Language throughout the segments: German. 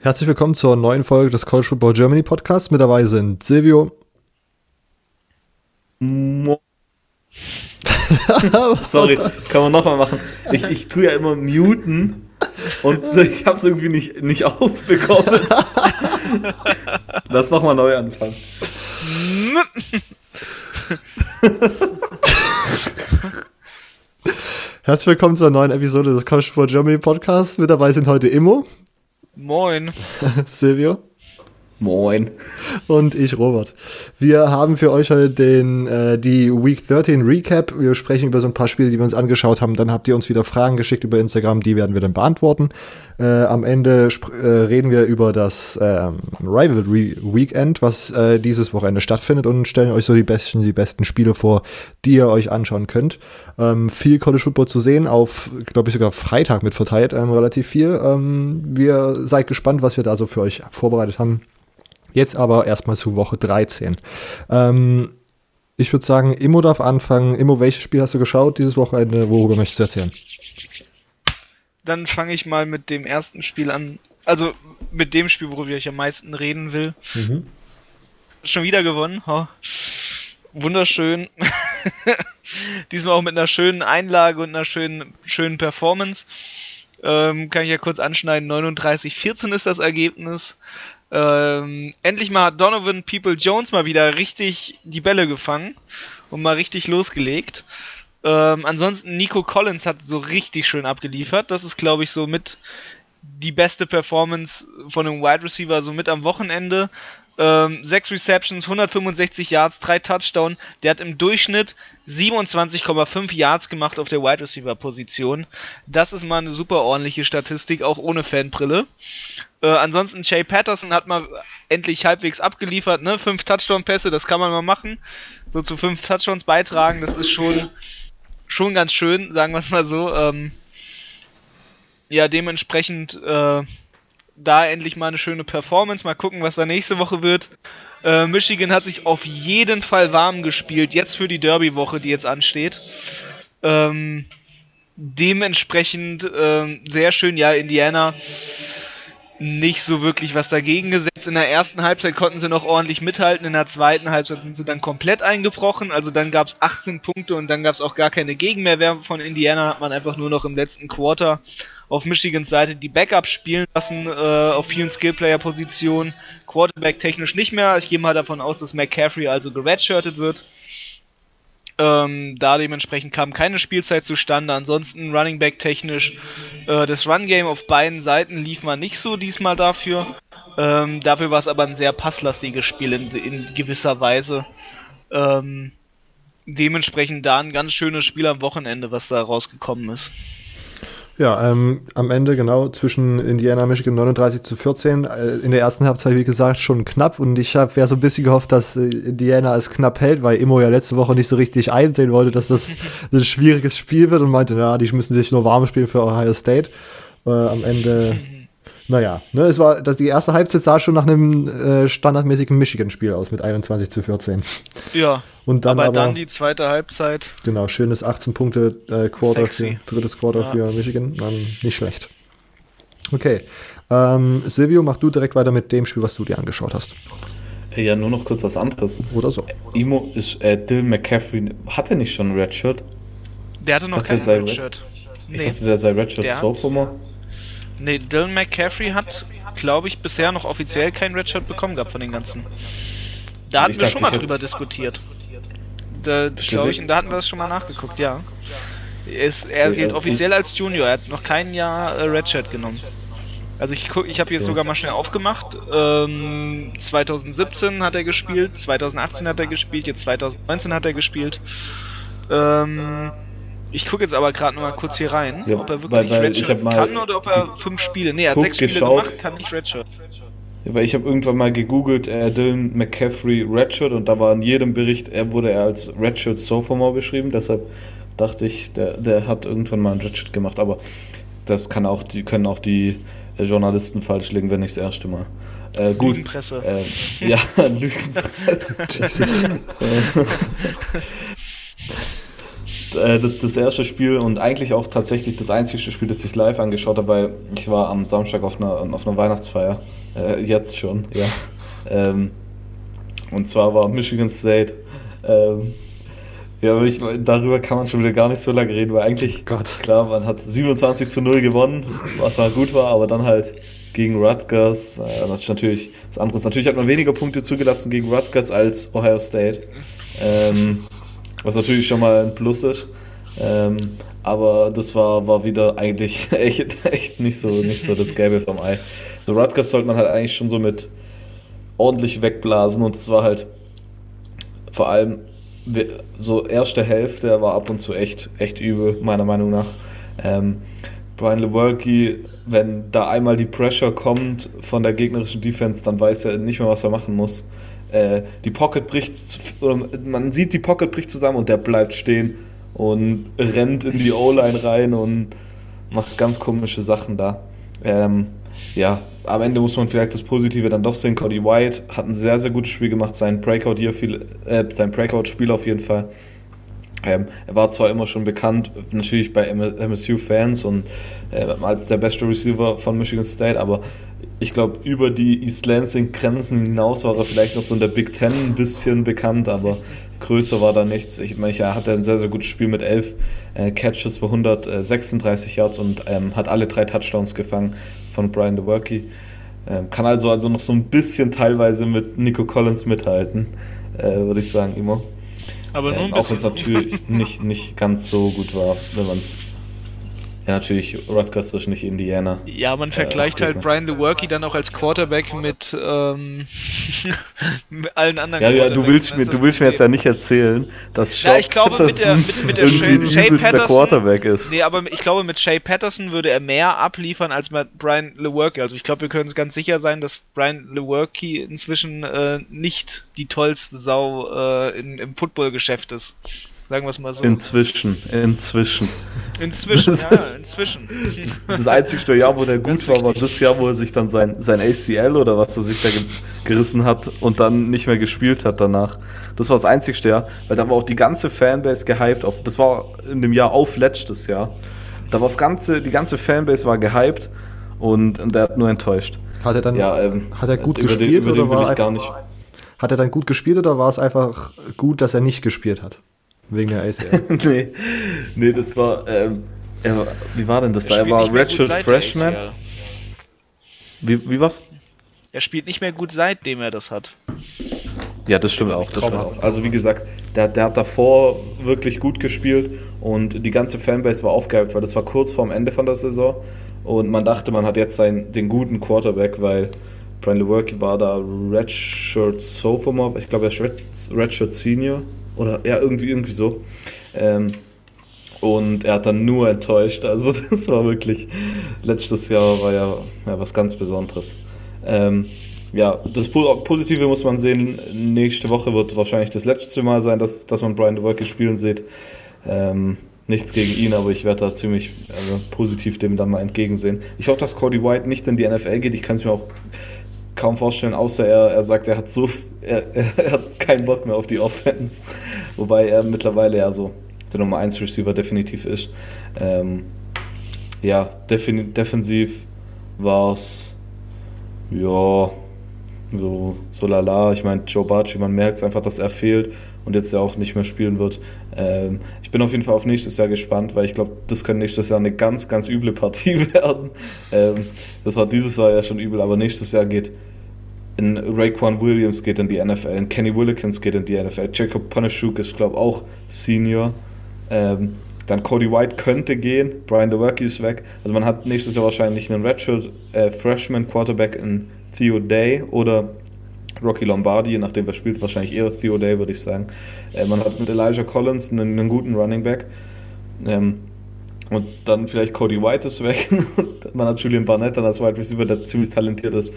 Herzlich willkommen zur neuen Folge des College Football Germany Podcasts. Mit dabei sind Silvio. Mo Sorry, kann man nochmal machen. Ich, ich tue ja immer muten und ich habe es irgendwie nicht, nicht aufbekommen. Lass nochmal neu anfangen. Herzlich willkommen zur neuen Episode des College Football Germany Podcasts. Mit dabei sind heute Immo. Moin. Silvio. Moin. Und ich, Robert. Wir haben für euch heute den, äh, die Week 13 Recap. Wir sprechen über so ein paar Spiele, die wir uns angeschaut haben. Dann habt ihr uns wieder Fragen geschickt über Instagram, die werden wir dann beantworten. Äh, am Ende äh, reden wir über das ähm, Rivalry Weekend, was äh, dieses Wochenende stattfindet und stellen euch so die besten, die besten Spiele vor, die ihr euch anschauen könnt. Ähm, viel College Football zu sehen, auf, glaube ich, sogar Freitag mit verteilt, ähm, relativ viel. Ähm, wir seid gespannt, was wir da so für euch vorbereitet haben. Jetzt aber erstmal zu Woche 13. Ähm, ich würde sagen, Immo darf anfangen. Immo, welches Spiel hast du geschaut dieses Wochenende? Worüber möchtest du erzählen? Dann fange ich mal mit dem ersten Spiel an. Also mit dem Spiel, worüber ich am meisten reden will. Mhm. Schon wieder gewonnen. Oh. Wunderschön. Diesmal auch mit einer schönen Einlage und einer schönen, schönen Performance. Ähm, kann ich ja kurz anschneiden. 39-14 ist das Ergebnis. Ähm, endlich mal hat Donovan People Jones mal wieder richtig die Bälle gefangen und mal richtig losgelegt. Ähm, ansonsten Nico Collins hat so richtig schön abgeliefert. Das ist, glaube ich, so mit die beste Performance von einem Wide Receiver so mit am Wochenende. Ähm, sechs Receptions, 165 Yards, drei Touchdown. Der hat im Durchschnitt 27,5 Yards gemacht auf der Wide Receiver Position. Das ist mal eine super ordentliche Statistik, auch ohne Fanbrille. Äh, ansonsten Jay Patterson hat mal endlich halbwegs abgeliefert, ne? Fünf Touchdown-Pässe, das kann man mal machen. So zu fünf Touchdowns beitragen, das ist schon, schon ganz schön, sagen wir es mal so. Ähm, ja, dementsprechend äh, da endlich mal eine schöne Performance. Mal gucken, was da nächste Woche wird. Äh, Michigan hat sich auf jeden Fall warm gespielt, jetzt für die Derby-Woche, die jetzt ansteht. Ähm, dementsprechend äh, sehr schön, ja, Indiana nicht so wirklich was dagegen gesetzt. In der ersten Halbzeit konnten sie noch ordentlich mithalten, in der zweiten Halbzeit sind sie dann komplett eingebrochen. Also dann gab es 18 Punkte und dann gab es auch gar keine Gegenmehrwerbung von Indiana. Hat man einfach nur noch im letzten Quarter auf Michigans Seite die Backups spielen lassen äh, auf vielen Skillplayer-Positionen. Quarterback technisch nicht mehr. Ich gehe mal davon aus, dass McCaffrey also geredshirtet wird. Ähm, da dementsprechend kam keine Spielzeit zustande. Ansonsten Running Back technisch äh, das Run Game auf beiden Seiten lief man nicht so diesmal dafür. Ähm, dafür war es aber ein sehr passlastiges Spiel in, in gewisser Weise. Ähm, dementsprechend da ein ganz schönes Spiel am Wochenende, was da rausgekommen ist. Ja, ähm, am Ende genau zwischen Indiana und Michigan 39 zu 14. Äh, in der ersten Halbzeit, wie gesagt, schon knapp. Und ich habe ja so ein bisschen gehofft, dass äh, Indiana es knapp hält, weil Immo ja letzte Woche nicht so richtig einsehen wollte, dass das ein schwieriges Spiel wird und meinte, ja, die müssen sich nur warm spielen für Ohio State. Äh, am Ende naja, ne, es war, dass die erste Halbzeit sah schon nach einem äh, standardmäßigen Michigan-Spiel aus mit 21 zu 14. Ja. Und dann aber, aber dann die zweite Halbzeit. Genau, schönes 18 Punkte äh, Quarter für, drittes Quarter ja. für Michigan. Dann nicht schlecht. Okay. Ähm, Silvio, mach du direkt weiter mit dem Spiel, was du dir angeschaut hast. Äh, ja, nur noch kurz was anderes. Oder so. Imo ist äh, Dylan McCaffrey. Hat er nicht schon ein Redshirt? Der hatte noch kein Redshirt. Ich nee. dachte, der sei Redshirt Sophomore. Ne, Dylan McCaffrey hat, glaube ich, bisher noch offiziell kein Redshirt bekommen gehabt von den ganzen. Da hatten ich wir schon mal drüber diskutiert. Da, glaube ich, da hatten wir das schon mal nachgeguckt, ja. Ist, er gilt offiziell als Junior, er hat noch kein Jahr äh, Redshirt genommen. Also ich guck, ich habe jetzt sogar mal schnell aufgemacht. Ähm, 2017 hat er gespielt, 2018 hat er gespielt, jetzt 2019 hat er gespielt. Ähm, ich gucke jetzt aber gerade noch mal kurz hier rein, ja, ob er wirklich weil, weil Redshirt kann oder ob er fünf Spiele. Nee, er hat sechs Spiele geschaut, gemacht, kann nicht Redshirt. Ja, weil ich habe irgendwann mal gegoogelt, äh, Dylan McCaffrey Redshirt und da war in jedem Bericht, er wurde er als Redshirt Sophomore beschrieben, deshalb dachte ich, der, der hat irgendwann mal ein Redshirt gemacht, aber das kann auch, die können auch die äh, Journalisten falsch legen, wenn nicht das erste Mal. Äh, gut. Lügenpresse. Äh, ja, Lügenpresse. äh, das, das, erste Spiel und eigentlich auch tatsächlich das einzige Spiel, das ich live angeschaut habe, weil ich war am Samstag auf einer, auf einer Weihnachtsfeier. Äh, jetzt schon, ja. Ähm, und zwar war Michigan State. Ähm, ja, ich, darüber kann man schon wieder gar nicht so lange reden, weil eigentlich, Gott. klar, man hat 27 zu 0 gewonnen, was mal gut war, aber dann halt gegen Rutgers, äh, das ist natürlich was anderes. Natürlich hat man weniger Punkte zugelassen gegen Rutgers als Ohio State, ähm, was natürlich schon mal ein Plus ist. Ähm, aber das war, war wieder eigentlich echt, echt nicht, so, nicht so das Gelbe vom Ei. So Rutgers sollte man halt eigentlich schon so mit ordentlich wegblasen und es war halt vor allem so erste Hälfte war ab und zu echt, echt übel, meiner Meinung nach. Ähm, Brian Lewerke, wenn da einmal die Pressure kommt von der gegnerischen Defense, dann weiß er nicht mehr, was er machen muss. Äh, die Pocket bricht, man sieht, die Pocket bricht zusammen und der bleibt stehen und rennt in die O-Line rein und macht ganz komische Sachen da. Ähm, ja, am Ende muss man vielleicht das Positive dann doch sehen. Cody White hat ein sehr, sehr gutes Spiel gemacht, sein Breakout hier viel, äh, sein Breakout-Spiel auf jeden Fall. Ähm, er war zwar immer schon bekannt, natürlich bei MSU-Fans und äh, als der beste Receiver von Michigan State, aber ich glaube, über die East Lansing-Grenzen hinaus war er vielleicht noch so in der Big Ten ein bisschen bekannt, aber größer war da nichts. Ich meine, er hatte ein sehr, sehr gutes Spiel mit elf äh, Catches für 136 Yards und ähm, hat alle drei Touchdowns gefangen von Brian DeWerke. Ähm, kann also, also noch so ein bisschen teilweise mit Nico Collins mithalten, äh, würde ich sagen, immer. Aber nur ähm, Auch wenn es natürlich nicht, nicht ganz so gut war, wenn man es ja, natürlich, Rutgers ist nicht Indiana. Ja, man äh, vergleicht äh, halt Brian Lewerke dann auch als Quarterback mit, ähm, mit allen anderen Ja, ja, du willst, mir, du willst mir jetzt ja nicht erzählen, dass Shaw ja, ich glaube, mit der, mit, mit der Shay, Patterson, Quarterback ist. Nee, aber ich glaube, mit Shay Patterson würde er mehr abliefern als mit Brian Lewerke. Also ich glaube, wir können uns ganz sicher sein, dass Brian Lewerke inzwischen äh, nicht die tollste Sau äh, in, im Football-Geschäft ist. Sagen wir es mal so. Inzwischen, inzwischen. Inzwischen, ja, inzwischen. Das, das einzige Jahr, wo der gut war, war das Jahr, wo er sich dann sein, sein ACL oder was er sich da gerissen hat und dann nicht mehr gespielt hat danach. Das war das einzigste Jahr, weil da war auch die ganze Fanbase gehypt auf. Das war in dem Jahr auf letztes Jahr. Da war das ganze, die ganze Fanbase war gehypt und, und der hat nur enttäuscht. Hat er dann ja, ähm, hat er gut gespielt den, oder war einfach, Hat er dann gut gespielt oder war es einfach gut, dass er nicht gespielt hat? Wegen der ACL. nee, nee, das war, ähm, er, wie war denn das da? Er war Redshirt Freshman. Wie, wie was? Er spielt nicht mehr gut seitdem er das hat. Ja, das stimmt auch. Das stimmt auch. Also wie gesagt, der, der hat davor wirklich gut gespielt und die ganze Fanbase war aufgehypt, weil das war kurz vorm Ende von der Saison und man dachte, man hat jetzt seinen, den guten Quarterback, weil Brian Lewerke war da Redshirt Sophomore, ich glaube er ist Redshirt Senior oder ja, irgendwie, irgendwie so. Ähm, und er hat dann nur enttäuscht. Also das war wirklich, letztes Jahr war ja, ja was ganz Besonderes. Ähm, ja, das Positive muss man sehen, nächste Woche wird wahrscheinlich das letzte Mal sein, dass, dass man Brian DeWolke spielen sieht. Ähm, nichts gegen ihn, aber ich werde da ziemlich also, positiv dem dann mal entgegensehen. Ich hoffe, dass Cody White nicht in die NFL geht. Ich kann es mir auch kaum vorstellen, außer er, er sagt, er hat so, er, er hat keinen Bock mehr auf die Offense. Wobei er mittlerweile ja so der Nummer 1 Receiver definitiv ist. Ähm, ja, defensiv war es, ja, so, so lala. Ich meine, Joe Barchi, man merkt einfach, dass er fehlt und jetzt ja auch nicht mehr spielen wird. Ähm, ich bin auf jeden Fall auf nächstes Jahr gespannt, weil ich glaube, das könnte nächstes Jahr eine ganz, ganz üble Partie werden. Ähm, das war dieses Jahr ja schon übel, aber nächstes Jahr geht in Raekwon Williams geht in die NFL, in Kenny Willikins geht in die NFL, Jacob Panashuk ist, glaube ich, auch Senior. Ähm, dann Cody White könnte gehen, Brian DeWerke ist weg. Also man hat nächstes Jahr wahrscheinlich einen Redshirt äh, Freshman Quarterback in Theo Day oder Rocky Lombardi, je nachdem wer spielt, wahrscheinlich eher Theo Day, würde ich sagen. Äh, man hat mit Elijah Collins einen, einen guten Running Back. Ähm, und dann vielleicht Cody White ist weg. Man hat Julian Barnett dann als Wide Receiver, der ziemlich talentiert ist.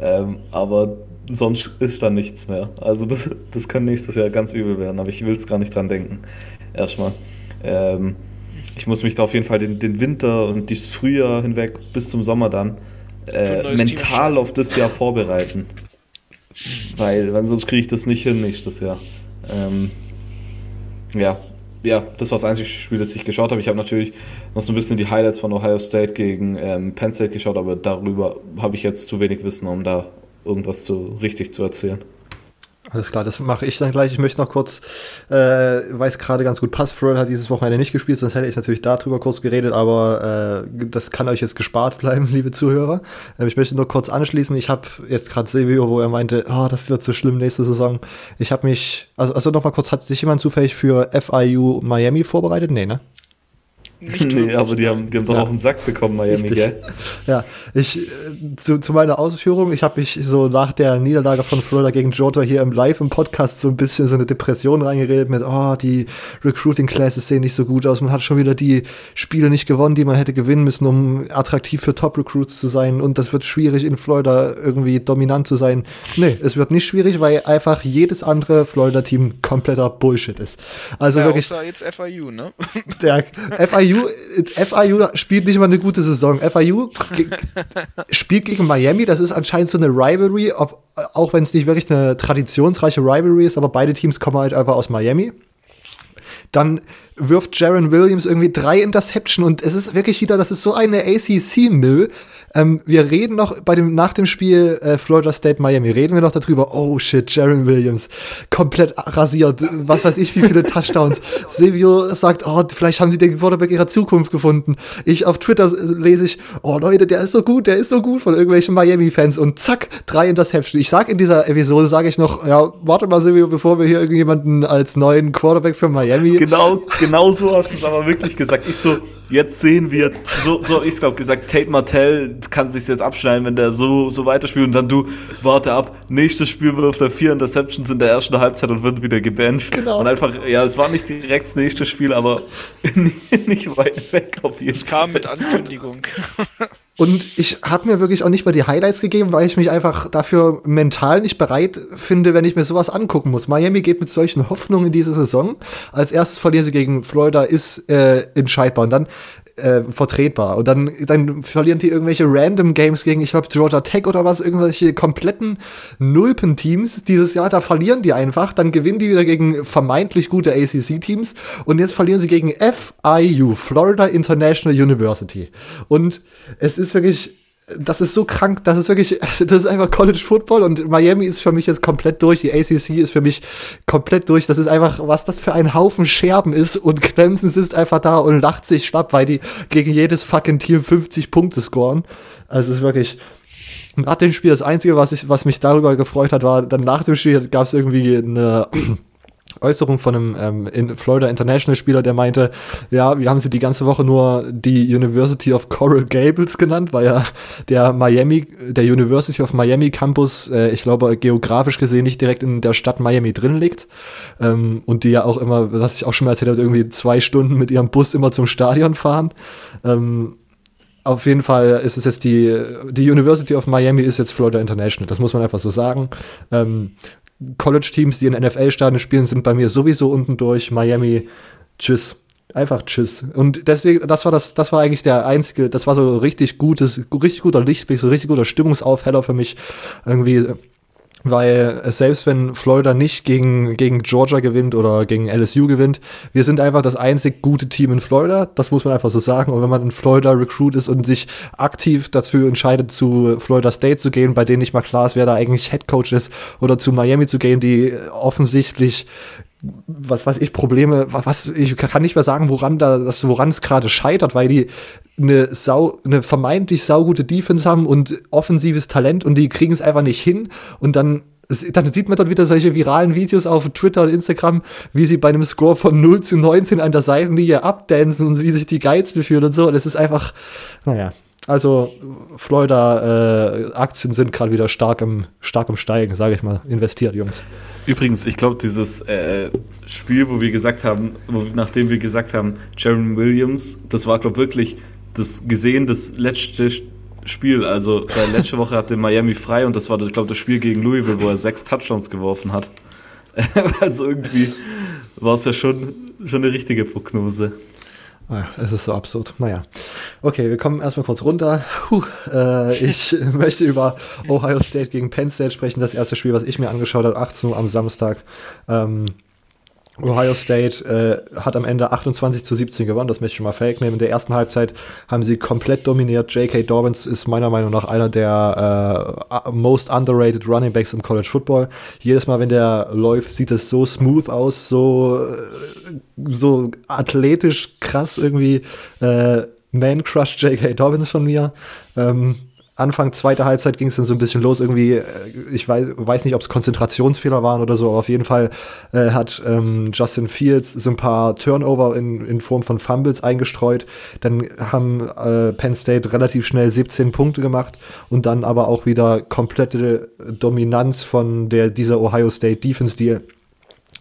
Ähm, aber sonst ist da nichts mehr. Also das, das kann nächstes Jahr ganz übel werden, aber ich will es gar nicht dran denken. Erstmal. Ähm, ich muss mich da auf jeden Fall den, den Winter und das Frühjahr hinweg bis zum Sommer dann äh, mental auf das Jahr vorbereiten. Weil, weil sonst kriege ich das nicht hin nächstes Jahr. Ähm, ja, ja, das war das einzige Spiel, das ich geschaut habe. Ich habe natürlich noch so ein bisschen die Highlights von Ohio State gegen ähm, Penn State geschaut, aber darüber habe ich jetzt zu wenig Wissen, um da irgendwas zu richtig zu erzählen. Alles klar, das mache ich dann gleich. Ich möchte noch kurz, äh, weil es gerade ganz gut passt, Froel hat dieses Wochenende nicht gespielt, sonst hätte ich natürlich darüber kurz geredet, aber äh, das kann euch jetzt gespart bleiben, liebe Zuhörer. Äh, ich möchte nur kurz anschließen. Ich habe jetzt gerade Silvio, wo er meinte, oh, das wird so schlimm nächste Saison. Ich habe mich, also, also nochmal kurz, hat sich jemand zufällig für FIU Miami vorbereitet? Nee, ne? Nee, aber die haben, die haben doch ja. auf den Sack bekommen, Miami, Richtig. gell? Ja, ich, äh, zu, zu meiner Ausführung, ich habe mich so nach der Niederlage von Florida gegen Georgia hier im Live im Podcast so ein bisschen so eine Depression reingeredet mit, oh, die Recruiting Classes sehen nicht so gut aus, man hat schon wieder die Spiele nicht gewonnen, die man hätte gewinnen müssen, um attraktiv für Top Recruits zu sein und das wird schwierig in Florida irgendwie dominant zu sein. Nee, es wird nicht schwierig, weil einfach jedes andere Florida-Team kompletter Bullshit ist. Also ja, wirklich. jetzt FIU, ne? Der FIU FIU, FIU spielt nicht mal eine gute Saison. FIU spielt gegen Miami, das ist anscheinend so eine Rivalry, ob, auch wenn es nicht wirklich eine traditionsreiche Rivalry ist, aber beide Teams kommen halt einfach aus Miami. Dann wirft Jaron Williams irgendwie drei Interception und es ist wirklich wieder, das ist so eine ACC-Müll. Ähm, wir reden noch bei dem, nach dem Spiel äh, Florida State Miami, reden wir noch darüber, oh shit, Jaron Williams, komplett rasiert, was weiß ich, wie viele Touchdowns. Silvio sagt, oh, vielleicht haben sie den Quarterback ihrer Zukunft gefunden. Ich auf Twitter lese ich, oh Leute, der ist so gut, der ist so gut von irgendwelchen Miami-Fans und zack, drei Interception. Ich sag in dieser Episode, sage ich noch, ja, warte mal, Silvio, bevor wir hier irgendjemanden als neuen Quarterback für Miami. Genau, genau so hast du es aber wirklich gesagt. Ich so, jetzt sehen wir, so, so ich glaube gesagt, Tate Martell kann sich jetzt abschneiden, wenn der so, so weiterspielt und dann du, warte ab, nächstes Spiel wirft er vier Interceptions in der ersten Halbzeit und wird wieder gebancht. Genau. Und einfach, ja, es war nicht direkt das nächste Spiel, aber nicht weit weg auf jeden Fall. Es kam mit Ankündigung. Und ich habe mir wirklich auch nicht mal die Highlights gegeben, weil ich mich einfach dafür mental nicht bereit finde, wenn ich mir sowas angucken muss. Miami geht mit solchen Hoffnungen in diese Saison. Als erstes verlieren sie gegen Florida, ist äh, entscheidbar. Und dann äh, vertretbar. Und dann, dann verlieren die irgendwelche Random Games gegen, ich glaube, Georgia Tech oder was, irgendwelche kompletten Nulpen-Teams dieses Jahr, da verlieren die einfach, dann gewinnen die wieder gegen vermeintlich gute ACC-Teams und jetzt verlieren sie gegen FIU, Florida International University. Und es ist wirklich das ist so krank, das ist wirklich, das ist einfach College Football und Miami ist für mich jetzt komplett durch, die ACC ist für mich komplett durch, das ist einfach, was das für ein Haufen Scherben ist und Clemson sitzt einfach da und lacht sich schlapp, weil die gegen jedes fucking Team 50 Punkte scoren. Also es ist wirklich, nach dem Spiel, das Einzige, was, ich, was mich darüber gefreut hat, war, dann nach dem Spiel gab es irgendwie eine Äußerung von einem ähm, in Florida International Spieler, der meinte, ja, wir haben sie die ganze Woche nur die University of Coral Gables genannt, weil ja der Miami, der University of Miami Campus, äh, ich glaube, geografisch gesehen nicht direkt in der Stadt Miami drin liegt. Ähm, und die ja auch immer, was ich auch schon mal erzählt habe, irgendwie zwei Stunden mit ihrem Bus immer zum Stadion fahren. Ähm, auf jeden Fall ist es jetzt die, die University of Miami ist jetzt Florida International, das muss man einfach so sagen. Ähm, College-Teams, die in NFL-Stadien spielen, sind bei mir sowieso unten durch. Miami, tschüss. Einfach tschüss. Und deswegen, das war das, das war eigentlich der einzige, das war so richtig gutes, richtig guter Lichtblick, so richtig guter Stimmungsaufheller für mich. Irgendwie weil selbst wenn Florida nicht gegen, gegen Georgia gewinnt oder gegen LSU gewinnt, wir sind einfach das einzig gute Team in Florida. Das muss man einfach so sagen. Und wenn man in Florida Recruit ist und sich aktiv dafür entscheidet, zu Florida State zu gehen, bei denen nicht mal klar ist, wer da eigentlich Head Coach ist, oder zu Miami zu gehen, die offensichtlich was weiß ich, Probleme, was, ich kann nicht mehr sagen, woran da, woran es gerade scheitert, weil die eine sau, eine vermeintlich saugute Defense haben und offensives Talent und die kriegen es einfach nicht hin und dann dann sieht man dort wieder solche viralen Videos auf Twitter und Instagram, wie sie bei einem Score von 0 zu 19 an der Seitenlinie abdancen und wie sich die Geilsten fühlen und so. Und es ist einfach, naja. Also Florida-Aktien äh, sind gerade wieder stark im, stark im Steigen, sage ich mal. Investiert, Jungs. Übrigens, ich glaube, dieses äh, Spiel, wo wir gesagt haben, wo, nachdem wir gesagt haben, Jaron Williams, das war, glaube ich, wirklich das gesehen, das letzte Spiel. Also letzte Woche hatte Miami frei und das war, ich glaube, das Spiel gegen Louisville, wo er sechs Touchdowns geworfen hat. also irgendwie war es ja schon, schon eine richtige Prognose. Ah, es ist so absurd. Naja. Okay, wir kommen erstmal kurz runter. Puh, äh, ich möchte über Ohio State gegen Penn State sprechen. Das erste Spiel, was ich mir angeschaut habe, 18 Uhr am Samstag. Ähm, Ohio State äh, hat am Ende 28 zu 17 gewonnen, das möchte ich schon mal fake nehmen. In der ersten Halbzeit haben sie komplett dominiert. J.K. Dobbins ist meiner Meinung nach einer der äh, most underrated Running Backs im College Football. Jedes Mal, wenn der läuft, sieht es so smooth aus, so, äh, so athletisch krass irgendwie. Äh, Man Crush J.K. Dobbins von mir. Ähm, Anfang zweiter Halbzeit ging es dann so ein bisschen los. Irgendwie, äh, ich weiß, weiß nicht, ob es Konzentrationsfehler waren oder so, aber auf jeden Fall äh, hat ähm, Justin Fields so ein paar Turnover in, in Form von Fumbles eingestreut. Dann haben äh, Penn State relativ schnell 17 Punkte gemacht und dann aber auch wieder komplette Dominanz von der, dieser Ohio State Defense, die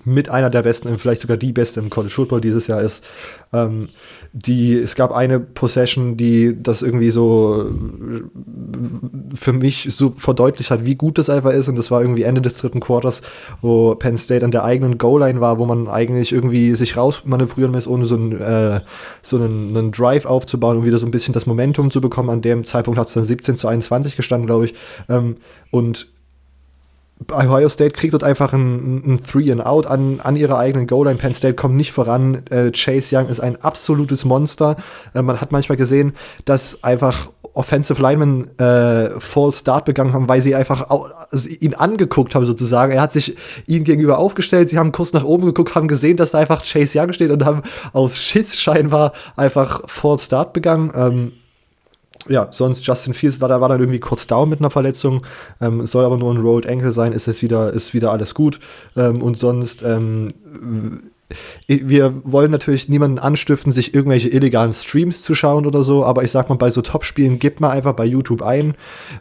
mit einer der besten, vielleicht sogar die beste im College Football dieses Jahr ist. Ähm, die, es gab eine Possession, die das irgendwie so äh, für mich so verdeutlicht hat, wie gut das einfach ist. Und das war irgendwie Ende des dritten Quarters, wo Penn State an der eigenen Goal-Line war, wo man eigentlich irgendwie sich rausmanövrieren muss, ohne so, ein, äh, so einen, einen, Drive aufzubauen und wieder so ein bisschen das Momentum zu bekommen. An dem Zeitpunkt hat es dann 17 zu 21 gestanden, glaube ich. Ähm, und Ohio State kriegt dort einfach ein, ein Three and Out an, an ihrer eigenen Goal-Line. Penn State kommt nicht voran. Äh, Chase Young ist ein absolutes Monster. Äh, man hat manchmal gesehen, dass einfach Offensive Linemen äh, False Start begangen haben, weil sie einfach also ihn angeguckt haben sozusagen. Er hat sich ihnen gegenüber aufgestellt, sie haben kurz nach oben geguckt, haben gesehen, dass da einfach Chase Young steht und haben auf Schiss scheinbar einfach False Start begangen. Ähm, ja, sonst Justin Fields da war dann irgendwie kurz down mit einer Verletzung, ähm, soll aber nur ein Rolled Ankle sein, ist es wieder, ist wieder alles gut. Ähm, und sonst, ähm, wir wollen natürlich niemanden anstiften, sich irgendwelche illegalen Streams zu schauen oder so, aber ich sag mal, bei so Top-Spielen gibt man einfach bei YouTube ein,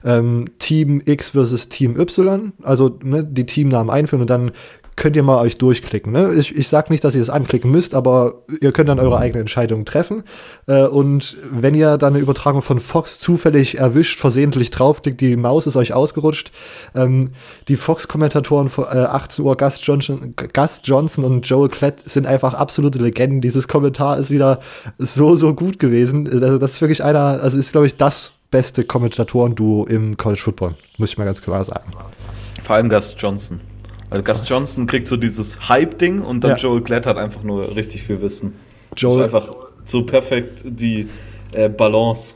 ähm, Team X versus Team Y, also ne, die Teamnamen einführen und dann könnt ihr mal euch durchklicken. Ne? Ich, ich sage nicht, dass ihr das anklicken müsst, aber ihr könnt dann eure eigene Entscheidung treffen. Äh, und wenn ihr dann eine Übertragung von Fox zufällig erwischt, versehentlich draufklickt, die Maus ist euch ausgerutscht. Ähm, die Fox-Kommentatoren äh, 18 Uhr, Gus Johnson, Gus Johnson und Joel Klett sind einfach absolute Legenden. Dieses Kommentar ist wieder so, so gut gewesen. Also das ist wirklich einer, also ist, glaube ich, das beste Kommentatoren-Duo im College Football. Muss ich mal ganz klar sagen. Vor allem Gus Johnson. Also Gus Johnson kriegt so dieses Hype-Ding und dann ja. Joel Glatt hat einfach nur richtig viel Wissen. Joel das ist einfach so perfekt die äh, Balance.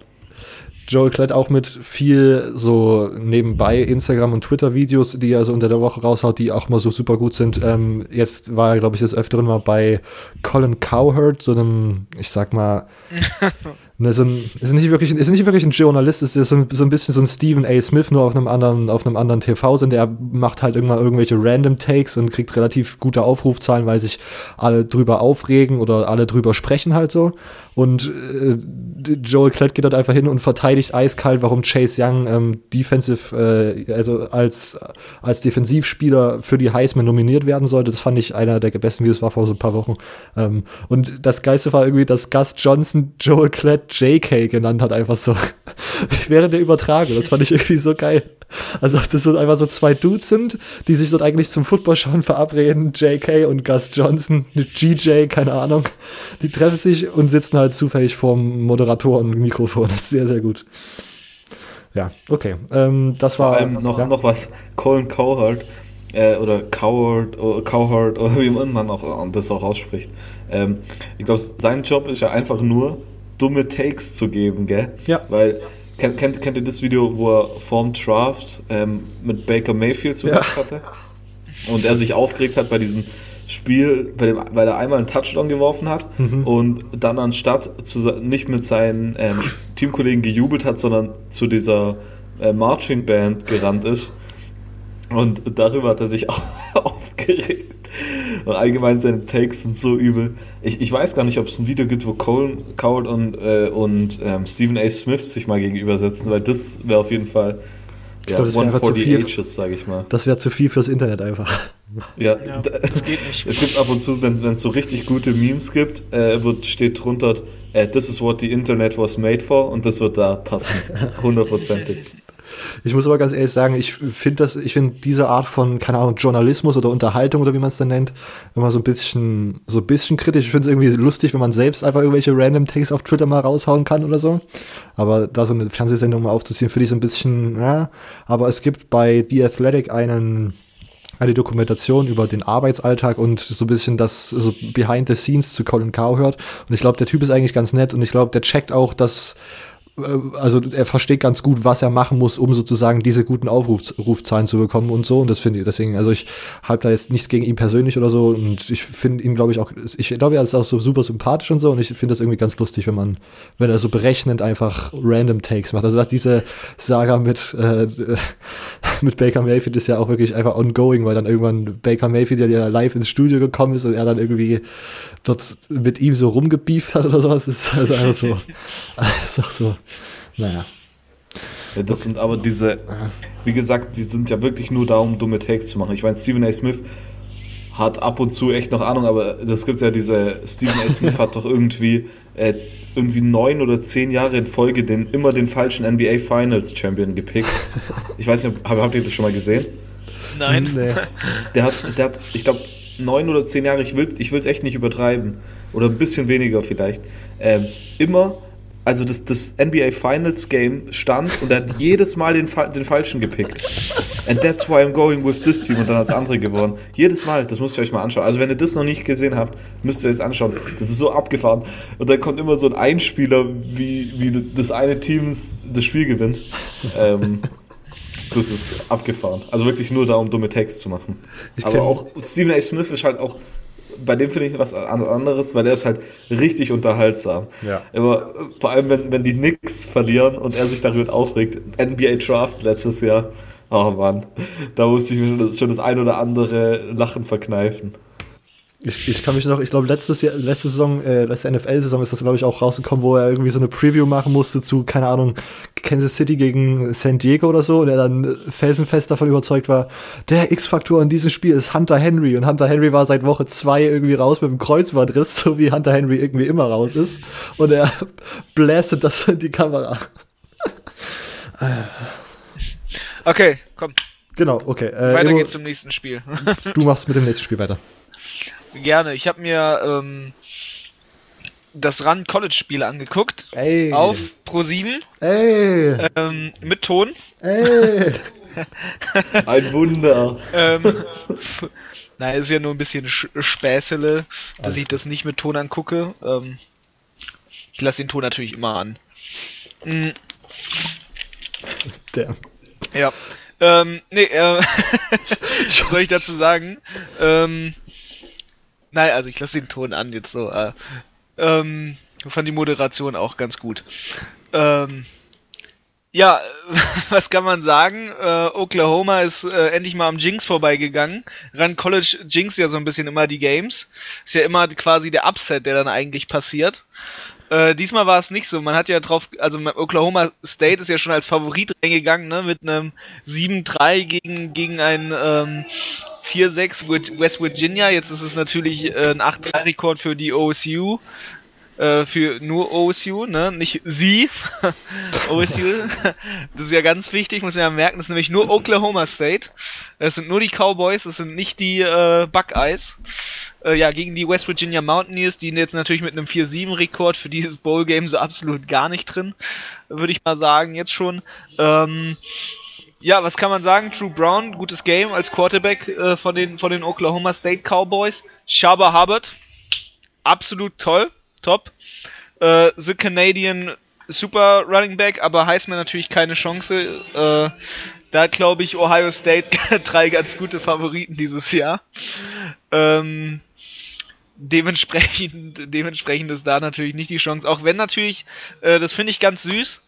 Joel Klett auch mit viel so nebenbei Instagram- und Twitter-Videos, die er so unter der Woche raushaut, die auch mal so super gut sind. Ähm, jetzt war er, glaube ich, des Öfteren mal bei Colin Cowherd, so einem, ich sag mal, ne, so ein, ist nicht wirklich, ist nicht wirklich ein Journalist, ist so ein, so ein bisschen so ein Stephen A. Smith, nur auf einem anderen, auf einem anderen TV-Sender. Der macht halt irgendwann irgendwelche random Takes und kriegt relativ gute Aufrufzahlen, weil sich alle drüber aufregen oder alle drüber sprechen halt so. Und äh, Joel Klett geht dort einfach hin und verteidigt eiskalt, warum Chase Young ähm, defensive, äh, also als, als Defensivspieler für die Heisman nominiert werden sollte. Das fand ich einer der besten Videos, war vor so ein paar Wochen. Ähm, und das Geiste war irgendwie, dass Gus Johnson Joel Klett JK genannt hat, einfach so. während der Übertragung. Das fand ich irgendwie so geil. Also, ob das so einfach so zwei Dudes sind, die sich dort eigentlich zum Football schauen verabreden, JK und Gus Johnson, GJ, keine Ahnung. Die treffen sich und sitzen halt zufällig vorm Moderatoren-Mikrofon. Das ist sehr, sehr gut. Ja, okay. Ähm, das war. Vor allem noch, ja. noch was. Colin Cowherd äh, oder Cowherd oder Cowherd oder wie man auch das auch ausspricht. Ähm, ich glaube, sein Job ist ja einfach nur, dumme Takes zu geben, gell? Ja. Weil Kennt, kennt, kennt ihr das Video, wo er vorm Draft ähm, mit Baker Mayfield zu ja. hatte? Und er sich aufgeregt hat bei diesem Spiel, bei dem, weil er einmal einen Touchdown geworfen hat mhm. und dann anstatt zu, nicht mit seinen ähm, Teamkollegen gejubelt hat, sondern zu dieser äh, Marching Band gerannt ist. Und darüber hat er sich auch aufgeregt. Und allgemein seine Takes sind so übel. Ich, ich weiß gar nicht, ob es ein Video gibt, wo Cole, Coward und, äh, und ähm, Stephen A. Smith sich mal gegenübersetzen, weil das wäre auf jeden Fall ich ja, glaube, das wäre zu viel. Ages, sag ich mal. Das wäre zu viel fürs Internet einfach. Ja, ja das geht nicht. Es gibt ab und zu, wenn es so richtig gute Memes gibt, äh, wird, steht drunter, äh, this is what the Internet was made for und das wird da passen. Hundertprozentig. Ich muss aber ganz ehrlich sagen, ich finde das, ich finde diese Art von, keine Ahnung, Journalismus oder Unterhaltung oder wie man es dann nennt, immer so ein bisschen, so ein bisschen kritisch. Ich finde es irgendwie lustig, wenn man selbst einfach irgendwelche random Takes auf Twitter mal raushauen kann oder so. Aber da so eine Fernsehsendung mal aufzuziehen, finde ich so ein bisschen, ja. Aber es gibt bei The Athletic einen eine Dokumentation über den Arbeitsalltag und so ein bisschen das so Behind the Scenes zu Colin Cow hört. Und ich glaube, der Typ ist eigentlich ganz nett und ich glaube, der checkt auch, dass also er versteht ganz gut, was er machen muss, um sozusagen diese guten Aufrufzahlen zu bekommen und so. Und das finde ich deswegen, also ich habe da jetzt nichts gegen ihn persönlich oder so. Und ich finde ihn, glaube ich, auch, ich glaube, er ist auch so super sympathisch und so. Und ich finde das irgendwie ganz lustig, wenn man, wenn er so berechnend einfach random Takes macht. Also diese Saga mit, äh, mit Baker Mayfield ist ja auch wirklich einfach ongoing, weil dann irgendwann Baker Mayfield ja live ins Studio gekommen ist und er dann irgendwie dort mit ihm so rumgebieft hat oder sowas. Das ist also einfach so, ist auch so, naja. Ja, das sind aber diese, wie gesagt, die sind ja wirklich nur da, um dumme Takes zu machen. Ich meine, Stephen A. Smith hat ab und zu echt noch Ahnung, aber das gibt ja diese, Stephen A. Smith hat doch irgendwie, äh, irgendwie neun oder zehn Jahre in Folge den, immer den falschen NBA Finals Champion gepickt. Ich weiß nicht, habt ihr das schon mal gesehen? Nein. Nee. Der hat, der hat, ich glaube, neun oder zehn Jahre, ich will es ich echt nicht übertreiben, oder ein bisschen weniger vielleicht, ähm, immer, also das, das NBA Finals Game stand und er hat jedes Mal den, den Falschen gepickt. And that's why I'm going with this team und dann hat es andere gewonnen. Jedes Mal, das müsst ihr euch mal anschauen. Also wenn ihr das noch nicht gesehen habt, müsst ihr es anschauen. Das ist so abgefahren. Und dann kommt immer so ein Einspieler, wie, wie das eine Team das Spiel gewinnt. Ähm, das ist abgefahren. Also wirklich nur da, um dumme Text zu machen. Ich Aber auch Stephen A. Smith ist halt auch, bei dem finde ich was anderes, weil der ist halt richtig unterhaltsam. Ja. Aber vor allem, wenn, wenn die Knicks verlieren und er sich darüber aufregt, NBA Draft letztes Jahr, oh Mann, da musste ich mir schon das ein oder andere Lachen verkneifen. Ich, ich kann mich noch, ich glaube, letztes Jahr, letzte Saison, äh, letzte NFL-Saison ist das, glaube ich, auch rausgekommen, wo er irgendwie so eine Preview machen musste zu, keine Ahnung, Kansas City gegen San Diego oder so, und er dann felsenfest davon überzeugt war, der X-Faktor in diesem Spiel ist Hunter Henry. Und Hunter Henry war seit Woche zwei irgendwie raus mit dem Kreuzbandriss, so wie Hunter Henry irgendwie immer raus ist. Und er blästet das in die Kamera. okay, komm. Genau, okay. Äh, weiter geht's zum nächsten Spiel. du machst mit dem nächsten Spiel weiter. Gerne. Ich habe mir ähm, das Run College Spiel angeguckt. Ey. Auf Pro7. Ey. Ähm, mit Ton. Ey. Ein Wunder. ähm, na, ist ja nur ein bisschen Späßele, dass also. ich das nicht mit Ton angucke. Ähm, ich lasse den Ton natürlich immer an. Mhm. Damn. Ja. Ähm, nee, äh, was soll ich dazu sagen? Ähm, Nein, also ich lasse den Ton an jetzt so. Äh, ähm, fand die Moderation auch ganz gut. Ähm, ja, was kann man sagen? Äh, Oklahoma ist äh, endlich mal am Jinx vorbeigegangen. Run College Jinx ja so ein bisschen immer die Games. Ist ja immer quasi der Upset, der dann eigentlich passiert. Äh, diesmal war es nicht so. Man hat ja drauf, also Oklahoma State ist ja schon als Favorit reingegangen, ne, mit einem 7-3 gegen, gegen ein ähm, 4-6 West Virginia. Jetzt ist es natürlich äh, ein 8-3-Rekord für die OSU. Äh, für nur OSU, ne? Nicht sie. OSU. Das ist ja ganz wichtig, muss man ja merken. Das ist nämlich nur Oklahoma State. Das sind nur die Cowboys, das sind nicht die äh, Buckeyes. Äh, ja, gegen die West Virginia Mountaineers, die jetzt natürlich mit einem 4-7-Rekord für dieses Bowl-Game so absolut gar nicht drin, würde ich mal sagen, jetzt schon. Ähm, ja, was kann man sagen? True Brown, gutes Game als Quarterback äh, von, den, von den Oklahoma State Cowboys. Shaba Hubbard, absolut toll, top. Äh, The Canadian super Running Back, aber Heisman natürlich keine Chance. Äh, da glaube ich Ohio State drei ganz gute Favoriten dieses Jahr. Ähm, dementsprechend, dementsprechend ist da natürlich nicht die Chance. Auch wenn natürlich, äh, das finde ich ganz süß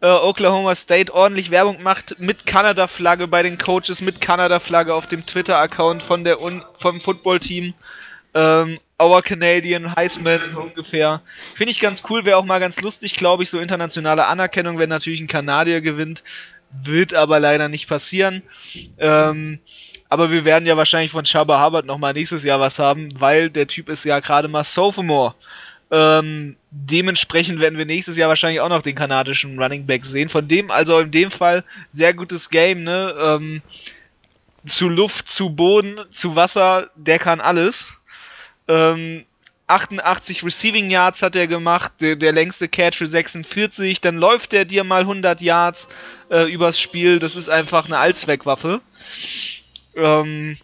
äh, Oklahoma State ordentlich Werbung macht mit Kanada-Flagge bei den Coaches, mit Kanada-Flagge auf dem Twitter-Account von der Un vom Football-Team. Ähm, Our Canadian Heisman so ungefähr. Finde ich ganz cool, wäre auch mal ganz lustig, glaube ich, so internationale Anerkennung, wenn natürlich ein Kanadier gewinnt. Wird aber leider nicht passieren. Ähm, aber wir werden ja wahrscheinlich von Chaba Hubbard nochmal nächstes Jahr was haben, weil der Typ ist ja gerade mal Sophomore. Ähm, dementsprechend werden wir nächstes Jahr wahrscheinlich auch noch den kanadischen Running Back sehen. Von dem, also in dem Fall, sehr gutes Game, ne? Ähm, zu Luft, zu Boden, zu Wasser, der kann alles. Ähm, 88 Receiving Yards hat er gemacht, der, der, längste Catch für 46, dann läuft er dir mal 100 Yards äh, übers Spiel, das ist einfach eine Allzweckwaffe. Ähm,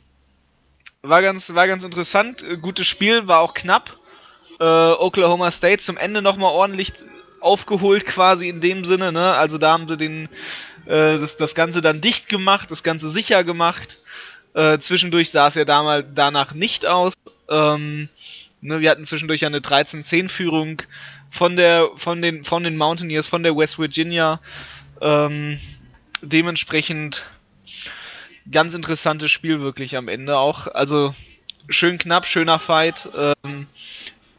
war ganz, war ganz interessant. Gutes Spiel, war auch knapp. Äh, Oklahoma State zum Ende nochmal ordentlich aufgeholt, quasi in dem Sinne. Ne? Also da haben sie den, äh, das, das Ganze dann dicht gemacht, das Ganze sicher gemacht. Äh, zwischendurch sah es ja damals danach nicht aus. Ähm, ne, wir hatten zwischendurch eine 13-10-Führung von der, von den, von den Mountaineers, von der West Virginia. Ähm, dementsprechend ganz interessantes Spiel wirklich am Ende auch. Also schön knapp, schöner Fight. Ähm,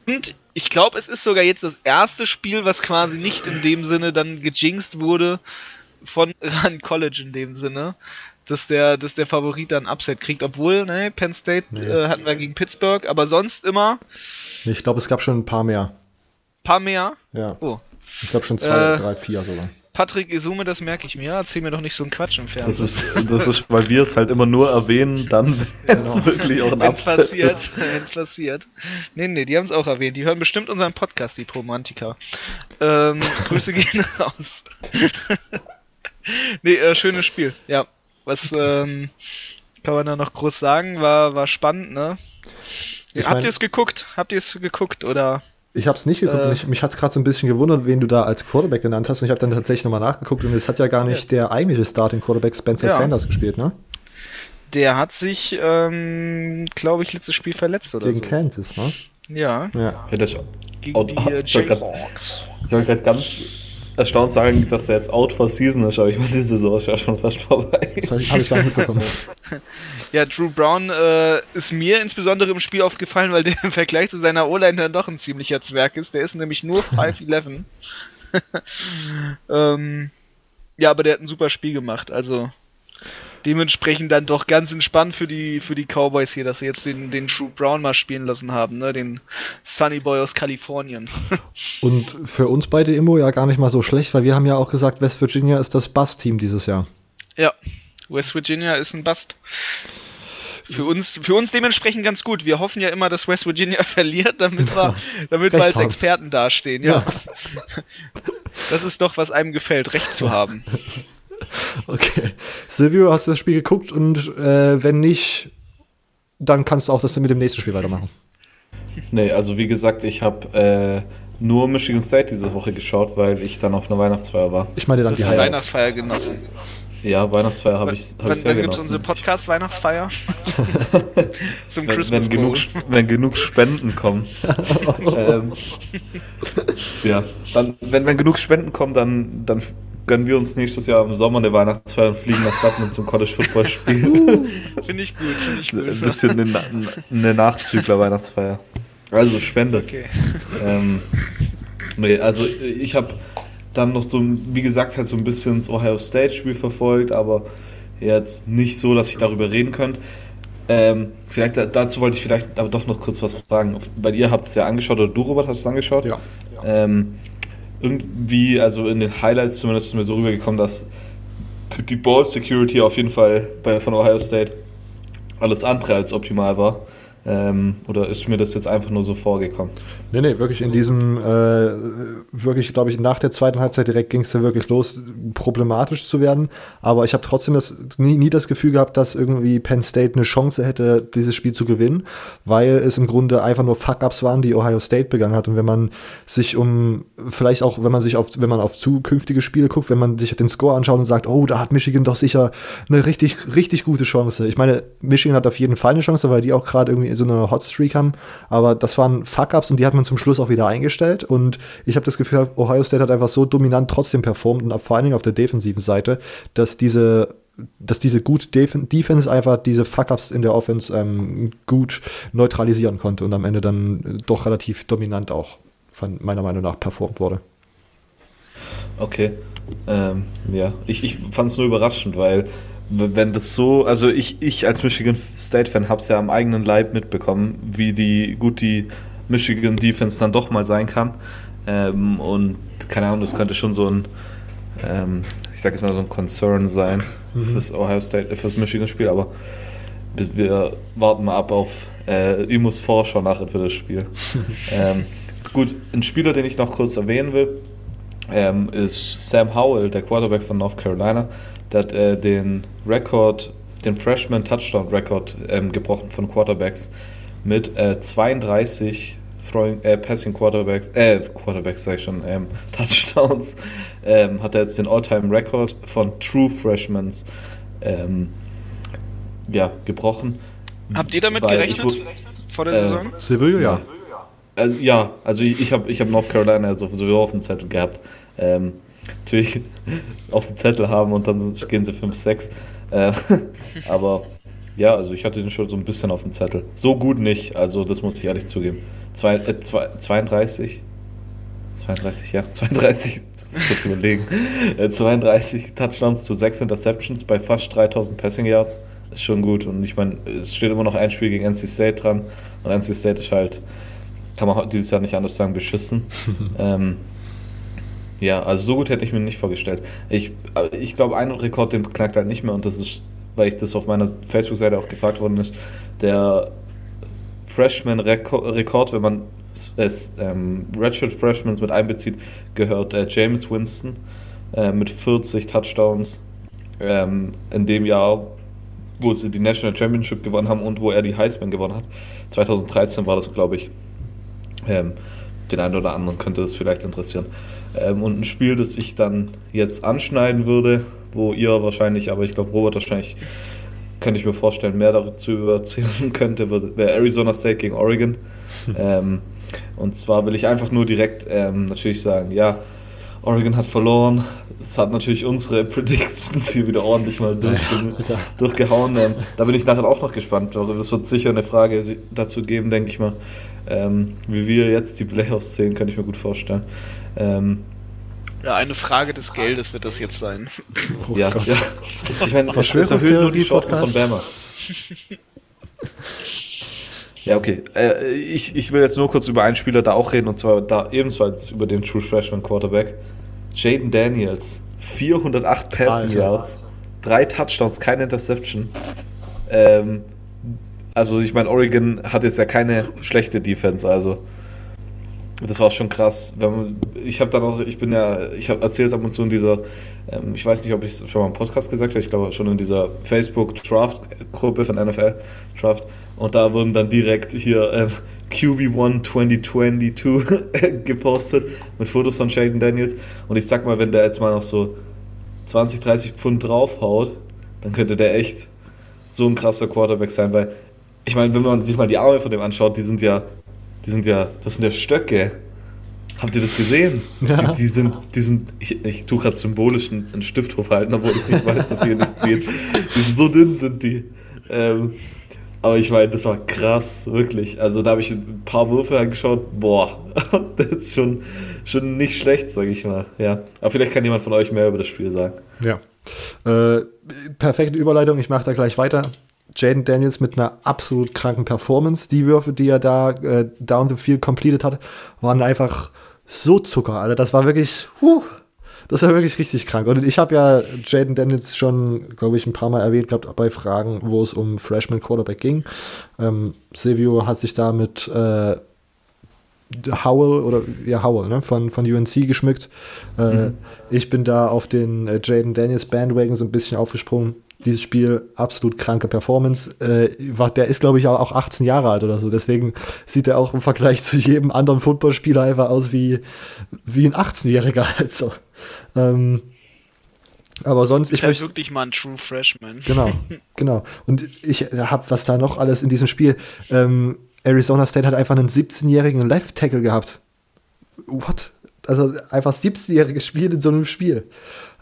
und ich glaube, es ist sogar jetzt das erste Spiel, was quasi nicht in dem Sinne dann gejinxt wurde von Run College in dem Sinne, dass der, dass der Favorit dann Upset kriegt, obwohl, ne, Penn State nee. äh, hatten wir gegen Pittsburgh, aber sonst immer. Ich glaube, es gab schon ein paar mehr. Paar mehr? Ja. Oh. Ich glaube schon zwei, äh, drei, vier sogar. Patrick Isume, das merke ich mir. Erzähl mir doch nicht so einen Quatsch im Fernsehen. Das ist, das ist weil wir es halt immer nur erwähnen, dann, wenn es genau. wirklich auch ein Wenn's Upset passiert, ist. Wenn es passiert. Nee, nee, die haben es auch erwähnt. Die hören bestimmt unseren Podcast, die Romantiker. Ähm, Grüße gehen raus. nee, äh, schönes Spiel. Ja. Was ähm, kann man da noch groß sagen? War, war spannend, ne? Habt ihr es geguckt? Habt ihr es geguckt oder? Ich habe es nicht geguckt. Äh, mich mich hat es gerade so ein bisschen gewundert, wen du da als Quarterback genannt hast. Und ich habe dann tatsächlich nochmal nachgeguckt. Und es hat ja gar nicht ja. der eigentliche Starting Quarterback Spencer ja. Sanders gespielt, ne? Der hat sich, ähm, glaube ich, letztes Spiel verletzt oder Gegen so. Kansas, ne? Ja. Ja, ja das Gegen die oh, Ich wollte gerade ganz erstaunt sagen, dass er jetzt out for season ist, aber ich meine, die Saison ist ja schon fast vorbei. Das habe ich gar nicht mitbekommen. Ja, Drew Brown äh, ist mir insbesondere im Spiel aufgefallen, weil der im Vergleich zu seiner O-Line dann doch ein ziemlicher Zwerg ist. Der ist nämlich nur 5'11. ähm, ja, aber der hat ein super Spiel gemacht. Also dementsprechend dann doch ganz entspannt für die, für die Cowboys hier, dass sie jetzt den, den Drew Brown mal spielen lassen haben, ne? den Sunny Boy aus Kalifornien. Und für uns beide Immo ja gar nicht mal so schlecht, weil wir haben ja auch gesagt, West Virginia ist das Bass-Team dieses Jahr. Ja, West Virginia ist ein Bast. Für uns, für uns dementsprechend ganz gut. Wir hoffen ja immer, dass West Virginia verliert, damit wir, damit wir als haben. Experten dastehen. Ja. ja. Das ist doch, was einem gefällt, Recht zu haben. Okay. Silvio, hast du das Spiel geguckt? Und äh, wenn nicht, dann kannst du auch das mit dem nächsten Spiel weitermachen. Nee, also wie gesagt, ich habe äh, nur Michigan State diese Woche geschaut, weil ich dann auf einer Weihnachtsfeier war. Ich meine dann die Weihnachtsfeier genossen. Ja, Weihnachtsfeier habe ich, hab ich sehr genossen. unsere Podcast-Weihnachtsfeier? Zum wenn, wenn, genug, wenn genug Spenden kommen. ähm, ja, dann, wenn, wenn genug Spenden kommen, dann, dann gönnen wir uns nächstes Jahr im Sommer eine Weihnachtsfeier und fliegen nach Dortmund zum College Football spielen. Uh, finde ich gut, finde ich gut. Ein bisschen eine, eine Nachzügler-Weihnachtsfeier. Also spendet. Okay. Ähm, nee, also ich habe dann noch so, wie gesagt, halt so ein bisschen das Ohio State-Spiel verfolgt, aber jetzt nicht so, dass ich darüber reden könnte. Ähm, vielleicht dazu wollte ich vielleicht aber doch noch kurz was fragen, weil ihr habt es ja angeschaut oder du Robert hast es angeschaut. Ja. Ähm, irgendwie, also in den Highlights zumindest ist mir so rübergekommen, dass die Ball Security auf jeden Fall bei, von Ohio State alles andere als optimal war. Ähm, oder ist mir das jetzt einfach nur so vorgekommen? Nee, nee, wirklich in diesem, äh, wirklich, glaube ich, nach der zweiten Halbzeit direkt ging es dann wirklich los, problematisch zu werden. Aber ich habe trotzdem das, nie, nie das Gefühl gehabt, dass irgendwie Penn State eine Chance hätte, dieses Spiel zu gewinnen, weil es im Grunde einfach nur Fuck-Ups waren, die Ohio State begangen hat. Und wenn man sich um, vielleicht auch, wenn man sich auf, wenn man auf zukünftige Spiele guckt, wenn man sich den Score anschaut und sagt, oh, da hat Michigan doch sicher eine richtig, richtig gute Chance. Ich meine, Michigan hat auf jeden Fall eine Chance, weil die auch gerade irgendwie so eine Hotstreak haben. Aber das waren Fuck-Ups und die hat man zum Schluss auch wieder eingestellt. Und ich habe das Gefühl, Ohio State hat einfach so dominant trotzdem performt und vor allen Dingen auf der defensiven Seite, dass diese dass diese gut Def Defense einfach diese Fuck-Ups in der Offense ähm, gut neutralisieren konnte und am Ende dann doch relativ dominant auch von meiner Meinung nach performt wurde. Okay. Ähm, ja, ich, ich fand es nur überraschend, weil wenn das so, also ich, ich als Michigan State-Fan habe es ja am eigenen Leib mitbekommen, wie die gut die Michigan Defense dann doch mal sein kann. Ähm, und keine Ahnung, das könnte schon so ein, ähm, ich sag jetzt mal so ein Concern sein mhm. fürs Ohio State, fürs Michigan-Spiel, aber wir warten mal ab auf äh, Imus Vorschau nachher für das Spiel. ähm, gut, ein Spieler, den ich noch kurz erwähnen will, ähm, ist Sam Howell, der Quarterback von North Carolina. Der hat äh, den Rekord den Freshman Touchdown Record ähm, gebrochen von Quarterbacks mit äh, 32 Throwing, äh, Passing Quarterbacks, äh, Quarterbacks sag ich schon, ähm, Touchdowns, ähm, hat er jetzt den All-Time Record von True Freshmans ähm, ja, gebrochen. Habt ihr damit gerechnet ich, vor der äh, Saison? Sevilla, ja. Also, ja, also ich, ich habe ich hab North Carolina sowieso auf dem Zettel gehabt. Ähm, natürlich auf dem Zettel haben und dann gehen sie 5-6. Äh, aber ja, also ich hatte den schon so ein bisschen auf dem Zettel. So gut nicht, also das muss ich ehrlich zugeben. Zwei, äh, zwei, 32, 32, ja, 32, kurz überlegen. Äh, 32 Touchdowns zu 6 Interceptions bei fast 3000 Passing Yards. Ist schon gut. Und ich meine, es steht immer noch ein Spiel gegen NC State dran. Und NC State ist halt, kann man dieses Jahr nicht anders sagen, beschissen. ähm, ja, also so gut hätte ich mir nicht vorgestellt. Ich, äh, ich glaube, einen Rekord, den knackt halt nicht mehr. Und das ist weil ich das auf meiner Facebook-Seite auch gefragt worden ist, der Freshman-Rekord, wenn man es ähm, Redshirt Freshmans mit einbezieht, gehört äh, James Winston äh, mit 40 Touchdowns ähm, in dem Jahr, wo sie die National Championship gewonnen haben und wo er die Heisman gewonnen hat. 2013 war das, glaube ich. Ähm, den einen oder anderen könnte das vielleicht interessieren. Ähm, und ein Spiel, das ich dann jetzt anschneiden würde, wo ihr wahrscheinlich, aber ich glaube, Robert wahrscheinlich, könnte ich mir vorstellen, mehr dazu erzählen könnte, wäre Arizona State gegen Oregon. ähm, und zwar will ich einfach nur direkt ähm, natürlich sagen, ja, Oregon hat verloren. Es hat natürlich unsere Predictions hier wieder ordentlich mal durch, durchgehauen. Ähm, da bin ich nachher auch noch gespannt. Es wird sicher eine Frage dazu geben, denke ich mal. Ähm, wie wir jetzt die Playoffs sehen, kann ich mir gut vorstellen. Ähm, ja, eine Frage des Geldes wird das jetzt sein. Oh ja, ja. Ich meine, das erhöht nur die Chancen von Bama. Ja, okay. Äh, ich, ich will jetzt nur kurz über einen Spieler da auch reden und zwar da ebenfalls über den True Freshman Quarterback. Jaden Daniels. 408 Passing Yards, drei Touchdowns, keine Interception. Ähm, also ich meine, Oregon hat jetzt ja keine schlechte Defense, also das war schon krass. ich habe dann auch, ich bin ja, ich erzähle es ab und zu in dieser, ähm, ich weiß nicht, ob ich es schon mal im Podcast gesagt habe, ich glaube schon in dieser Facebook-Draft-Gruppe von NFL Draft. Und da wurden dann direkt hier ähm, QB1 2022 gepostet mit Fotos von Shaden Daniels. Und ich sag mal, wenn der jetzt mal noch so 20, 30 Pfund draufhaut, dann könnte der echt so ein krasser Quarterback sein, weil ich meine, wenn man sich mal die Arme von dem anschaut, die sind ja die sind ja, das sind ja Stöcke. Habt ihr das gesehen? Ja. Die, die, sind, die sind, ich, ich tue gerade symbolisch einen, einen Stift hochhalten, obwohl ich nicht weiß, dass ihr nicht seht. Die sind so dünn, sind die. Ähm, aber ich meine, das war krass, wirklich. Also da habe ich ein paar Würfe angeschaut. Boah, das ist schon, schon nicht schlecht, sage ich mal. Ja. Aber vielleicht kann jemand von euch mehr über das Spiel sagen. Ja. Äh, perfekte Überleitung, ich mache da gleich weiter. Jaden Daniels mit einer absolut kranken Performance. Die Würfe, die er da äh, down the field completed hat, waren einfach so Zucker, Alter. Das war wirklich, huh, das war wirklich richtig krank. Und ich habe ja Jaden Daniels schon, glaube ich, ein paar Mal erwähnt gehabt bei Fragen, wo es um Freshman Quarterback ging. Ähm, Silvio hat sich da mit äh, Howell oder ja Howell ne, von, von UNC geschmückt. Äh, mhm. Ich bin da auf den äh, Jaden Daniels Bandwagon so ein bisschen aufgesprungen dieses Spiel absolut kranke Performance. Äh, der ist, glaube ich, auch 18 Jahre alt oder so. Deswegen sieht er auch im Vergleich zu jedem anderen Footballspieler einfach aus wie, wie ein 18-Jähriger. Also. Ähm, aber sonst. Ist ich halt wirklich mal ein True Freshman. Genau, genau. Und ich habe, was da noch alles in diesem Spiel. Ähm, Arizona State hat einfach einen 17-jährigen Left Tackle gehabt. What? Also einfach 17-jähriges Spiel in so einem Spiel.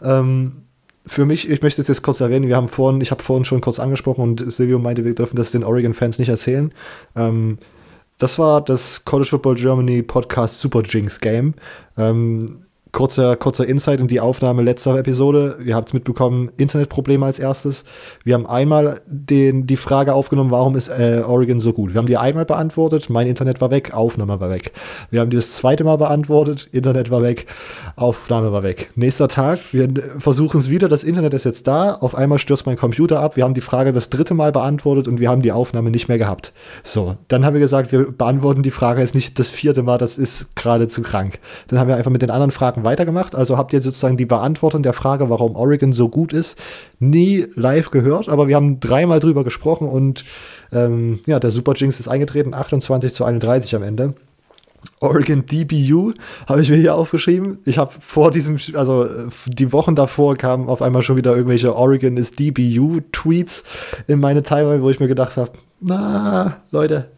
Ähm, für mich, ich möchte es jetzt kurz erwähnen, wir haben vorhin, ich habe vorhin schon kurz angesprochen und Silvio meinte, wir dürfen das den Oregon-Fans nicht erzählen. Ähm, das war das College Football Germany Podcast Super Jinx Game. Ähm, Kurzer, kurzer Insight in die Aufnahme letzter Episode. Ihr habt es mitbekommen, Internetprobleme als erstes. Wir haben einmal den, die Frage aufgenommen, warum ist äh, Oregon so gut? Wir haben die einmal beantwortet, mein Internet war weg, Aufnahme war weg. Wir haben die das zweite Mal beantwortet, Internet war weg, Aufnahme war weg. Nächster Tag, wir versuchen es wieder, das Internet ist jetzt da, auf einmal stürzt mein Computer ab, wir haben die Frage das dritte Mal beantwortet und wir haben die Aufnahme nicht mehr gehabt. So, dann haben wir gesagt, wir beantworten die Frage jetzt nicht das vierte Mal, das ist gerade zu krank. Dann haben wir einfach mit den anderen Fragen Fragen weitergemacht. Also habt ihr sozusagen die Beantwortung der Frage, warum Oregon so gut ist, nie live gehört. Aber wir haben dreimal drüber gesprochen und ähm, ja, der Super Jinx ist eingetreten, 28 zu 31 am Ende. Oregon DBU habe ich mir hier aufgeschrieben. Ich habe vor diesem, also die Wochen davor kamen auf einmal schon wieder irgendwelche Oregon ist DBU Tweets in meine Timeline, wo ich mir gedacht habe, na, Leute,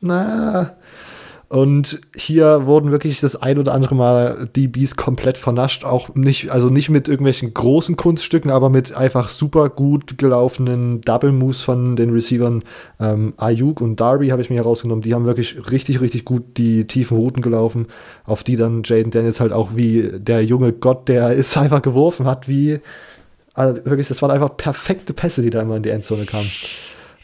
na, und hier wurden wirklich das ein oder andere Mal die Bees komplett vernascht. Auch nicht, also nicht mit irgendwelchen großen Kunststücken, aber mit einfach super gut gelaufenen Double Moves von den Receivern. Ähm, Ayuk und Darby habe ich mir herausgenommen. Die haben wirklich richtig, richtig gut die tiefen Routen gelaufen, auf die dann Jaden Daniels halt auch wie der junge Gott, der ist einfach geworfen hat, wie, also wirklich, das waren einfach perfekte Pässe, die da immer in die Endzone kamen.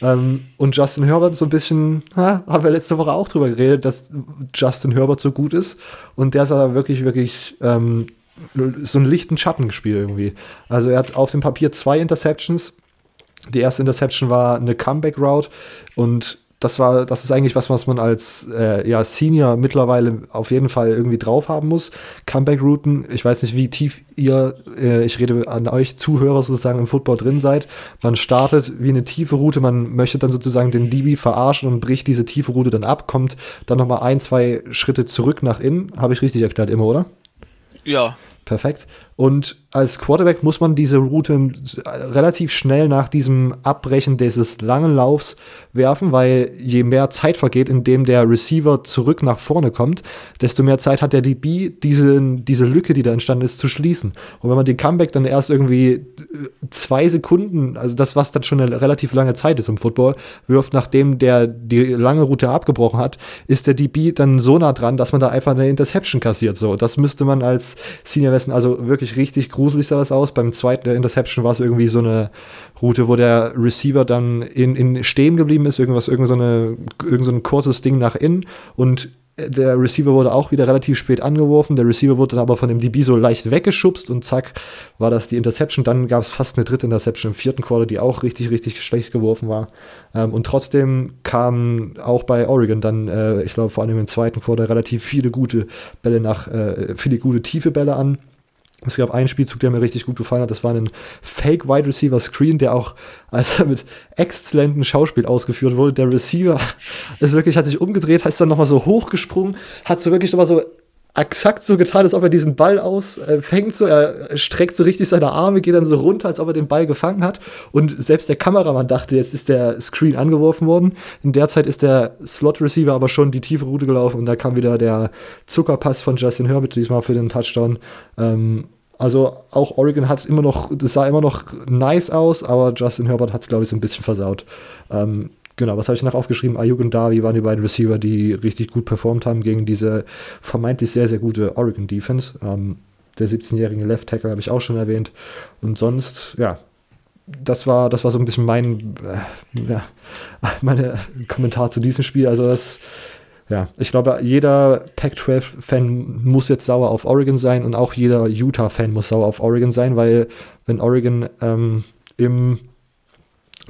Ähm, und Justin Herbert so ein bisschen, ha, haben wir letzte Woche auch drüber geredet, dass Justin Herbert so gut ist. Und der ist aber wirklich, wirklich ähm, so einen lichten Schatten gespielt irgendwie. Also er hat auf dem Papier zwei Interceptions. Die erste Interception war eine Comeback-Route und das war, das ist eigentlich was, was man als äh, ja, Senior mittlerweile auf jeden Fall irgendwie drauf haben muss. Comeback-Routen, ich weiß nicht, wie tief ihr, äh, ich rede an euch Zuhörer sozusagen im Football drin seid. Man startet wie eine tiefe Route, man möchte dann sozusagen den DB verarschen und bricht diese tiefe Route dann ab, kommt dann nochmal ein, zwei Schritte zurück nach innen. Habe ich richtig erklärt immer, oder? Ja. Perfekt. Und als Quarterback muss man diese Route relativ schnell nach diesem Abbrechen dieses langen Laufs werfen, weil je mehr Zeit vergeht, indem der Receiver zurück nach vorne kommt, desto mehr Zeit hat der DB, diese, diese Lücke, die da entstanden ist, zu schließen. Und wenn man den Comeback dann erst irgendwie äh, zwei Sekunden, also das, was dann schon eine relativ lange Zeit ist im Football, wirft, nachdem der die lange Route abgebrochen hat, ist der DB dann so nah dran, dass man da einfach eine Interception kassiert. So, das müsste man als Senior Westen, also wirklich richtig gruselig sah das aus. Beim zweiten der Interception war es irgendwie so eine Route, wo der Receiver dann in, in stehen geblieben ist, irgendwas, irgend so, eine, irgend so ein kurzes Ding nach innen und der Receiver wurde auch wieder relativ spät angeworfen. Der Receiver wurde dann aber von dem DB so leicht weggeschubst und zack, war das die Interception. Dann gab es fast eine dritte Interception im vierten Quarter, die auch richtig, richtig schlecht geworfen war. Ähm, und trotzdem kamen auch bei Oregon dann, äh, ich glaube vor allem im zweiten Quarter, relativ viele gute Bälle nach, äh, viele gute tiefe Bälle an. Es gab einen Spielzug, der mir richtig gut gefallen hat. Das war ein Fake Wide Receiver Screen, der auch also mit exzellentem Schauspiel ausgeführt wurde. Der Receiver ist wirklich, hat sich umgedreht, ist dann nochmal so hochgesprungen, hat so wirklich nochmal so exakt so getan, als ob er diesen Ball ausfängt, äh, so, er streckt so richtig seine Arme, geht dann so runter, als ob er den Ball gefangen hat. Und selbst der Kameramann dachte, jetzt ist der Screen angeworfen worden. In der Zeit ist der Slot-Receiver aber schon die tiefe Route gelaufen und da kam wieder der Zuckerpass von Justin Herbert diesmal für den Touchdown. Ähm, also auch Oregon hat immer noch, das sah immer noch nice aus, aber Justin Herbert hat es, glaube ich, so ein bisschen versaut. Ähm, Genau, was habe ich noch aufgeschrieben? Ayuk und Darby waren die beiden Receiver, die richtig gut performt haben gegen diese vermeintlich sehr, sehr gute Oregon Defense. Ähm, der 17-jährige Left Tackle habe ich auch schon erwähnt. Und sonst, ja, das war, das war so ein bisschen mein, äh, ja, meine Kommentar zu diesem Spiel. Also das, ja, ich glaube, jeder Pac-12-Fan muss jetzt sauer auf Oregon sein und auch jeder Utah-Fan muss sauer auf Oregon sein, weil wenn Oregon ähm, im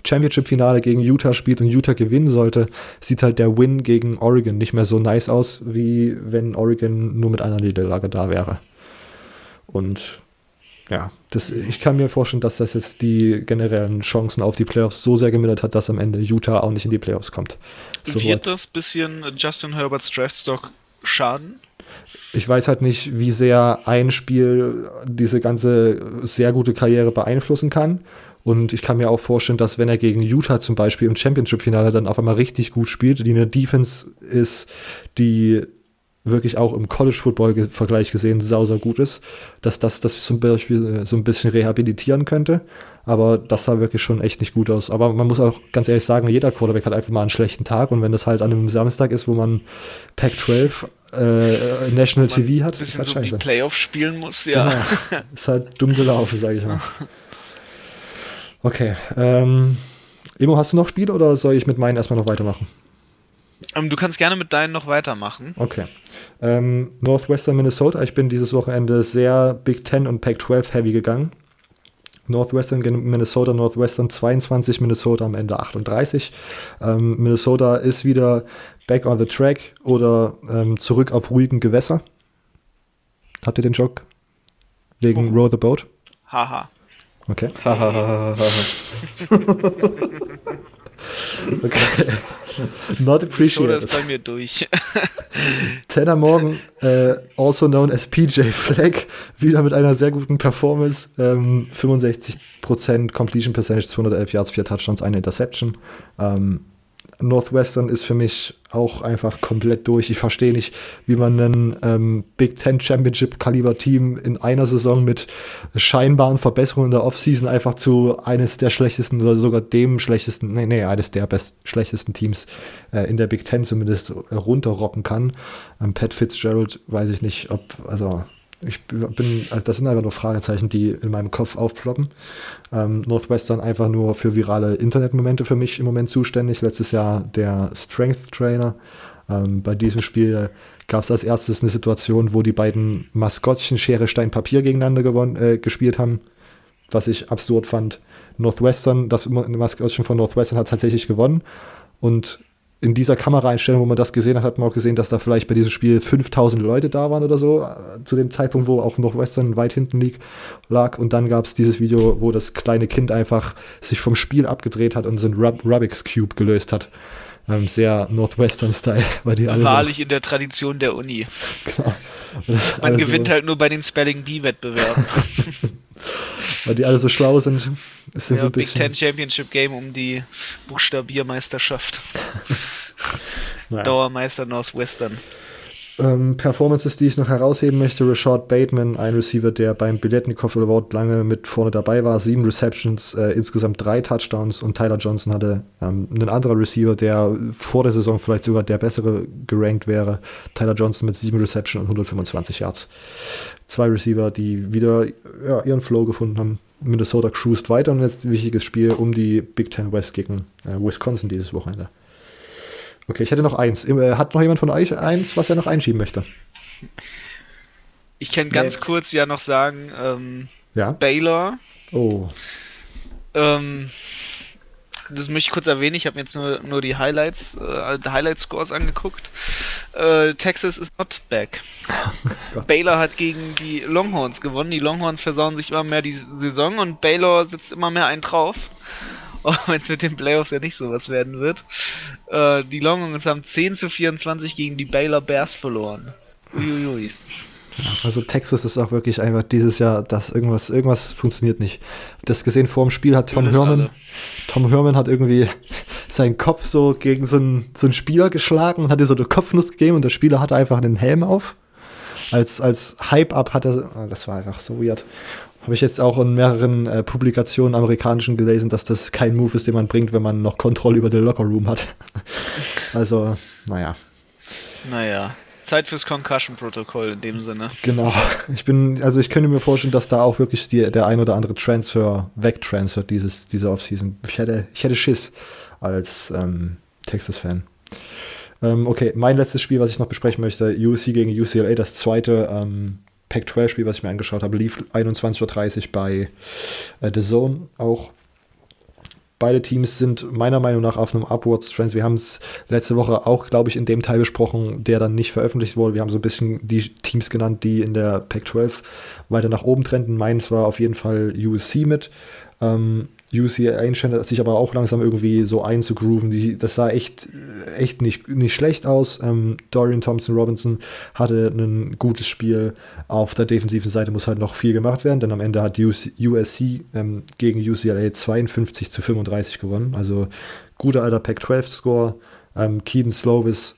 Championship-Finale gegen Utah spielt und Utah gewinnen sollte, sieht halt der Win gegen Oregon nicht mehr so nice aus, wie wenn Oregon nur mit einer Niederlage da wäre. Und ja, das, ich kann mir vorstellen, dass das jetzt die generellen Chancen auf die Playoffs so sehr gemindert hat, dass am Ende Utah auch nicht in die Playoffs kommt. So Wird das bisschen Justin Herberts Draftstock schaden? Ich weiß halt nicht, wie sehr ein Spiel diese ganze sehr gute Karriere beeinflussen kann und ich kann mir auch vorstellen, dass wenn er gegen Utah zum Beispiel im Championship-Finale dann auf einmal richtig gut spielt, die eine Defense ist, die wirklich auch im College-Football-Vergleich gesehen sauser gut ist, dass das das zum Beispiel so ein bisschen rehabilitieren könnte. Aber das sah wirklich schon echt nicht gut aus. Aber man muss auch ganz ehrlich sagen, jeder Quarterback hat einfach mal einen schlechten Tag. Und wenn das halt an einem Samstag ist, wo man Pac-12 äh, National TV hat, ist halt so scheiße. die Playoff spielen muss, ja. Genau. Ist halt dumm gelaufen, sage ich mal. Okay. Ähm, Emo, hast du noch Spiele oder soll ich mit meinen erstmal noch weitermachen? Ähm, du kannst gerne mit deinen noch weitermachen. Okay. Ähm, Northwestern Minnesota. Ich bin dieses Wochenende sehr Big Ten und Pac-12 heavy gegangen. Northwestern Minnesota, Northwestern 22, Minnesota am Ende 38. Ähm, Minnesota ist wieder back on the track oder ähm, zurück auf ruhigen Gewässer. Habt ihr den Joke Wegen oh. Row the Boat? Haha. Okay. okay. Not appreciated. Das bei mir durch. Tanner Morgan, äh, also known as PJ Flag, wieder mit einer sehr guten Performance. Ähm, 65% Completion Percentage, 211 Yards, 4 Touchdowns, eine Interception. Ähm, Northwestern ist für mich auch einfach komplett durch. Ich verstehe nicht, wie man ein ähm, Big Ten Championship Kaliber Team in einer Saison mit scheinbaren Verbesserungen in der Offseason einfach zu eines der schlechtesten oder sogar dem schlechtesten, nee, nee, eines der best schlechtesten Teams äh, in der Big Ten zumindest runterrocken kann. Ähm, Pat Fitzgerald weiß ich nicht, ob, also ich bin, das sind einfach nur Fragezeichen, die in meinem Kopf aufploppen. Ähm, Northwestern einfach nur für virale Internetmomente für mich im Moment zuständig. Letztes Jahr der Strength Trainer. Ähm, bei diesem Spiel gab es als erstes eine Situation, wo die beiden Maskottchen Schere, Stein, Papier gegeneinander gewonnen, äh, gespielt haben, was ich absurd fand. Northwestern, das Maskottchen von Northwestern hat tatsächlich gewonnen und in dieser Kameraeinstellung, wo man das gesehen hat, hat man auch gesehen, dass da vielleicht bei diesem Spiel 5000 Leute da waren oder so, äh, zu dem Zeitpunkt, wo auch noch Western weit hinten lieg, lag. Und dann gab es dieses Video, wo das kleine Kind einfach sich vom Spiel abgedreht hat und so ein Rub Rubik's Cube gelöst hat. Ähm, sehr Northwestern-Style, weil die alle Wahrlich so in der Tradition der Uni. Genau. Man gewinnt so halt nur bei den Spelling Bee-Wettbewerben. weil die alle so schlau sind. Es sind ja, so ein Big Ten Championship Game um die Buchstabiermeisterschaft. naja. Dauermeister Northwestern. Ähm, Performances, die ich noch herausheben möchte: Rashad Bateman, ein Receiver, der beim Biletnikoff Award lange mit vorne dabei war, sieben Receptions, äh, insgesamt drei Touchdowns und Tyler Johnson hatte ähm, einen anderen Receiver, der vor der Saison vielleicht sogar der bessere gerankt wäre. Tyler Johnson mit sieben Receptions und 125 Yards. Zwei Receiver, die wieder ja, ihren Flow gefunden haben. Minnesota cruised weiter und jetzt ein wichtiges Spiel um die Big Ten West gegen äh, Wisconsin dieses Wochenende. Okay, ich hätte noch eins. Äh, hat noch jemand von euch eins, was er noch einschieben möchte? Ich kann ganz nee. kurz ja noch sagen, ähm, ja? Baylor. Oh. Ähm, das möchte ich kurz erwähnen. Ich habe jetzt nur, nur die Highlights, äh, Highlight-Scores angeguckt. Äh, Texas is not back. Oh Baylor hat gegen die Longhorns gewonnen. Die Longhorns versauen sich immer mehr die Saison und Baylor setzt immer mehr einen drauf. auch wenn es mit den Playoffs ja nicht sowas werden wird. Äh, die Longhorns haben 10 zu 24 gegen die Baylor Bears verloren. Uiuiui. also Texas ist auch wirklich einfach dieses Jahr, dass irgendwas, irgendwas funktioniert nicht. Das gesehen vor dem Spiel hat Tom Herman, Tom Herman hat irgendwie seinen Kopf so gegen so einen, so einen Spieler geschlagen und hat dir so eine Kopfnuss gegeben und der Spieler hatte einfach einen Helm auf. Als, als Hype-Up hat er, ah, das war einfach so weird. Habe ich jetzt auch in mehreren äh, Publikationen amerikanischen gelesen, dass das kein Move ist, den man bringt, wenn man noch Kontrolle über den Lockerroom hat. also, naja. Naja. Zeit fürs Concussion-Protokoll in dem Sinne. Genau. Ich bin, also ich könnte mir vorstellen, dass da auch wirklich die, der ein oder andere Transfer wegtransfert, dieses, diese Offseason. Ich hätte, ich hätte Schiss als ähm, Texas-Fan. Ähm, okay, mein letztes Spiel, was ich noch besprechen möchte, UC gegen UCLA, das zweite ähm, Pac-12-Spiel, was ich mir angeschaut habe, lief 21.30 Uhr bei äh, The Zone auch. Beide Teams sind meiner Meinung nach auf einem Upwards Trend. Wir haben es letzte Woche auch, glaube ich, in dem Teil besprochen, der dann nicht veröffentlicht wurde. Wir haben so ein bisschen die Teams genannt, die in der Pac-12 weiter nach oben trenden. Meins war auf jeden Fall USC mit. Ähm, UCLA scheint sich aber auch langsam irgendwie so einzugrooven. Die, das sah echt, echt nicht, nicht schlecht aus. Ähm, Dorian Thompson Robinson hatte ein gutes Spiel. Auf der defensiven Seite muss halt noch viel gemacht werden, denn am Ende hat USC ähm, gegen UCLA 52 zu 35 gewonnen. Also guter alter Pac-12-Score. Ähm, Keaton Slovis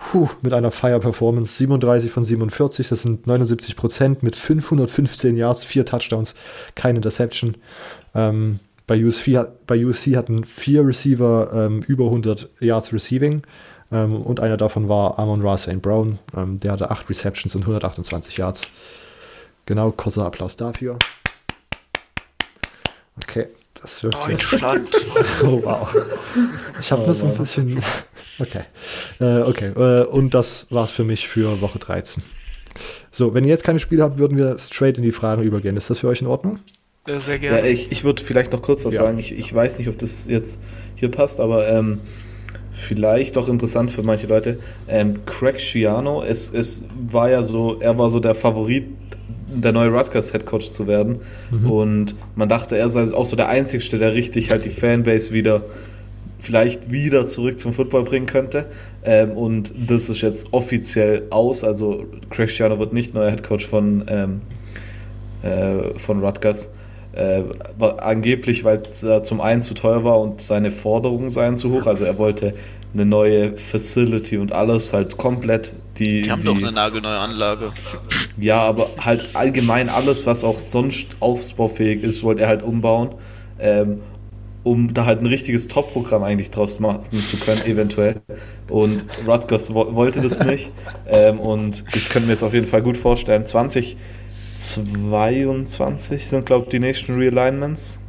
puh, mit einer Fire-Performance 37 von 47, das sind 79 Prozent mit 515 Yards, vier Touchdowns, keine Interception. Ähm, bei USC, bei USC hatten vier Receiver ähm, über 100 Yards Receiving ähm, und einer davon war Amon Ra St. Brown. Ähm, der hatte acht Receptions und 128 Yards. Genau, kurzer Applaus dafür. Okay, das wird. Deutschland! oh, wow. Ich habe oh, nur so ein bisschen. Okay. Äh, okay, äh, und das war's für mich für Woche 13. So, wenn ihr jetzt keine Spiele habt, würden wir straight in die Fragen übergehen. Ist das für euch in Ordnung? Sehr gerne. Ja, ich, ich würde vielleicht noch kurz was ja. sagen. Ich, ich weiß nicht, ob das jetzt hier passt, aber ähm, vielleicht doch interessant für manche Leute. Ähm, Craig Schiano, es, es war ja so, er war so der Favorit der neue Rutgers Head Coach zu werden. Mhm. Und man dachte, er sei auch so der Einzige, der richtig halt die Fanbase wieder vielleicht wieder zurück zum Football bringen könnte. Ähm, und das ist jetzt offiziell aus. Also Cristiano wird nicht neuer Head Coach von, ähm, äh, von Rutgers. Äh, angeblich, weil er zum einen zu teuer war und seine Forderungen seien zu hoch. Also er wollte eine neue Facility und alles halt komplett. Die, die haben die, doch eine nagelneue Anlage. Ja, aber halt allgemein alles, was auch sonst aufbaufähig ist, wollte er halt umbauen. Ähm, um da halt ein richtiges Top-Programm eigentlich draus machen zu können, eventuell. Und Rutgers wo wollte das nicht. ähm, und ich könnte mir jetzt auf jeden Fall gut vorstellen, 2022 sind, glaube ich, die nächsten Realignments.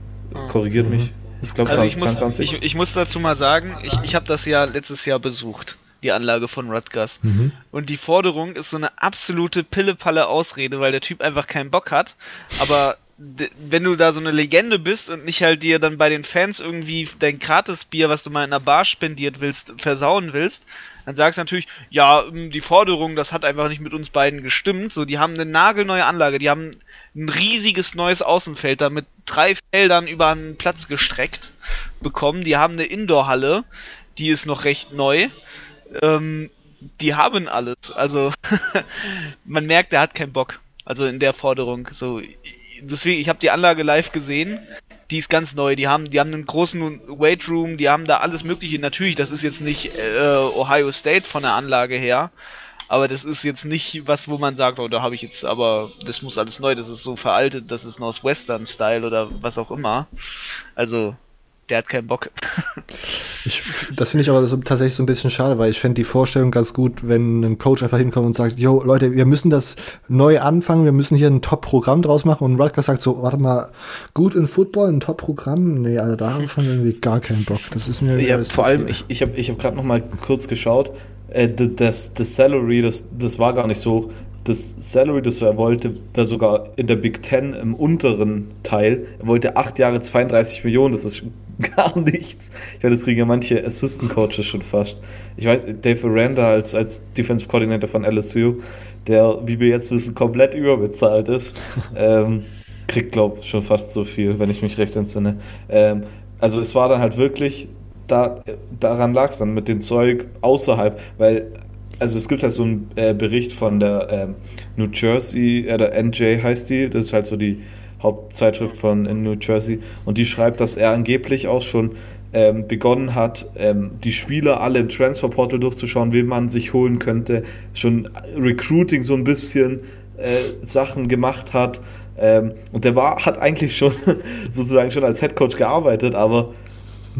Korrigiert mhm. mich. Ich glaube, also 2022. Ich muss, ich, ich muss dazu mal sagen, ich, ich habe das ja letztes Jahr besucht die Anlage von Rutgers. Mhm. Und die Forderung ist so eine absolute Pille-Palle Ausrede, weil der Typ einfach keinen Bock hat. Aber wenn du da so eine Legende bist und nicht halt dir dann bei den Fans irgendwie dein Gratisbier, was du mal in einer Bar spendiert willst, versauen willst, dann sagst du natürlich, ja, ähm, die Forderung, das hat einfach nicht mit uns beiden gestimmt. So, die haben eine nagelneue Anlage, die haben ein riesiges neues Außenfeld da mit drei Feldern über einen Platz gestreckt bekommen. Die haben eine Indoor-Halle, die ist noch recht neu. Ähm, die haben alles. Also man merkt, er hat keinen Bock. Also in der Forderung. So, deswegen, ich habe die Anlage live gesehen. Die ist ganz neu. Die haben, die haben einen großen Weight Room, die haben da alles Mögliche. Natürlich, das ist jetzt nicht äh, Ohio State von der Anlage her, aber das ist jetzt nicht was, wo man sagt, oh, da habe ich jetzt, aber das muss alles neu, das ist so veraltet, das ist Northwestern Style oder was auch immer. Also der hat keinen Bock. ich, das finde ich aber so, tatsächlich so ein bisschen schade, weil ich fände die Vorstellung ganz gut, wenn ein Coach einfach hinkommt und sagt, yo, Leute, wir müssen das neu anfangen, wir müssen hier ein Top-Programm draus machen und Rutgers sagt so, warte mal, gut in Football, ein Top-Programm? Nee, also darauf haben wir irgendwie gar keinen Bock. Das ist mir ja, vor allem, ich, ich habe ich hab gerade noch mal kurz geschaut, äh, das, das Salary, das, das war gar nicht so hoch das Salary, das er wollte, war sogar in der Big Ten im unteren Teil. Er wollte acht Jahre 32 Millionen, das ist gar nichts. Ich meine, das kriegen ja manche Assistant Coaches schon fast. Ich weiß, Dave Aranda als, als Defensive Coordinator von LSU, der, wie wir jetzt wissen, komplett überbezahlt ist, ähm, kriegt, glaube ich, schon fast so viel, wenn ich mich recht entsinne. Ähm, also es war dann halt wirklich, da, daran lag es dann mit dem Zeug außerhalb, weil also es gibt halt so einen äh, Bericht von der ähm, New Jersey, äh, der NJ heißt die, das ist halt so die Hauptzeitschrift von in New Jersey und die schreibt, dass er angeblich auch schon ähm, begonnen hat, ähm, die Spieler alle im Transferportal durchzuschauen, wen man sich holen könnte, schon Recruiting so ein bisschen äh, Sachen gemacht hat ähm, und der war, hat eigentlich schon sozusagen schon als Headcoach gearbeitet, aber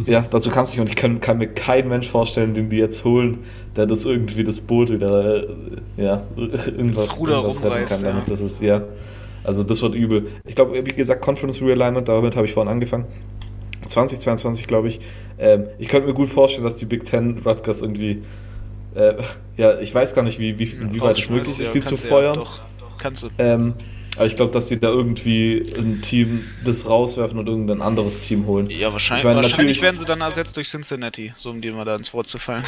ja, dazu kannst du nicht und ich kann, kann, mir keinen Mensch vorstellen, den die jetzt holen, der das irgendwie das Boot wieder, äh, ja, irgendwas, das Ruder irgendwas retten kann damit. Ja. Das ist, ja, also das wird übel. Ich glaube, wie gesagt, Conference Realignment, damit habe ich vorhin angefangen. 2022, glaube ich. Ähm, ich könnte mir gut vorstellen, dass die Big Ten Rutgers irgendwie, äh, ja, ich weiß gar nicht, wie, wie, wie weit es möglich ist, die zu feuern. Ja, doch, doch, kannst du. Ähm, aber ich glaube, dass sie da irgendwie ein Team das rauswerfen und irgendein anderes Team holen. Ja, wahrscheinlich, meine, wahrscheinlich werden sie dann ersetzt durch Cincinnati, so um die mal da ins Wort zu fallen.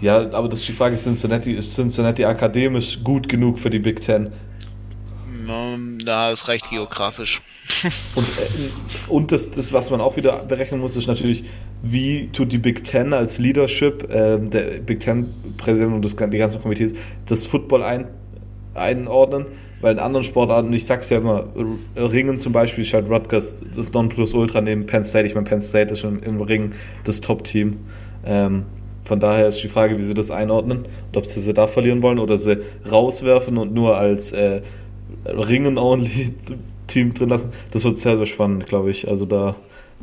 Ja, aber das ist die Frage, Cincinnati, ist Cincinnati akademisch gut genug für die Big Ten? Da es reicht geografisch. und, äh, und das, das, was man auch wieder berechnen muss, ist natürlich, wie tut die Big Ten als Leadership, äh, der Big Ten-Präsident und das, die ganzen Komitees, das Football ein, einordnen weil in anderen Sportarten, ich sag's ja immer, Ringen zum Beispiel ist halt Rutgers das Nonplusultra neben Penn State. Ich meine, Penn State ist schon im Ring das Top-Team. Ähm, von daher ist die Frage, wie sie das einordnen und ob sie sie da verlieren wollen oder sie rauswerfen und nur als äh, Ringen-Only-Team drin lassen. Das wird sehr, sehr spannend, glaube ich. Also da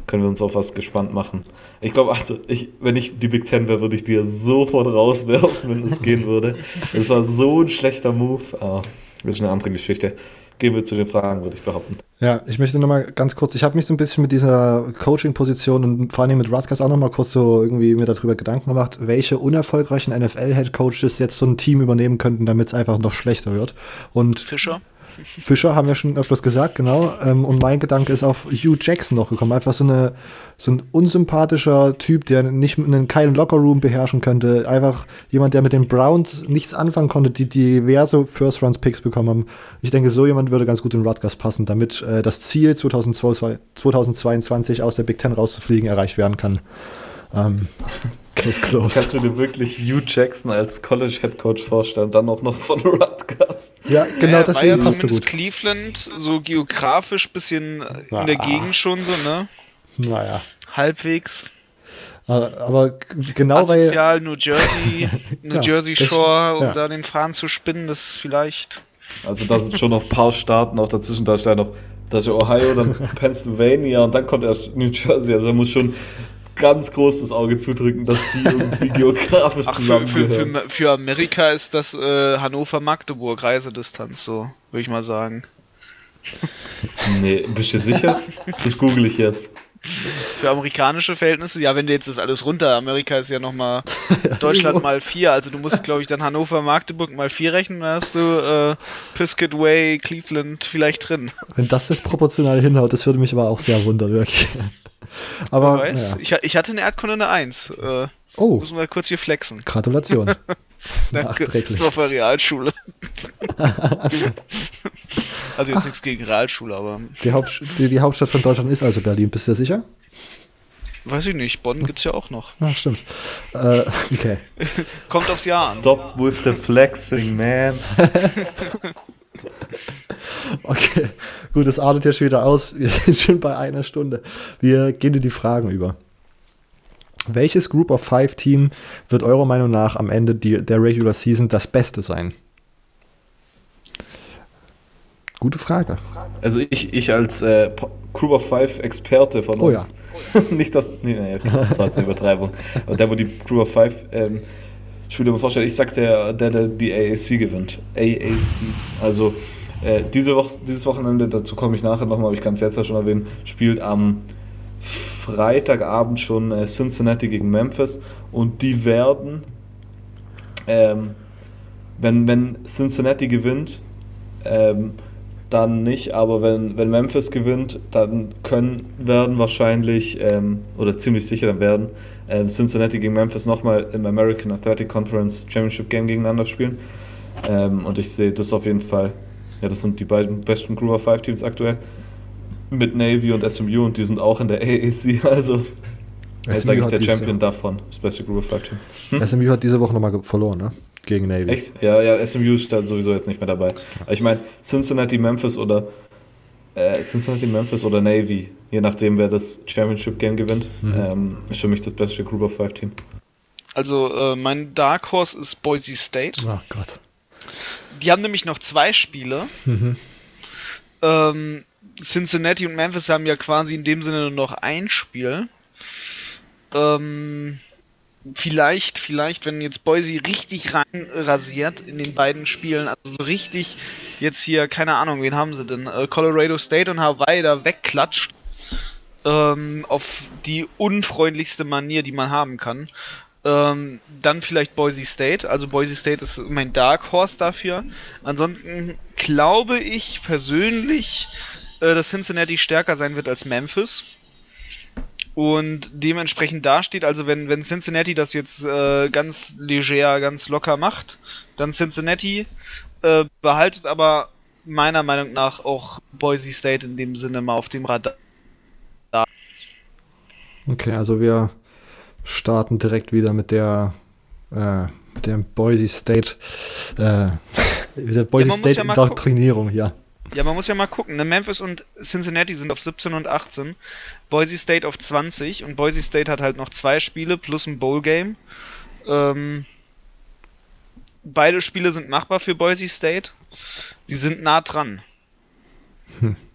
können wir uns auf was gespannt machen. Ich glaube, also, ich, wenn ich die Big Ten wäre, würde ich die ja sofort rauswerfen, wenn es gehen würde. Das war so ein schlechter Move. Ah. Das ist eine andere Geschichte. Gehen wir zu den Fragen, würde ich behaupten. Ja, ich möchte nochmal ganz kurz, ich habe mich so ein bisschen mit dieser Coaching-Position und vor allem mit Rutgers auch nochmal kurz so irgendwie mir darüber Gedanken gemacht, welche unerfolgreichen NFL-Head-Coaches jetzt so ein Team übernehmen könnten, damit es einfach noch schlechter wird. Und Fischer? Fischer haben wir schon öfters gesagt, genau. Ähm, und mein Gedanke ist auf Hugh Jackson noch gekommen. Einfach so, eine, so ein unsympathischer Typ, der nicht einen, keinen Lockerroom beherrschen könnte. Einfach jemand, der mit den Browns nichts anfangen konnte, die diverse First-Round-Picks bekommen haben. Ich denke, so jemand würde ganz gut in Rutgers passen, damit äh, das Ziel 2022 aus der Big Ten rauszufliegen erreicht werden kann. Ähm, Case closed. Kannst du dir wirklich Hugh Jackson als College Head Coach vorstellen, dann auch noch von Rutgers? Ja, genau, ja, deswegen war ja passt gut. Cleveland so geografisch bisschen in der Gegend schon so, ne? Naja. Halbwegs. Aber genau Asozial, weil. New Jersey, New ja, Jersey Shore, das, um da den Faden zu spinnen, das vielleicht. Also da sind schon noch ein paar Staaten auch dazwischen, da steht noch, da ist ja Ohio, dann Pennsylvania und dann kommt erst New Jersey. Also da muss schon ganz groß das Auge zudrücken, dass die irgendwie geografisch Ach, zusammengehören. Für, für, für, Amerika ist das äh, Hannover-Magdeburg Reisedistanz so, würde ich mal sagen. Nee, bist du sicher? Das google ich jetzt. Für amerikanische Verhältnisse, ja, wenn du jetzt das alles runter, Amerika ist ja nochmal Deutschland mal vier, also du musst, glaube ich, dann Hannover, Magdeburg mal vier rechnen, dann hast du äh, Piscataway, Cleveland vielleicht drin. Wenn das jetzt proportional hinhaut, das würde mich aber auch sehr wundern, wirklich. Aber ja. ich, ich, hatte eine Erdkunde eine 1. Äh, oh. Müssen wir kurz hier flexen. Gratulation. Nachträglich. Das war für Realschule. also jetzt nichts gegen Realschule, aber. Die, Haupt, die, die, Hauptstadt von Deutschland ist also Berlin, bist du sicher? Weiß ich nicht, Bonn gibt es ja auch noch. Ja, stimmt. Äh, okay. Kommt aufs Jahr an. Stop with the flexing, man. Okay, gut, das artet ja schon wieder aus. Wir sind schon bei einer Stunde. Wir gehen in die Fragen über. Welches Group of Five Team wird eurer Meinung nach am Ende die, der Regular Season das Beste sein? Gute Frage. Also ich, ich als äh, Group of Five Experte von oh, uns. Ja. nicht das. Nee, nee, okay, das war jetzt eine Übertreibung. Aber der, wo die Group of Five ähm, Spieler mir vorstellt, ich sag der, der, der die AAC gewinnt. AAC. Also äh, diese Woche, dieses Wochenende, dazu komme ich nachher nochmal, aber ich kann es jetzt ja schon erwähnen, spielt am Freitagabend schon äh, Cincinnati gegen Memphis und die werden, ähm, wenn, wenn Cincinnati gewinnt, ähm, dann nicht, aber wenn, wenn Memphis gewinnt, dann können, werden wahrscheinlich, ähm, oder ziemlich sicher dann werden, äh, Cincinnati gegen Memphis nochmal im American Athletic Conference Championship Game gegeneinander spielen. Ähm, und ich sehe das auf jeden Fall ja, das sind die beiden besten Group of Five Teams aktuell. Mit Navy und SMU und die sind auch in der AAC, also jetzt sage ich der Champion Jahr. davon, das beste Group of Five Team. Hm? SMU hat diese Woche nochmal verloren, ne? Gegen Navy. Echt? Ja, ja, SMU ist da sowieso jetzt nicht mehr dabei. Aber ich meine, Cincinnati, Memphis oder äh, Cincinnati, Memphis oder Navy, je nachdem, wer das Championship Game gewinnt, mhm. ähm, ist für mich das beste Group of Five Team. Also äh, mein Dark Horse ist Boise State. Ach Gott. Die haben nämlich noch zwei Spiele. Mhm. Ähm, Cincinnati und Memphis haben ja quasi in dem Sinne nur noch ein Spiel. Ähm, vielleicht, vielleicht, wenn jetzt Boise richtig rein rasiert in den beiden Spielen, also so richtig jetzt hier, keine Ahnung, wen haben sie denn? Äh, Colorado State und Hawaii da wegklatscht. Ähm, auf die unfreundlichste Manier, die man haben kann. Ähm, dann vielleicht Boise State. Also Boise State ist mein Dark Horse dafür. Ansonsten glaube ich persönlich, äh, dass Cincinnati stärker sein wird als Memphis. Und dementsprechend dasteht, also wenn, wenn Cincinnati das jetzt äh, ganz leger, ganz locker macht, dann Cincinnati äh, behaltet aber meiner Meinung nach auch Boise State in dem Sinne mal auf dem Radar. Okay, also wir starten direkt wieder mit der, äh, mit der Boise State, äh, mit der Boise ja, State ja Indoktrinierung, ja. Ja, man muss ja mal gucken. Ne? Memphis und Cincinnati sind auf 17 und 18, Boise State auf 20 und Boise State hat halt noch zwei Spiele plus ein Bowl-Game. Ähm, beide Spiele sind machbar für Boise State. Sie sind nah dran. Hm.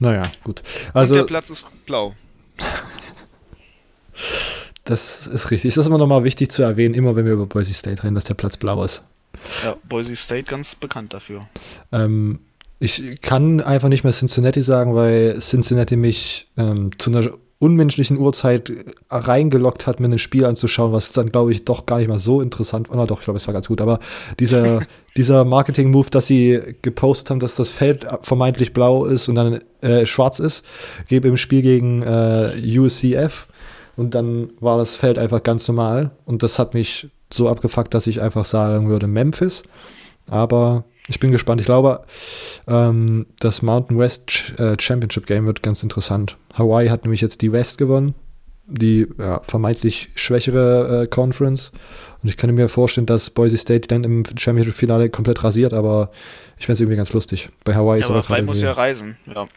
Naja, gut. Also, und der Platz ist blau. Das ist richtig. Das ist immer nochmal wichtig zu erwähnen, immer wenn wir über Boise State reden, dass der Platz blau ist. Ja, Boise State ganz bekannt dafür. Ähm, ich kann einfach nicht mehr Cincinnati sagen, weil Cincinnati mich ähm, zu einer unmenschlichen Uhrzeit reingelockt hat, mir ein Spiel anzuschauen, was dann, glaube ich, doch gar nicht mal so interessant war. Na doch, ich glaube, es war ganz gut. Aber dieser, dieser Marketing-Move, dass sie gepostet haben, dass das Feld vermeintlich blau ist und dann äh, schwarz ist, gebe im Spiel gegen äh, UCF und dann war das Feld einfach ganz normal und das hat mich so abgefuckt, dass ich einfach sagen würde Memphis. Aber ich bin gespannt. Ich glaube, ähm, das Mountain West äh, Championship Game wird ganz interessant. Hawaii hat nämlich jetzt die West gewonnen, die ja, vermeintlich schwächere äh, Conference. Und ich könnte mir vorstellen, dass Boise State dann im Championship-Finale komplett rasiert, aber ich fände es irgendwie ganz lustig. Bei Hawaii ja, ist aber Hawaii muss ja reisen, ja.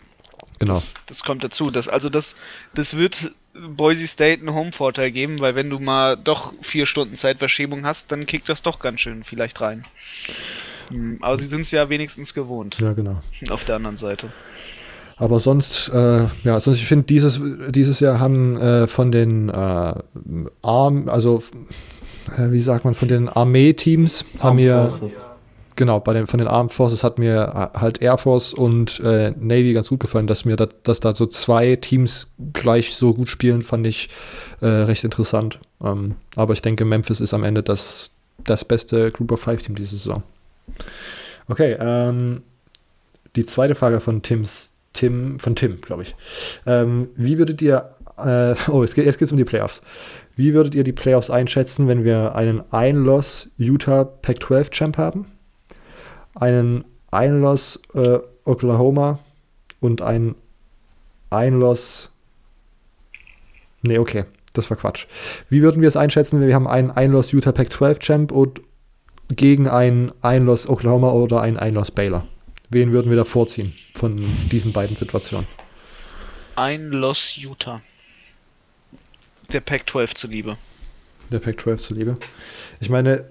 Genau. Das, das kommt dazu. Das, also das, das wird Boise State einen Home-Vorteil geben, weil wenn du mal doch vier Stunden Zeitverschiebung hast, dann kickt das doch ganz schön vielleicht rein. Hm, aber sie sind es ja wenigstens gewohnt. Ja, genau. Auf der anderen Seite. Aber sonst, äh, ja, sonst, ich finde, dieses, dieses Jahr haben äh, von den äh, Arm, also, äh, wie sagt man, von den Armee-Teams haben wir. Genau, bei den, von den Armed Forces hat mir äh, halt Air Force und äh, Navy ganz gut gefallen, dass mir da, dass da so zwei Teams gleich so gut spielen, fand ich recht interessant. Ähm, aber ich denke, Memphis ist am Ende das, das beste Group of Five Team diese Saison. Okay, ähm, die zweite Frage von Tims, Tim, von Tim, glaube ich. Ähm, wie würdet ihr, äh, oh, jetzt geht es um die Playoffs. Wie würdet ihr die Playoffs einschätzen, wenn wir einen Ein-Loss Utah Pac-12 Champ haben, einen Ein-Loss äh, Oklahoma und ein Ein-Loss Nee, okay, das war Quatsch. Wie würden wir es einschätzen, wenn wir haben einen Ein-Loss Utah Pac-12 Champ und gegen einen Einloss Oklahoma oder einen Einloss Baylor? Wen würden wir da vorziehen von diesen beiden Situationen? Einloss Utah. Der Pac-12 zuliebe. Der Pac-12 zuliebe. Ich meine,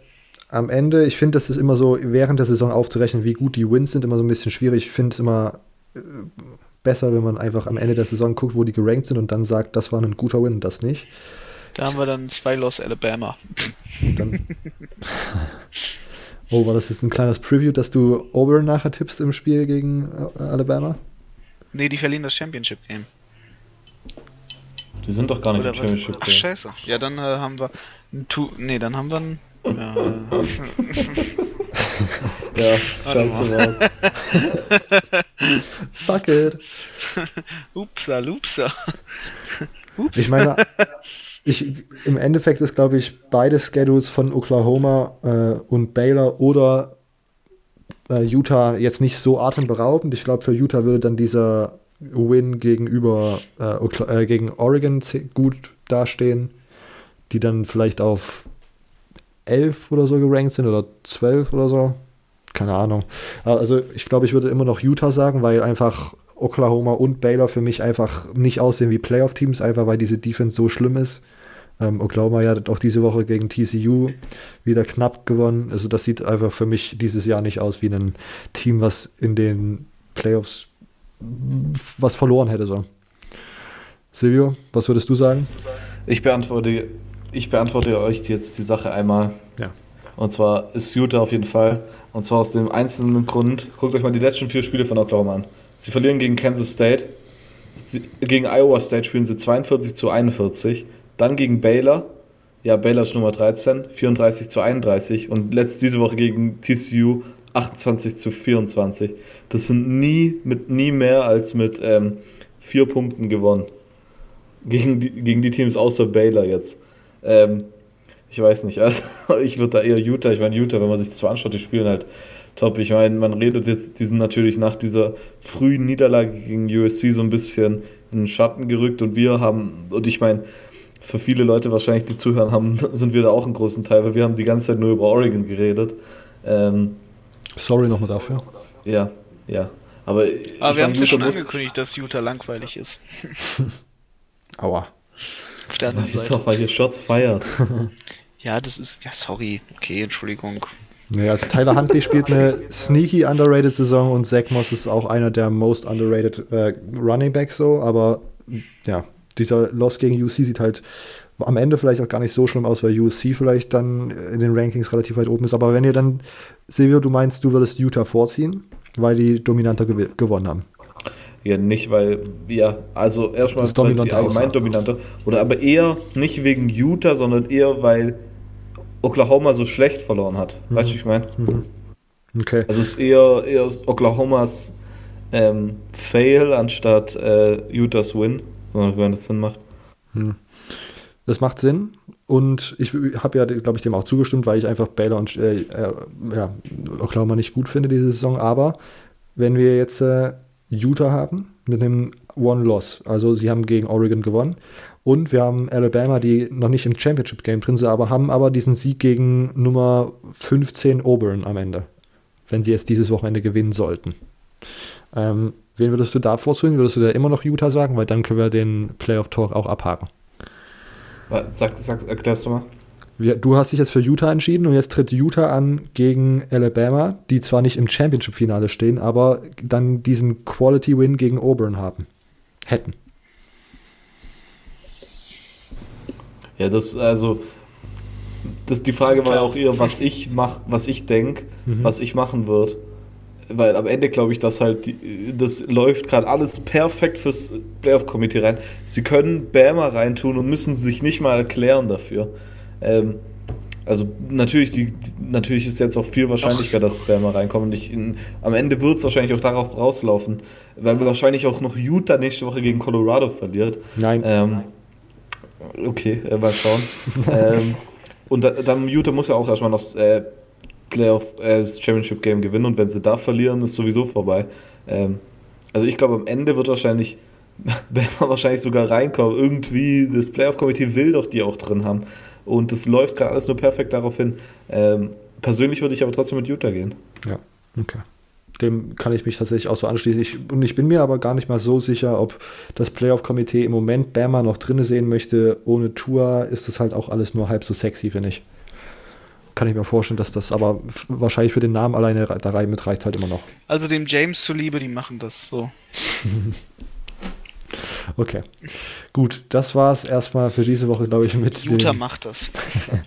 am Ende, ich finde, das ist immer so, während der Saison aufzurechnen, wie gut die Wins sind, immer so ein bisschen schwierig. Ich finde es immer äh, besser, wenn man einfach am Ende der Saison guckt, wo die gerankt sind und dann sagt, das war ein guter Win und das nicht. Da haben wir dann zwei Loss Alabama. Dann oh, war das jetzt ein kleines Preview, dass du Auburn nachher tippst im Spiel gegen äh, Alabama? Nee, die verlieren das Championship Game. Die sind doch gar nicht Oder im Championship Game. Ach, scheiße. Ja, dann äh, haben wir ein Tu Nee, dann haben wir ein. Ja, ja scheiße raus. Fuck it. Upsa, lupsa. Ups. Ich meine, ich, im Endeffekt ist, glaube ich, beide Schedules von Oklahoma äh, und Baylor oder äh, Utah jetzt nicht so atemberaubend. Ich glaube, für Utah würde dann dieser Win gegenüber äh, äh gegen Oregon gut dastehen, die dann vielleicht auf 11 oder so gerankt sind oder 12 oder so. Keine Ahnung. Also ich glaube, ich würde immer noch Utah sagen, weil einfach Oklahoma und Baylor für mich einfach nicht aussehen wie Playoff-Teams, einfach weil diese Defense so schlimm ist. Ähm, Oklahoma ja auch diese Woche gegen TCU wieder knapp gewonnen. Also das sieht einfach für mich dieses Jahr nicht aus wie ein Team, was in den Playoffs was verloren hätte. So. Silvio, was würdest du sagen? Ich beantworte, ich beantworte euch jetzt die Sache einmal. Ja. Und zwar ist Utah auf jeden Fall. Und zwar aus dem einzelnen Grund. Guckt euch mal die letzten vier Spiele von Oklahoma an. Sie verlieren gegen Kansas State. Sie, gegen Iowa State spielen sie 42 zu 41. Dann gegen Baylor. Ja, Baylor ist Nummer 13, 34 zu 31. Und letzt diese Woche gegen TCU 28 zu 24. Das sind nie, mit, nie mehr als mit ähm, vier Punkten gewonnen. Gegen die, gegen die Teams außer Baylor jetzt. Ähm, ich weiß nicht, also ich würde da eher Utah, ich meine Utah, wenn man sich das so anschaut, die spielen halt top. Ich meine, man redet jetzt, die sind natürlich nach dieser frühen Niederlage gegen USC so ein bisschen in den Schatten gerückt und wir haben, und ich meine, für viele Leute wahrscheinlich, die zuhören, haben, sind wir da auch einen großen Teil, weil wir haben die ganze Zeit nur über Oregon geredet. Ähm, Sorry nochmal dafür. Ja, ja. Aber, Aber wir haben ja schon angekündigt, dass Utah langweilig ist. Aua. Auf der anderen Jetzt weil ihr Shots feiert. ja, das ist. Ja, sorry. Okay, Entschuldigung. Naja, also Tyler Huntley spielt eine sneaky underrated Saison und Zach Moss ist auch einer der most underrated äh, Running Backs so, aber ja, dieser Loss gegen UC sieht halt am Ende vielleicht auch gar nicht so schlimm aus, weil USC vielleicht dann in den Rankings relativ weit oben ist. Aber wenn ihr dann, Silvio, du meinst, du würdest Utah vorziehen, weil die dominanter gew gewonnen haben. hier nicht, weil ja, also erstmal Das dominante allgemein dominanter oder aber eher nicht wegen Utah, sondern eher weil Oklahoma so schlecht verloren hat. Weißt du, wie ich meine? Okay. Also es ist eher, eher Oklahomas ähm, Fail anstatt äh, Utahs Win, wenn das Sinn macht. Das macht Sinn. Und ich habe ja, glaube ich, dem auch zugestimmt, weil ich einfach Baylor und äh, äh, ja, Oklahoma nicht gut finde diese Saison. Aber wenn wir jetzt äh, Utah haben mit einem One-Loss, also sie haben gegen Oregon gewonnen und wir haben Alabama, die noch nicht im Championship-Game drin sind, aber haben aber diesen Sieg gegen Nummer 15 Auburn am Ende, wenn sie jetzt dieses Wochenende gewinnen sollten. Ähm, wen würdest du da vorzuhlen? Würdest du da immer noch Utah sagen? Weil dann können wir den Playoff-Talk auch abhaken. Sag, sag, erklärst du mal? Du hast dich jetzt für Utah entschieden und jetzt tritt Utah an gegen Alabama, die zwar nicht im Championship-Finale stehen, aber dann diesen Quality-Win gegen Auburn haben. Hätten. Ja, das, also, das, die Frage war ja auch eher, was ich mach, was ich denke, was ich machen würde. Weil am Ende glaube ich, dass halt die, das läuft gerade alles perfekt fürs Playoff-Komitee rein. Sie können Bama reintun und müssen sich nicht mal erklären dafür. Ähm, also natürlich, die, natürlich ist jetzt auch viel wahrscheinlicher, dass Bama reinkommt. Und ich, in, am Ende wird es wahrscheinlich auch darauf rauslaufen, weil wahrscheinlich auch noch Utah nächste Woche gegen Colorado verliert. Nein. Ähm, okay, äh, mal schauen. ähm, und da, dann Utah muss ja auch erstmal noch äh, Playoff, äh, das Championship Game gewinnen und wenn sie da verlieren, ist sowieso vorbei. Ähm, also ich glaube, am Ende wird wahrscheinlich Bama wahrscheinlich sogar reinkommen. Irgendwie, das Playoff-Komitee will doch die auch drin haben. Und das läuft gerade alles nur perfekt darauf hin. Ähm, persönlich würde ich aber trotzdem mit Utah gehen. Ja, okay. Dem kann ich mich tatsächlich auch so anschließen. Ich, und ich bin mir aber gar nicht mal so sicher, ob das Playoff-Komitee im Moment Bama noch drin sehen möchte. Ohne Tour ist das halt auch alles nur halb so sexy, finde ich. Kann ich mir vorstellen, dass das aber wahrscheinlich für den Namen alleine da rein mit reicht halt immer noch. Also dem James zuliebe, die machen das so. Okay. Gut, das war es erstmal für diese Woche, glaube ich, mit Utah den, macht das.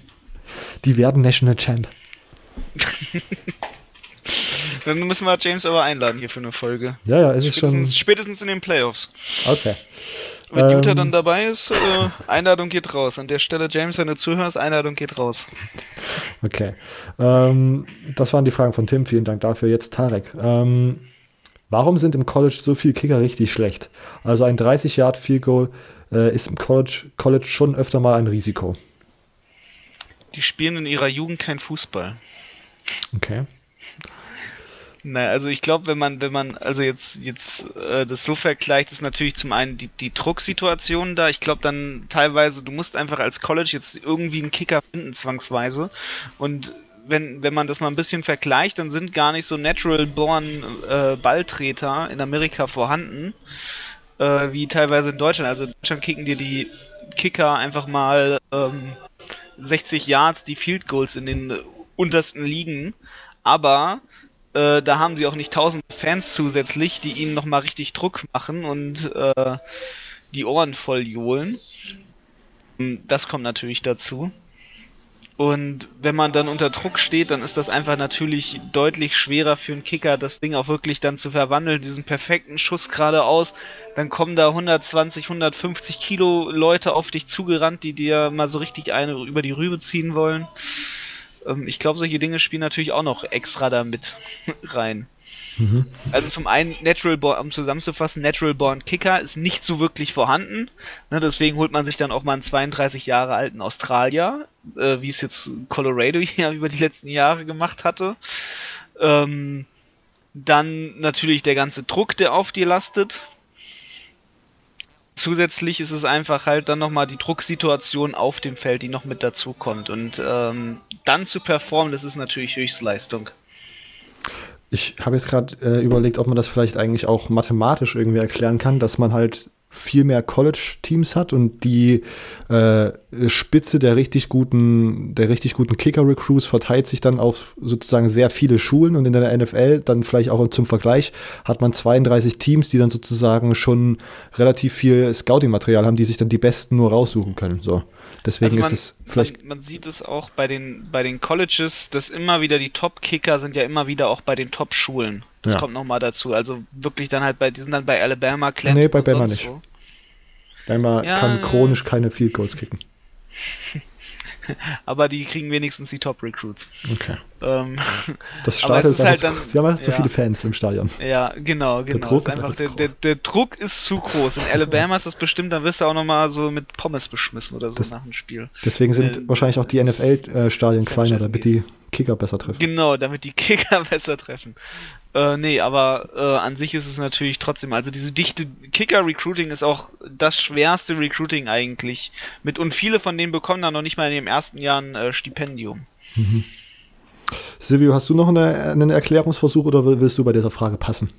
Die werden National Champ. Dann müssen wir James aber einladen hier für eine Folge. Ja, ja, es ist schon. Spätestens, spätestens in den Playoffs. Okay. Wenn Ähm. dann dabei ist, äh, Einladung geht raus. An der Stelle, James, wenn du zuhörst, Einladung geht raus. Okay. Ähm, das waren die Fragen von Tim. Vielen Dank dafür. Jetzt Tarek. Ähm, warum sind im College so viele Kicker richtig schlecht? Also ein 30 Yard Field Goal äh, ist im College, College schon öfter mal ein Risiko. Die spielen in ihrer Jugend kein Fußball. Okay. Naja, also ich glaube, wenn man, wenn man also jetzt, jetzt äh, das so vergleicht, ist natürlich zum einen die, die Drucksituation da. Ich glaube dann teilweise, du musst einfach als College jetzt irgendwie einen Kicker finden, zwangsweise. Und wenn, wenn man das mal ein bisschen vergleicht, dann sind gar nicht so natural born äh, Balltreter in Amerika vorhanden, äh, wie teilweise in Deutschland. Also in Deutschland kicken dir die Kicker einfach mal ähm, 60 Yards die Field Goals in den untersten Ligen. Aber äh, da haben sie auch nicht tausend Fans zusätzlich, die ihnen nochmal richtig Druck machen und äh, die Ohren voll johlen. Ähm, Das kommt natürlich dazu. Und wenn man dann unter Druck steht, dann ist das einfach natürlich deutlich schwerer für einen Kicker, das Ding auch wirklich dann zu verwandeln, diesen perfekten Schuss geradeaus. Dann kommen da 120, 150 Kilo Leute auf dich zugerannt, die dir mal so richtig eine über die Rübe ziehen wollen. Ähm, ich glaube, solche Dinge spielen natürlich auch noch extra da mit rein. Mhm. Also zum einen, Natural Born, um zusammenzufassen, Natural Born Kicker ist nicht so wirklich vorhanden. Ne, deswegen holt man sich dann auch mal einen 32 Jahre alten Australier, äh, wie es jetzt Colorado ja über die letzten Jahre gemacht hatte. Ähm, dann natürlich der ganze Druck, der auf dir lastet. Zusätzlich ist es einfach halt dann nochmal die Drucksituation auf dem Feld, die noch mit dazu kommt. Und ähm, dann zu performen, das ist natürlich Höchstleistung. Ich habe jetzt gerade äh, überlegt, ob man das vielleicht eigentlich auch mathematisch irgendwie erklären kann, dass man halt viel mehr College-Teams hat und die äh, Spitze der richtig guten, der richtig guten Kicker-Recruits verteilt sich dann auf sozusagen sehr viele Schulen und in der NFL dann vielleicht auch zum Vergleich hat man 32 Teams, die dann sozusagen schon relativ viel Scouting-Material haben, die sich dann die Besten nur raussuchen können. So. Deswegen Also ist es vielleicht. Man, man sieht es auch bei den, bei den Colleges, dass immer wieder die Top-Kicker sind ja immer wieder auch bei den Top-Schulen. Das Ja. kommt nochmal dazu. Also wirklich dann halt bei, die sind dann bei Alabama, Clemson. Nee, bei Bama nicht. wo. Bama Ja, kann chronisch keine Field Goals kicken. Aber die kriegen wenigstens die Top-Recruits. Okay. Ähm, Das Stadion ist ist halt zu, dann- sie haben einfach zu ja. viele Fans im Stadion. ja, genau, genau. Druck ist ist einfach, alles der, der, der Druck ist zu groß. In Alabama ist das bestimmt, dann wirst du auch nochmal so mit Pommes beschmissen oder so Das- nach dem Spiel. Deswegen sind Äh, wahrscheinlich auch die NFL-Stadien das kleiner, damit die Kicker besser treffen. Genau, damit die Kicker besser treffen. Äh, nee, aber äh, an sich ist es natürlich trotzdem, also diese dichte Kicker-Recruiting ist auch das schwerste Recruiting eigentlich. Mit, und viele von denen bekommen dann noch nicht mal in ihrem ersten Jahr ein äh, Stipendium. Silvio, hast du noch eine, einen Erklärungsversuch oder will- willst du bei dieser Frage passen?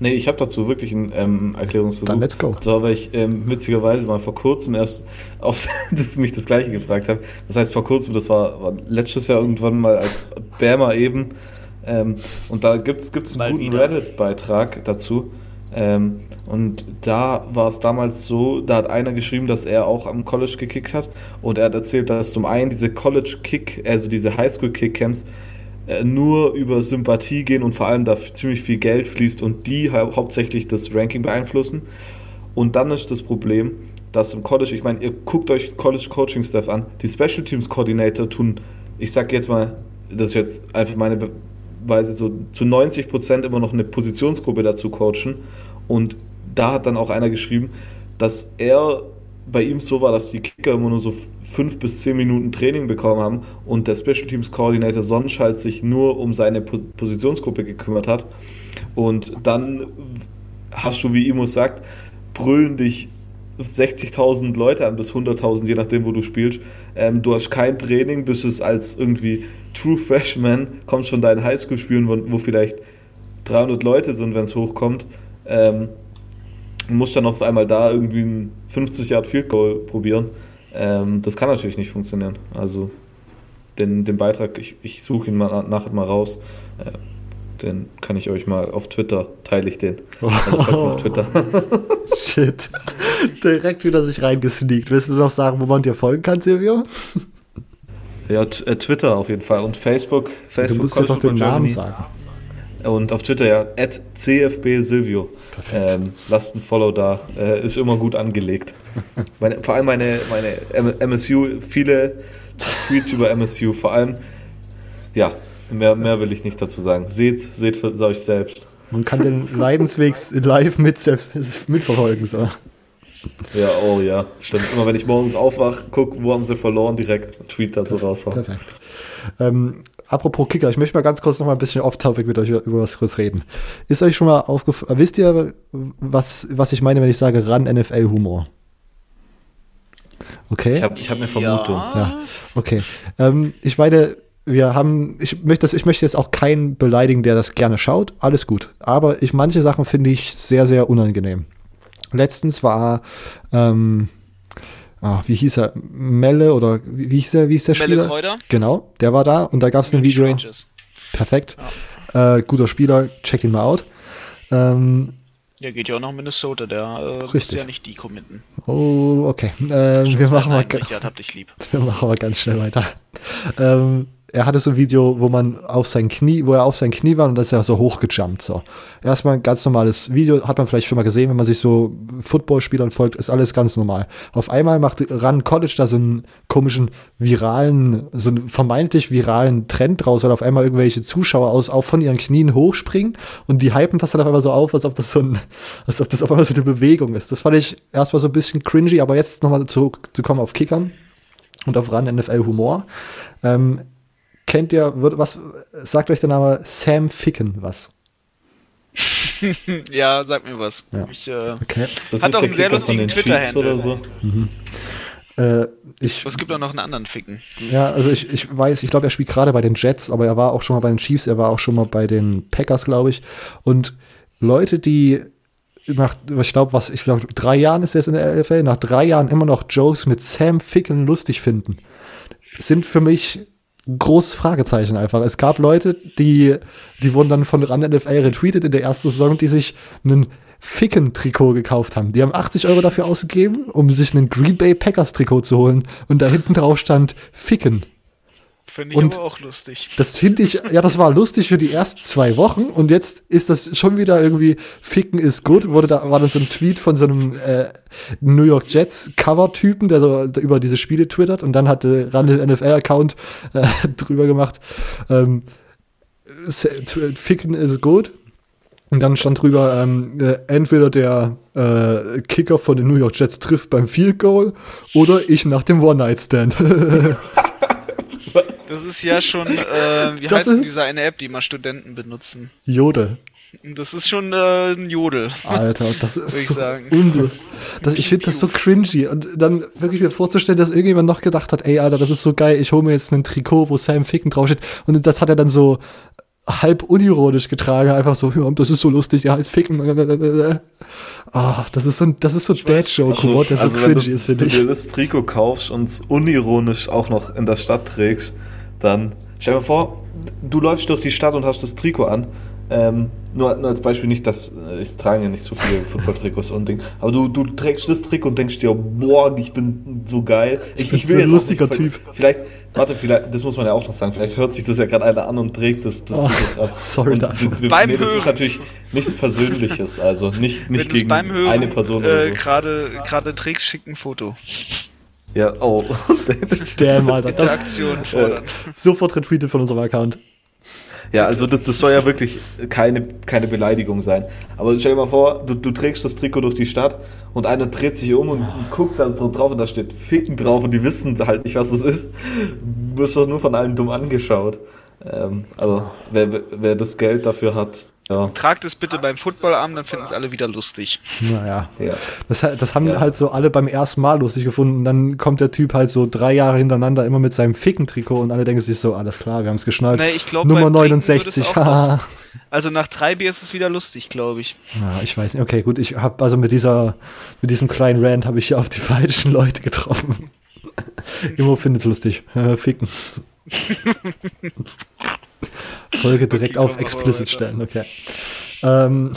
Nee, ich habe dazu wirklich einen ähm, Erklärungsversuch. Dann let's go. So, weil ich ähm, witzigerweise mal vor kurzem erst auf das, mich das gleiche gefragt habe. Das heißt, vor kurzem, das war, war letztes Jahr irgendwann mal als Bama eben. Ähm, und da gibt es einen Mal guten. Reddit-Beitrag dazu. Ähm, und da war es damals so, da hat einer geschrieben, dass er auch am College gekickt hat. Und er hat erzählt, dass zum einen diese College-Kick, also diese Highschool-Kick-Camps, äh, nur über Sympathie gehen und vor allem da ziemlich viel Geld fließt und die hau hauptsächlich das Ranking beeinflussen. Und dann ist das Problem, dass im College, ich meine, ihr guckt euch College Coaching Staff an, die Special Teams Coordinator tun, ich sag jetzt mal, das ist jetzt einfach meine Be- Weise, so zu 90% immer noch eine Positionsgruppe dazu coachen. Und da hat dann auch einer geschrieben, dass er bei ihm so war, dass die Kicker immer nur so fünf bis zehn Minuten Training bekommen haben und der Special Teams Coordinator sonst halt sich nur um seine Pos- Positionsgruppe gekümmert hat. Und dann hast du, wie Imus sagt, brüllen dich 60.000 Leute an bis 100.000, je nachdem, wo du spielst. Ähm, du hast kein Training, bis es als irgendwie True Freshman kommst von deinen Highschool-Spielen, wo, wo vielleicht 300 Leute sind, wenn es hochkommt. Ähm, musst dann auf einmal da irgendwie ein 50 Yard Field Goal probieren. Ähm, das kann natürlich nicht funktionieren. Also den, den Beitrag, ich, ich suche ihn mal nachher mal raus. Äh, den kann ich euch mal auf Twitter, teile ich den. Also auf Twitter. Shit. Direkt wieder sich reingesneakt. Willst du noch sagen, wo man dir folgen kann, Silvio? Ja, äh, Twitter auf jeden Fall und Facebook. Du Facebook musst ja doch den Namen Germany. sagen. Und auf Twitter ja, at CFB Silvio. Perfekt. Ähm, lasst ein Follow da. Äh, ist immer gut angelegt. meine, vor allem meine, meine MSU, viele Tweets über MSU. Vor allem, ja, mehr, mehr will ich nicht dazu sagen. Seht, seht für euch selbst. Man kann den Leidensweg live mit, mitverfolgen. So. Ja, oh ja, stimmt. Immer wenn ich morgens aufwache, guck, wo haben sie verloren, direkt Tweet dazu raushauen. Perfekt. Ähm, apropos Kicker, ich möchte mal ganz kurz noch mal ein bisschen off-topic mit euch über was kurz reden. Ist euch schon mal aufgefallen, wisst ihr, was, was ich meine, wenn ich sage ran NFL-Humor? Okay. Ich habe ich hab eine Vermutung. Ja, okay. Ähm, ich meine, wir haben, ich möchte, das, ich möchte jetzt auch keinen beleidigen, der das gerne schaut. Alles gut. Aber ich, manche Sachen finde ich sehr, sehr unangenehm. Letztens war, ähm, ah, wie hieß er? Melle oder wie, hieß er? Wie hieß der Melle Spieler? Kräuter? Genau, der war da und da gab es ein Video. Strangers. Perfekt. Äh, guter Spieler, check ihn mal out. Ähm, Der geht ja auch nach Minnesota, der äh, musste ja nicht die committen. oh, okay. Ähm, wir machen mal. Nein, Richard, hab dich lieb. Wir machen mal ganz schnell weiter. Ähm, er hatte so ein Video, wo man auf sein Knie, wo er auf sein Knie war und da ist er so hochgejumpt. So. Erstmal ein ganz normales Video, hat man vielleicht schon mal gesehen, wenn man sich so Footballspielern folgt, ist alles ganz normal. Auf einmal macht Run College da so einen komischen viralen, so einen vermeintlich viralen Trend draus, weil auf einmal irgendwelche Zuschauer aus auch von ihren Knien hochspringen und die hypen das dann auf einmal so auf, als ob das so ein, als ob das auf einmal so eine Bewegung ist. Das fand ich erstmal so ein bisschen cringy, aber jetzt nochmal zurückzukommen auf Kickern und auf Run NFL Humor. Ähm, kennt ihr, wird, was sagt euch der Name Sam Ficken was? ja, sag mir was. Ja. Ich, äh, Okay. Ist das Hat nicht auch der einen sehr Kicker von den lustigen Chiefs oder Twitter-Handle. so? Äh, ich, es gibt auch noch einen anderen Ficken. ja, also ich, ich weiß, ich glaube, er spielt gerade bei den Jets, aber er war auch schon mal bei den Chiefs, er war auch schon mal bei den Packers, glaube ich. Und Leute, die nach, ich glaube, was, ich glaube, drei Jahren ist er jetzt in der LFL, nach drei Jahren immer noch Jokes mit Sam Ficken lustig finden, sind für mich großes Fragezeichen einfach. Es gab Leute, die, die wurden dann von Run NFL retweetet in der ersten Saison, die sich einen Ficken-Trikot gekauft haben. Die haben 80 Euro dafür ausgegeben, um sich einen Green Bay Packers Trikot zu holen und da hinten drauf stand Ficken. Finde ich und aber auch lustig. Das finde ich, ja, das war lustig für die ersten zwei Wochen und jetzt ist das schon wieder irgendwie Ficken ist gut. Wurde da, war dann so ein Tweet von so einem äh, New York Jets Cover-Typen, der so über diese Spiele twittert und dann hatte Randall NFL-Account äh, drüber gemacht. Ähm, Ficken ist gut. Und dann stand drüber, ähm, äh, entweder der äh, Kicker von den New York Jets trifft beim Field Goal oder ich nach dem One-Night-Stand. das ist ja schon, äh, wie das heißt diese eine App, die immer Studenten benutzen? Jodel. Das ist schon äh, ein Jodel. Alter, das ist so unlust. Das, ich finde das so cringy. Und dann wirklich mir vorzustellen, dass irgendjemand noch gedacht hat, ey, Alter, das ist so geil, ich hole mir jetzt ein Trikot, wo Sam Ficken draufsteht. Und das hat er dann so halb unironisch getragen, einfach so, ja, das ist so lustig, ja, heißt ficken. Ah, das ist so ein, das ist so Dad-Joke-Humor, also, der also so cringy ist, finde ich. Wenn du dir das Trikot kaufst und es unironisch auch noch in der Stadt trägst, dann stell dir vor, du läufst durch die Stadt und hast das Trikot an ähm, nur, nur, als Beispiel nicht, dass äh, ich trage ja nicht so viele Football-Trikots und Ding, aber du, du trägst das Trikot und denkst dir, boah, ich bin so geil. Ich, ich will so ein lustiger nicht, Typ. Vielleicht, warte, vielleicht, das muss man ja auch noch sagen, vielleicht hört sich das ja gerade einer an und trägt das, das oh, Trikot Sorry und, dafür. Nee, das ist natürlich nichts Persönliches, also nicht, nicht gegen Hören, eine Person. Äh, Gerade so. trägst, schick ein Foto. Ja, oh. Damn, Alter. Das, äh, sofort retweetet von unserem Account. Ja, also das, das soll ja wirklich keine, keine Beleidigung sein. Aber stell dir mal vor, du, du trägst das Trikot durch die Stadt und einer dreht sich um und, und guckt da drauf und da steht Ficken drauf und die wissen halt nicht, was das ist. Du wirst doch nur von allen dumm angeschaut. Ähm, aber wer, wer das Geld dafür hat, ja. Tragt es bitte beim Footballabend, dann finden es alle wieder lustig. Naja. Ja. Das, das haben ja. halt so alle beim ersten Mal lustig gefunden. Dann kommt der Typ halt so drei Jahre hintereinander immer mit seinem Ficken-Trikot und alle denken sich so, alles klar, wir haben es geschnallt. Nee, ich glaub, Nummer 69. also nach drei Bier ist es wieder lustig, glaube ich. Ja, ich weiß nicht. Okay, gut, ich habe also mit dieser, mit diesem kleinen Rant habe ich ja auf die falschen Leute getroffen. Immer findet es lustig. Ficken. Folge direkt auf explicit stellen, okay. Ähm,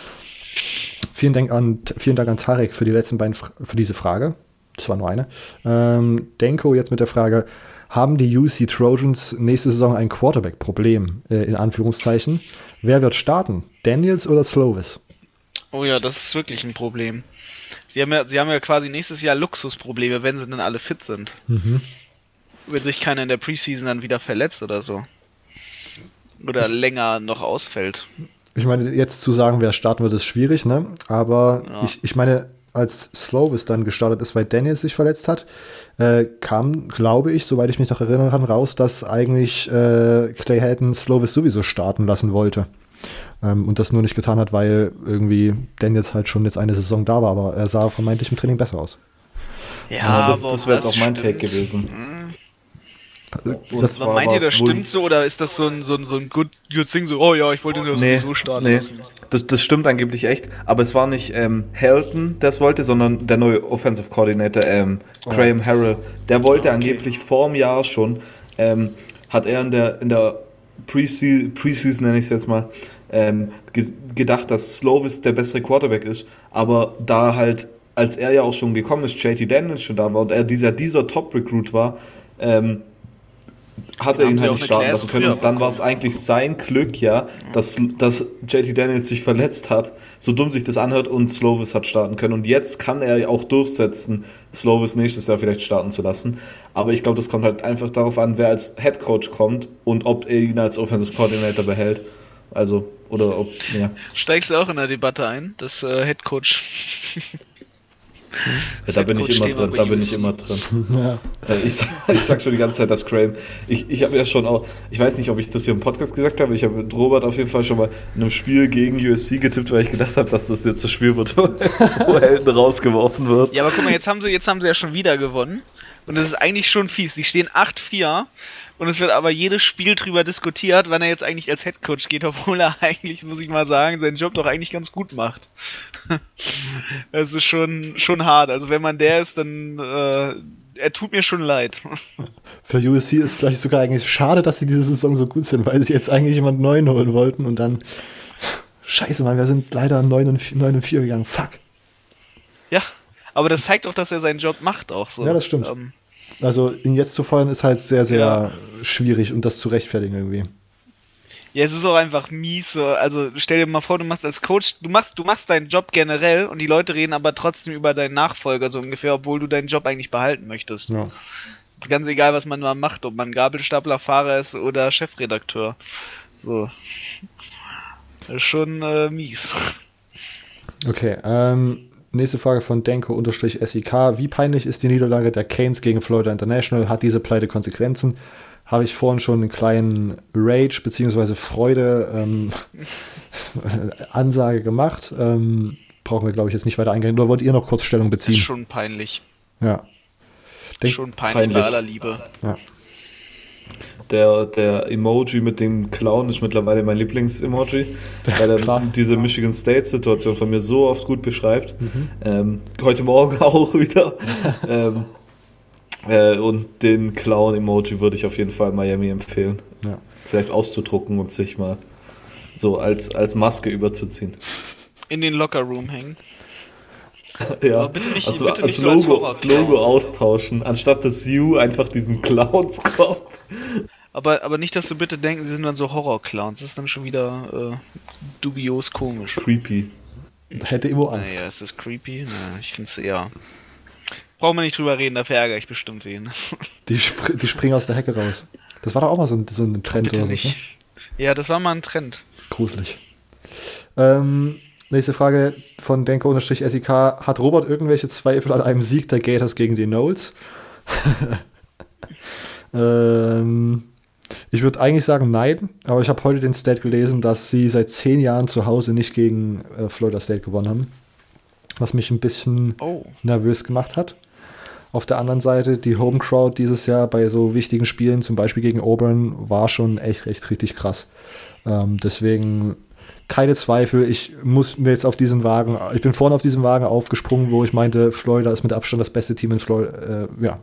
vielen, Dank an, vielen Dank an Tarek für die letzten beiden, für diese Frage. Das war nur eine. Ähm, Denko jetzt mit der Frage, haben die UC Trojans nächste Saison ein Quarterback-Problem, äh, in Anführungszeichen? Wer wird starten? Daniels oder Slovis? Oh ja, das ist wirklich ein Problem. Sie haben ja, sie haben ja quasi nächstes Jahr Luxusprobleme, wenn sie dann alle fit sind. Mhm. Wenn sich keiner in der Preseason dann wieder verletzt oder so oder länger noch ausfällt. Ich meine, jetzt zu sagen, wer starten wird, ist schwierig, ne? Aber ja. ich, ich meine, als Slovis dann gestartet ist, weil Daniel sich verletzt hat, äh, kam, glaube ich, soweit ich mich noch erinnern kann, raus, dass eigentlich äh, Clay Helton Slovis sowieso starten lassen wollte. Ähm, und das nur nicht getan hat, weil irgendwie Daniels halt schon jetzt eine Saison da war, aber er sah vermeintlich im Training besser aus. Ja, ja das, das wäre jetzt auch mein Take gewesen. Mhm. Das war meint ihr, das stimmt so oder ist das so ein, so ein, so ein good, good thing, so, oh ja, ich wollte das nee, so starten nee. lassen? Das, das stimmt angeblich echt, aber es war nicht ähm, Helton, der es wollte, sondern der neue Offensive Coordinator, ähm, oh. Graham Harrell. Der wollte okay. angeblich vor dem Jahr schon, ähm, hat er in der, in der Preseason, Preseason nenne ich es jetzt mal, ähm, ge gedacht, dass Slovis der bessere Quarterback ist, aber da halt, als er ja auch schon gekommen ist, JT Daniels schon da war und er dieser, dieser Top-Recruit war, ähm, hat er ihn halt nicht starten lassen können. Und dann war es eigentlich sein Glück, ja, dass, dass JT Daniels sich verletzt hat, so dumm sich das anhört und Slovis hat starten können. Und jetzt kann er auch durchsetzen, Slovis nächstes Jahr vielleicht starten zu lassen. Aber ich glaube, das kommt halt einfach darauf an, wer als Head Coach kommt und ob er ihn als Offensive Coordinator behält. Also, oder ob, ja. Steigst du auch in der Debatte ein, das äh, Head Coach? Ja, da bin ich immer drin, da bin ich immer drin. Ja. Ich, sag, ich sag schon die ganze Zeit, dass Graham. Ich, ich habe ja schon auch, ich weiß nicht, ob ich das hier im Podcast gesagt habe, ich habe mit Robert auf jeden Fall schon mal in einem Spiel gegen USC getippt, weil ich gedacht habe, dass das jetzt das Spiel wird, wo Helden rausgeworfen wird. Ja, aber guck mal, jetzt haben sie, jetzt haben sie ja schon wieder gewonnen. Und das ist eigentlich schon fies. Die stehen 8-4 und es wird aber jedes Spiel drüber diskutiert, wann er jetzt eigentlich als Headcoach geht, obwohl er eigentlich, muss ich mal sagen, seinen Job doch eigentlich ganz gut macht. das ist schon, schon hart. Also wenn man der ist, dann äh, er tut mir schon leid. Für USC ist vielleicht sogar eigentlich schade, dass sie diese Saison so gut sind, weil sie jetzt eigentlich jemand Neuen holen wollten und dann Scheiße, Mann, wir sind leider 9 und 4, 9 und 4 gegangen. Fuck. Ja, aber das zeigt auch, dass er seinen Job macht auch so. Ja, das stimmt. Ähm, Also ihn jetzt zu feuern ist halt sehr, sehr ja. schwierig und das zu rechtfertigen irgendwie. Ja, es ist auch einfach mies. So. Also stell dir mal vor, du machst als Coach, du machst, du machst deinen Job generell und die Leute reden aber trotzdem über deinen Nachfolger so ungefähr, obwohl du deinen Job eigentlich behalten möchtest. Ja. Ist ganz egal, was man mal macht, ob man Gabelstaplerfahrer ist oder Chefredakteur. So. Das ist schon äh, mies. Okay, ähm, nächste Frage von Denko-SEK. Wie peinlich ist die Niederlage der Canes gegen Florida International? Hat diese Pleite Konsequenzen? habe ich vorhin schon einen kleinen Rage bzw. Freude ähm, Ansage gemacht. Ähm, brauchen wir, glaube ich, jetzt nicht weiter eingehen. Oder wollt ihr noch kurz Stellung beziehen? Das ist schon peinlich. Ja. Denk schon peinlich, peinlich, bei aller Liebe. Ja. Der, der Emoji mit dem Clown ist mittlerweile mein Lieblings-Emoji, weil er diese Michigan State-Situation von mir so oft gut beschreibt. Mhm. Ähm, heute Morgen auch wieder. ähm, äh, und den Clown-Emoji würde ich auf jeden Fall Miami empfehlen. Ja. Vielleicht auszudrucken und sich mal so als, als Maske überzuziehen. In den Locker-Room hängen. ja, bitte nicht, also bitte als, nicht Logo, so als Logo austauschen, anstatt das U einfach diesen Clown drauf. Aber, aber nicht, dass du bitte denken, sie sind dann so Horror-Clowns. Das ist dann schon wieder äh, dubios komisch. Creepy. Hätte immer Angst. Naja, ist das creepy? Na, ich finde es eher Brauchen wir nicht drüber reden, da verärgere ich bestimmt wen. Die, spr die springen aus der Hecke raus. Das war doch auch mal so ein, so ein Trend Bitte oder so. Nicht. Ne? Ja, das war mal ein Trend. Gruselig. Ähm, nächste Frage von Denker-SEK. Hat Robert irgendwelche Zweifel an einem Sieg der Gators gegen die Knowles? ähm, ich würde eigentlich sagen nein, aber ich habe heute den Stat gelesen, dass sie seit zehn Jahren zu Hause nicht gegen äh, Florida State gewonnen haben. Was mich ein bisschen oh. nervös gemacht hat. Auf der anderen Seite, die Home Crowd dieses Jahr bei so wichtigen Spielen, zum Beispiel gegen Auburn, war schon echt, echt richtig krass. Ähm, deswegen keine Zweifel, ich muss mir jetzt auf diesen Wagen, ich bin vorne auf diesen Wagen aufgesprungen, wo ich meinte, Florida ist mit Abstand das beste Team in Florida. Äh, ja,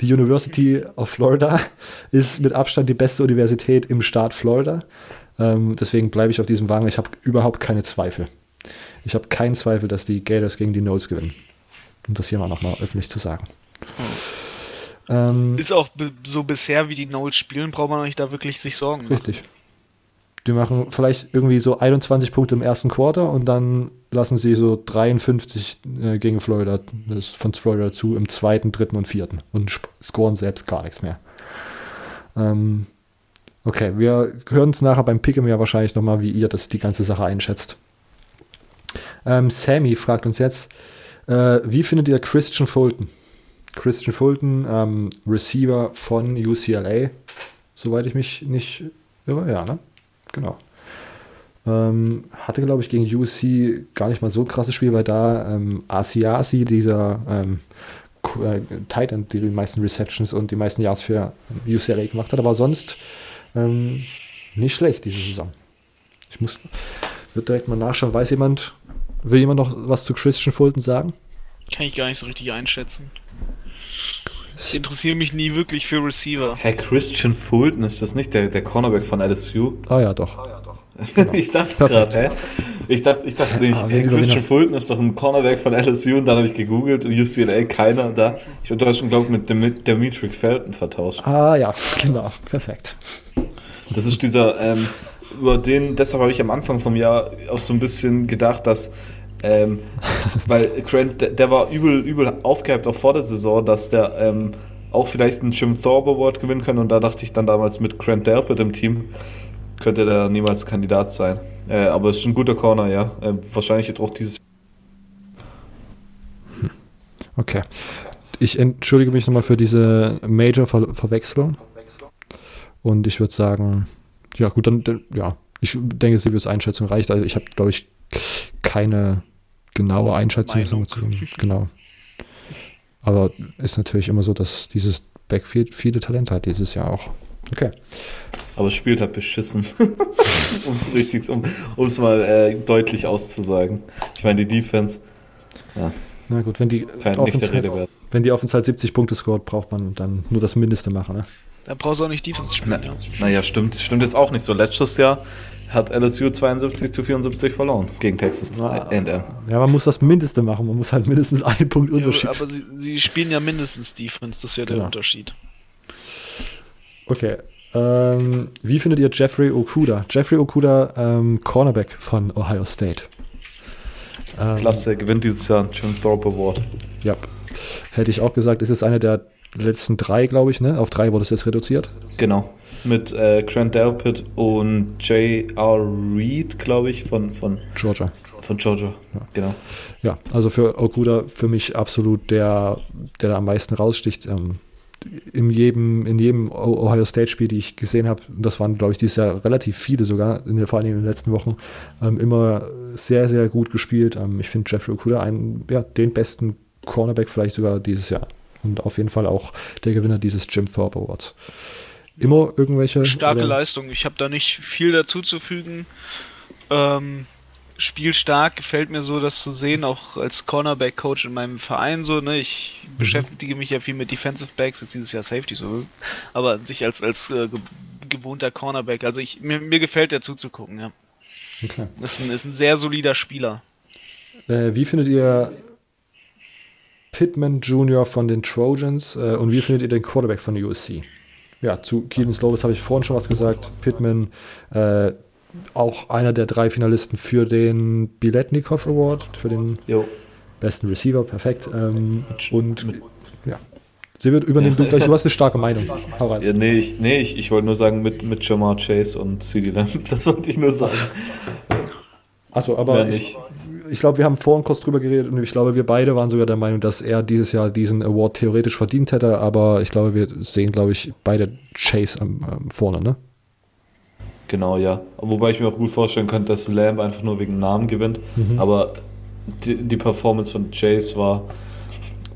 die University of Florida ist mit Abstand die beste Universität im Staat Florida. Ähm, deswegen bleibe ich auf diesem Wagen. Ich habe überhaupt keine Zweifel. Ich habe keinen Zweifel, dass die Gators gegen die Notes gewinnen. Um das hier mal nochmal öffentlich zu sagen. Ähm, ist auch so bisher, wie die Knowles spielen, braucht man euch da wirklich sich Sorgen machen. Richtig. Die machen vielleicht irgendwie so 21 Punkte im ersten Quarter und dann lassen sie so 53 äh, gegen Florida, das von Florida zu, im zweiten, dritten und vierten und scoren selbst gar nichts mehr. Ähm, okay, wir hören uns nachher beim Pick'em ja wahrscheinlich nochmal, wie ihr das die ganze Sache einschätzt. Ähm, Sammy fragt uns jetzt, äh, wie findet ihr Christian Fulton? Christian Fulton, ähm, Receiver von UCLA, soweit ich mich nicht irre, ja, ne? Genau. Ähm, hatte, glaube ich, gegen UC gar nicht mal so krasses Spiel, weil da ähm, Asiasi, dieser ähm, äh, Titan, die meisten Receptions und die meisten Yards für UCLA gemacht hat, aber sonst ähm, nicht schlecht diese Saison. Ich muss, wird direkt mal nachschauen. Weiß jemand, Will jemand noch was zu Christian Fulton sagen? Kann ich gar nicht so richtig einschätzen. Ich interessiere mich nie wirklich für Receiver. Herr Christian Fulton, ist das nicht der, der Cornerback von LSU? Ah ja, doch. Ah, ja, doch. Genau. ich dachte gerade, hä? Ich dachte, ich dachte nicht, ah, hey, Christian Fulton ist doch ein Cornerback von LSU und dann habe ich gegoogelt, UCLA, keiner da. Ich hast schon, glaube ich, mit Demetric Felton vertauscht. Ah ja, genau, perfekt. Das ist dieser, ähm, über den, deshalb habe ich am Anfang vom Jahr auch so ein bisschen gedacht, dass ähm, weil Grant, der, der, war übel, übel aufgehypt auch vor der Saison, dass der ähm, auch vielleicht einen Jim Thorpe Award gewinnen kann. Und da dachte ich dann damals mit Grant Delpit im Team, könnte der niemals Kandidat sein. Äh, aber es ist ein guter Corner, ja. Äh, wahrscheinlich jetzt auch dieses. Hm. Okay. Ich entschuldige mich nochmal für diese Major-Verwechslung. Und ich würde sagen, ja, gut, dann, ja, ich denke, Silvius Einschätzung reicht. Also ich habe, glaube ich, keine genaue Einschätzung zu Genau. Aber ist natürlich immer so, dass dieses Backfield viele Talente hat dieses Jahr auch. Okay. Aber es spielt halt beschissen. um es richtig, um es mal äh, deutlich auszusagen. Ich meine, die Defense. Ja. Na gut, wenn die, Offense, halt, wenn die Offense halt 70 Punkte scoret, braucht man dann nur das Mindeste machen. Ne? Da brauchst du auch nicht Defense spielen. Na, ja. Naja, stimmt. Stimmt jetzt auch nicht so. Letztes Jahr hat LSU 72 zu 74 verloren gegen Texas A&M. Ja, man muss das Mindeste machen. Man muss halt mindestens einen Punkt Unterschied. Ja, aber sie, sie, spielen ja mindestens Defense, das ist ja der genau. Unterschied. Okay. Ähm, wie findet ihr Jeffrey Okuda? Jeffrey Okuda, ähm, Cornerback von Ohio State. Ähm, Klasse, gewinnt dieses Jahr Jim Thorpe Award. Ja. Hätte ich auch gesagt, ist es eine der letzten drei, glaube ich, ne? Auf drei wurde es jetzt reduziert. Genau. Mit äh, Grant Delpit und J.R. Reed, glaube ich, von, von Georgia. Von Georgia, ja. genau. Ja, also für Okuda für mich absolut der, der da am meisten raussticht. Ähm, in jedem, in jedem Ohio State-Spiel, die ich gesehen habe, das waren, glaube ich, dieses Jahr relativ viele sogar, in der, vor allem in den letzten Wochen, ähm, immer sehr, sehr gut gespielt. Ähm, ich finde Jeffrey Okuda einen, ja, den besten Cornerback vielleicht sogar dieses Jahr. Und auf jeden Fall auch der Gewinner dieses Jim Thorpe Awards. Immer irgendwelche. Starke oder? Leistung. Ich habe da nicht viel dazu zu fügen. Ähm, spielstark, gefällt mir so, das zu sehen, auch als Cornerback-Coach in meinem Verein so, ne, ich mhm. beschäftige mich ja viel mit Defensive Backs, jetzt dieses Jahr Safety so, aber an sich als, als äh, gewohnter Cornerback, also ich, mir, mir gefällt der zuzugucken, ja. Okay. Ist ein, ist ein sehr solider Spieler. Äh, wie findet ihr Pittman Jr. von den Trojans äh, und wie findet ihr den Quarterback von der USC? Ja, zu Keaton Slovis habe ich vorhin schon was gesagt. Pittman, äh, auch einer der drei Finalisten für den Biletnikov Award, für den jo. besten Receiver, perfekt. Ähm, und ja, sie wird übernehmen. Ja. Du, du hast eine starke Meinung. Hau rein. Ja, nee, ich, nee ich, ich wollte nur sagen, mit, mit Jamar Chase und CD Lamb, das wollte ich nur sagen. Achso, aber ich, ich glaube, wir haben vorhin kurz drüber geredet und ich glaube, wir beide waren sogar der Meinung, dass er dieses Jahr diesen Award theoretisch verdient hätte, aber ich glaube, wir sehen, glaube ich, beide Chase am, ähm, vorne, ne? Genau, ja. Wobei ich mir auch gut vorstellen könnte, dass Lamb einfach nur wegen Namen gewinnt. Mhm. Aber die, die, Performance von Chase war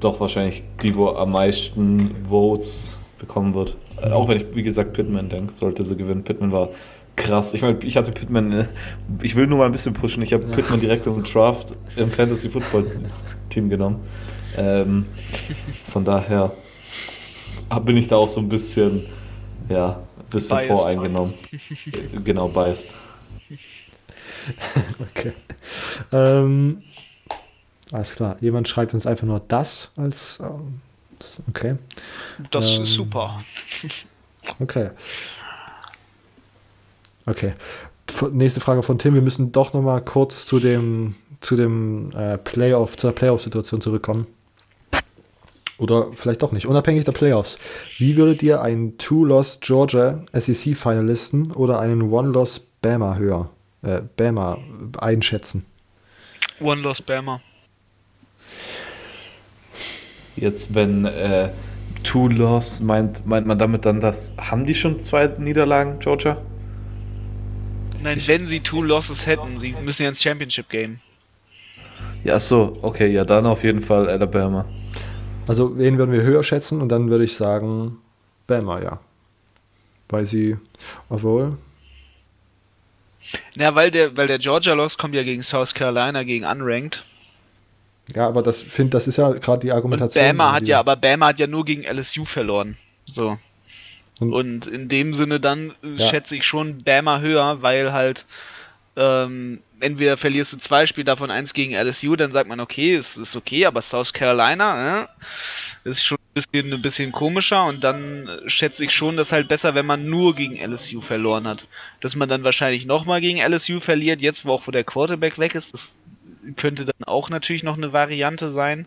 doch wahrscheinlich die, wo am meisten Votes bekommen wird. Mhm. Auch wenn ich, wie gesagt, Pittman denke, sollte sie gewinnen. Pittman war krass. Ich meine, ich hatte Pittman, äh, ich will nur mal ein bisschen pushen. Ich habe ja. Pittman direkt im Draft im Fantasy Football Team genommen. Ähm, von daher bin ich da auch so ein bisschen, ja, bisschen biased voreingenommen. genau, biased. okay. Ähm, alles klar. Jemand schreibt uns einfach nur das als. Ähm, okay. Das ähm, ist super. okay. Okay. Nächste Frage von Tim. Wir müssen doch noch mal kurz zu dem, zu dem äh, Playoff, zur Playoff-Situation zurückkommen. Oder vielleicht doch nicht, unabhängig der Playoffs. Wie würdet ihr einen Two-Loss Georgia SEC-Finalisten oder einen One-Loss Bama höher, äh, Bama einschätzen? One-Loss Bama. Jetzt, wenn äh, Two-Loss, meint, meint man damit dann, dass haben die schon zwei Niederlagen, Georgia? Nein, ich wenn sie Two Losses hätten, sie müssen ja ins Championship Game. Ja, so, okay, ja, dann auf jeden Fall Alabama. Also wen würden wir höher schätzen? Und dann würde ich sagen, Bama, ja. Weil sie, obwohl. Na, weil der, weil der Georgia Loss kommt ja gegen South Carolina, gegen Unranked. Ja, aber das finde, das ist ja gerade die Argumentation. Und Bama hat ja, aber Bama hat ja nur gegen LSU verloren. So. Und, und in dem Sinne dann ja. schätze ich schon Bama höher, weil halt ähm, entweder verlierst du zwei Spiele davon eins gegen LSU, dann sagt man, okay, es ist okay, aber South Carolina äh, ist schon ein bisschen, ein bisschen komischer und dann schätze ich schon, dass halt besser, wenn man nur gegen LSU verloren hat. Dass man dann wahrscheinlich nochmal gegen LSU verliert, jetzt wo auch wo der Quarterback weg ist, das könnte dann auch natürlich noch eine Variante sein.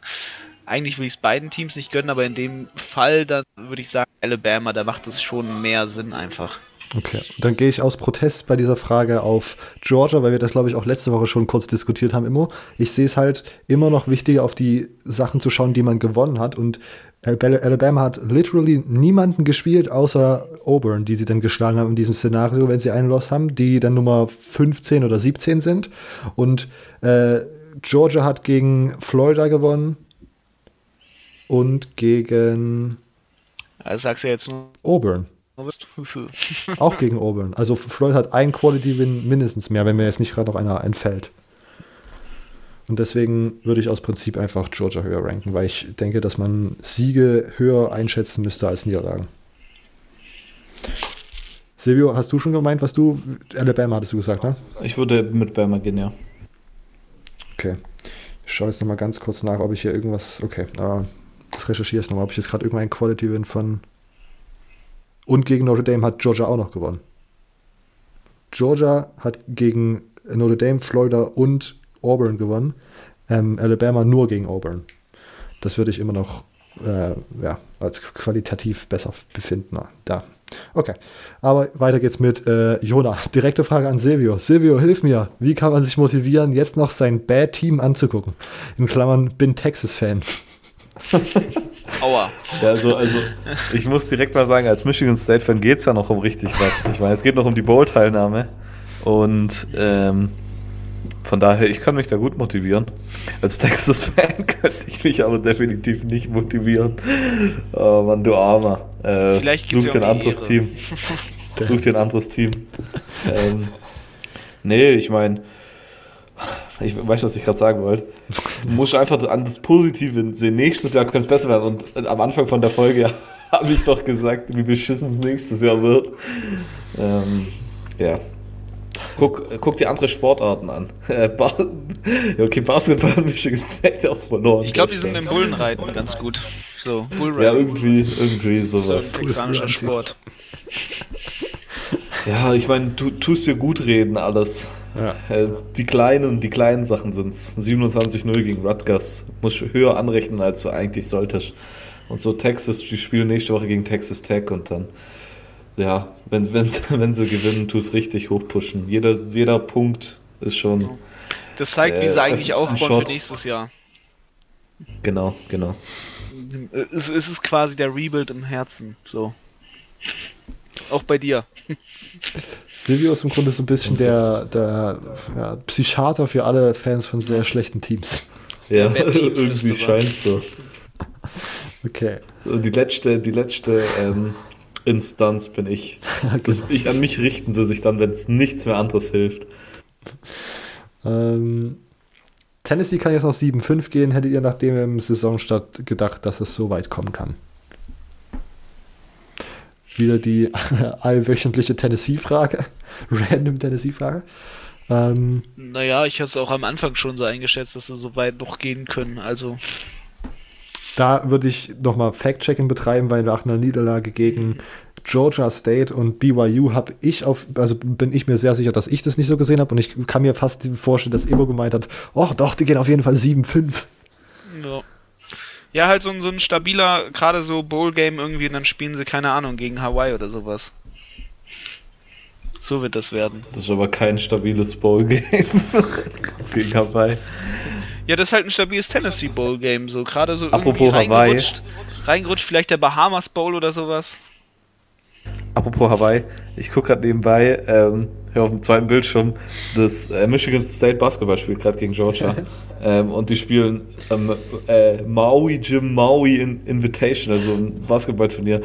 Eigentlich will ich es beiden Teams nicht gönnen, aber in dem Fall, dann würde ich sagen, Alabama, da macht es schon mehr Sinn einfach. Okay, dann gehe ich aus Protest bei dieser Frage auf Georgia, weil wir das, glaube ich, auch letzte Woche schon kurz diskutiert haben. Immer. Ich sehe es halt immer noch wichtiger, auf die Sachen zu schauen, die man gewonnen hat. Und Alabama hat literally niemanden gespielt, außer Auburn, die sie dann geschlagen haben in diesem Szenario, wenn sie einen Loss haben, die dann Nummer 15 oder 17 sind. Und äh, Georgia hat gegen Florida gewonnen und gegen. Also sagst du jetzt nur. Auburn. Auch gegen Auburn. Also Floyd hat ein Quality-Win mindestens mehr, wenn mir jetzt nicht gerade noch einer entfällt. Und deswegen würde ich aus Prinzip einfach Georgia höher ranken, weil ich denke, dass man Siege höher einschätzen müsste als Niederlagen. Silvio, hast du schon gemeint, was du, Alabama hattest du gesagt, ne? Ich würde mit Bama gehen, ja. Okay. Ich schaue jetzt nochmal ganz kurz nach, ob ich hier irgendwas, okay, aber das recherchiere ich nochmal, ob ich jetzt gerade irgendein Quality Win von und gegen Notre Dame hat Georgia auch noch gewonnen. Georgia hat gegen Notre Dame, Florida und Auburn gewonnen. Ähm, Alabama nur gegen Auburn. Das würde ich immer noch äh, ja, als qualitativ besser befinden. Da. Okay, aber weiter geht's mit äh, Jona. Direkte Frage an Silvio. Silvio, hilf mir. Wie kann man sich motivieren, jetzt noch sein Bad Team anzugucken? In Klammern, bin Texas-Fan. Aua. Ja, also, also ich muss direkt mal sagen, als Michigan State-Fan geht es ja noch um richtig was. Ich meine, es geht noch um die Bowl-Teilnahme. Und ähm, von daher, ich kann mich da gut motivieren. Als Texas-Fan könnte ich mich aber definitiv nicht motivieren. Oh Mann, du Armer. Äh, Vielleicht such dir ein anderes Ehre. Team. such dir ein anderes Team. ähm, nee, ich meine, ich weiß, was ich gerade sagen wollte. Du musst einfach an das Positive sehen. Nächstes Jahr könnte es besser werden. Und am Anfang von der Folge habe ich doch gesagt, wie beschissen es nächstes Jahr wird. Ähm, ja, Guck, guck dir andere Sportarten an. Äh, okay, Basketball hat Michigan State auch verloren. Ich glaube, die sind im Bullenreiten ganz gut. So, Bullreiten. Ja, irgendwie, irgendwie sowas. So ein texanischer Sport. Ja, ich meine, du tust dir gut reden alles. Ja. Äh, die kleinen, die kleinen Sachen sind es. 27-0 gegen Rutgers. Muss höher anrechnen, als du eigentlich solltest. Und so Texas, die spielen nächste Woche gegen Texas Tech und dann ja, wenn, wenn, wenn sie gewinnen, tu es richtig hochpushen. Jeder, jeder Punkt ist schon. Das zeigt, äh, wie sie eigentlich aufbauen für nächstes Jahr. Genau, genau. Es, es ist quasi der Rebuild im Herzen, so. Auch bei dir. Silvio ist im Grunde so ein bisschen der, der ja, Psychiater für alle Fans von sehr schlechten Teams. Ja, irgendwie scheint so. Okay. Die letzte, die letzte ähm, Instanz bin ich. Das, ich. An mich richten sie sich dann, wenn es nichts mehr anderes hilft. Ähm, Tennessee kann jetzt noch 7-5 gehen. Hättet ihr nach dem Saisonstart gedacht, dass es so weit kommen kann? Wieder die allwöchentliche Tennessee-Frage. Random Tennessee-Frage. Ähm, naja, ich habe es auch am Anfang schon so eingeschätzt, dass sie so weit noch gehen können. Also da würde ich nochmal Fact-Checking betreiben, weil nach einer Niederlage gegen Georgia State und BYU habe ich auf, also bin ich mir sehr sicher, dass ich das nicht so gesehen habe und ich kann mir fast vorstellen, dass Ivo gemeint hat, oh doch, die gehen auf jeden Fall 7-5. Ja. Ja, halt so ein, so ein stabiler, gerade so Bowl-Game irgendwie und dann spielen sie, keine Ahnung, gegen Hawaii oder sowas. So wird das werden. Das ist aber kein stabiles Bowl-Game gegen Hawaii. Ja, das ist halt ein stabiles Tennessee Bowl Game, so gerade so Apropos Hawaii. Reingerutscht, vielleicht der Bahamas Bowl oder sowas. Apropos Hawaii, ich gucke gerade nebenbei, ähm, hier auf dem zweiten Bildschirm, das äh, Michigan State Basketball spielt gerade gegen Georgia. ähm, und die spielen ähm, äh, Maui Jim Maui Invitation, also ein Basketballturnier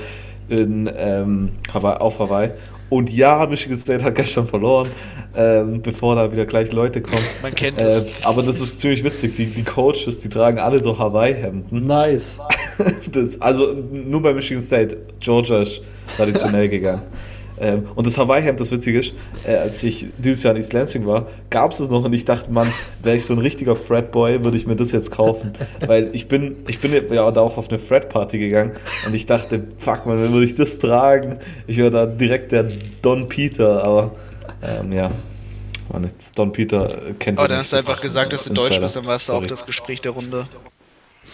in, ähm, Hawaii, auf Hawaii. Und ja, Michigan State hat gestern verloren, ähm, bevor da wieder gleich Leute kommen. Man kennt es. Äh, aber das ist ziemlich witzig. Die, die Coaches, die tragen alle so Hawaii-Hemden. Nice. das, also nur bei Michigan State. Georgia ist traditionell gegangen. Ähm, und das Hawaii-Hemd, das witzig ist, äh, als ich dieses Jahr in East Lansing war, gab es es noch und ich dachte, Mann, wäre ich so ein richtiger Fred-Boy, würde ich mir das jetzt kaufen. Weil ich bin, ich bin ja da auch auf eine Fred-Party gegangen und ich dachte, fuck man, wenn würde ich das tragen, ich wäre da direkt der Don Peter, aber ähm, ja. Mann, jetzt Don Peter kennt Aber dann hast du einfach gesagt, dass du Deutsch bist, dann warst du auch das Gespräch der Runde.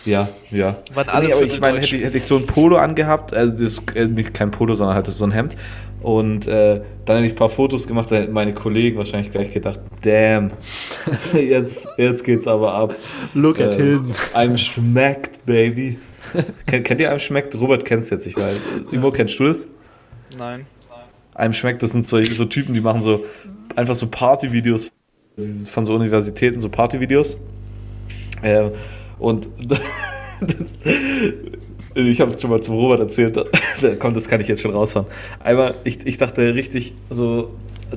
Ja, ja. nee, aber ich meine, hätte, hätte, ich so ein Polo angehabt, also das, äh, nicht kein Polo, sondern halt so ein Hemd und äh, dann hätte ich ein paar Fotos gemacht, da hätten meine Kollegen wahrscheinlich gleich gedacht, damn, jetzt, jetzt geht's aber ab. Look at ähm, him. Einem schmeckt, baby. kennt, kennt ihr einem schmeckt? Robert kennt es jetzt nicht, weil Ivo, kennst du das? Nein. Einem schmeckt, das sind so, so Typen, die machen so einfach so Partyvideos von so Universitäten, so Partyvideos. Äh, und das, ich habe schon mal zum Robert erzählt, komm, das kann ich jetzt schon rausfahren. Einmal, ich, ich dachte richtig, so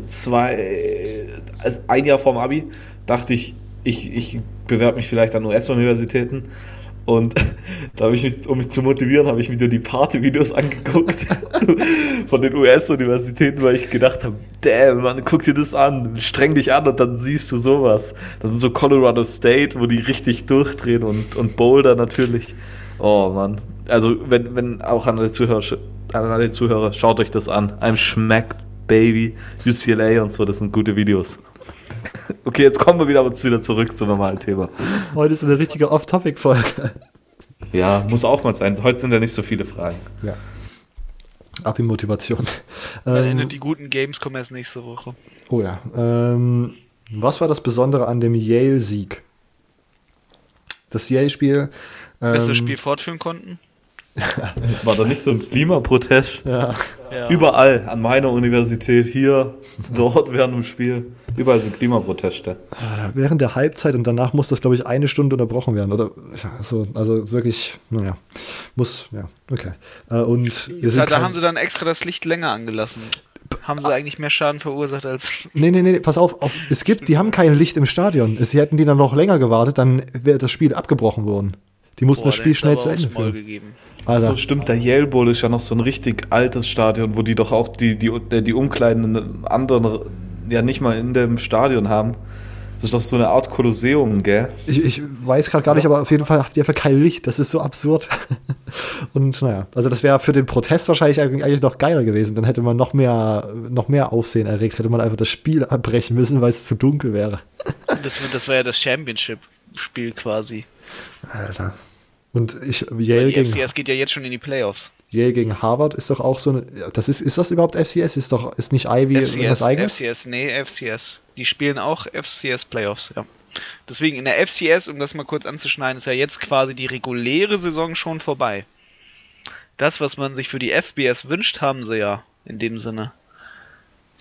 zwei, also ein Jahr vorm Abi, dachte ich, ich, ich bewerbe mich vielleicht an US-Universitäten Und da habe ich mich, um mich zu motivieren, habe ich mir die Party-Videos angeguckt von den US-Universitäten, weil ich gedacht habe, damn, man, guck dir das an, streng dich an und dann siehst du sowas. Das sind so Colorado State, wo die richtig durchdrehen und, und Boulder natürlich. Oh Mann. Also, wenn, wenn auch an alle Zuhörer, an alle Zuhörer, schaut euch das an. I'm schmeckt, Baby, UCLA und so, das sind gute Videos. Okay, jetzt kommen wir wieder, aber wieder zurück zum normalen Thema. Heute ist eine richtige Off-Topic-Folge. Ja, muss auch mal sein. Heute sind ja nicht so viele Fragen. Ja. Ab in Motivation. Ähm, die guten Games kommen erst nächste Woche. Oh ja. Ähm, was war das Besondere an dem Yale-Sieg? Das Yale-Spiel. Ähm, Dass wir das Spiel fortführen konnten? War da nicht so ein Klimaprotest? Ja. ja. Überall, an meiner Universität, hier, dort während dem Spiel. Überall sind Klimaproteste. Während der Halbzeit und danach muss das, glaube ich, eine Stunde unterbrochen werden. Oder so, also wirklich, naja. Muss, ja, okay. Äh, und ja, da haben sie dann extra das Licht länger angelassen. Haben sie eigentlich mehr Schaden verursacht als. Nee, nee, nee, pass auf, auf, es gibt, die haben kein Licht im Stadion. Sie hätten die dann noch länger gewartet, dann wäre das Spiel abgebrochen worden. Die mussten Boah, das Spiel schnell zu Ende führen. Gegeben. Alter. So stimmt, der Yale Bowl ist ja noch so ein richtig altes Stadion, wo die doch auch die, die, die Umkleiden anderen ja nicht mal in dem Stadion haben. Das ist doch so eine Art Kolosseum, gell? Ich, ich weiß gerade gar nicht, aber auf jeden Fall hat die einfach kein Licht. Das ist so absurd. Und naja, also das wäre für den Protest wahrscheinlich eigentlich noch geiler gewesen. Dann hätte man noch mehr, noch mehr Aufsehen erregt. Hätte man einfach das Spiel abbrechen müssen, weil es zu dunkel wäre. Das, das war ja das Championship-Spiel quasi. Alter. Und ich, Yale gegen. FCS geht ja jetzt schon in die Playoffs. Yale gegen Harvard ist doch auch so eine. Das ist, ist das überhaupt FCS? Ist doch, ist nicht Ivy FCS, was eigenes? FCS, nee, FCS. Die spielen auch FCS Playoffs, ja. Deswegen in der FCS, um das mal kurz anzuschneiden, ist ja jetzt quasi die reguläre Saison schon vorbei. Das, was man sich für die FBS wünscht, haben sie ja in dem Sinne.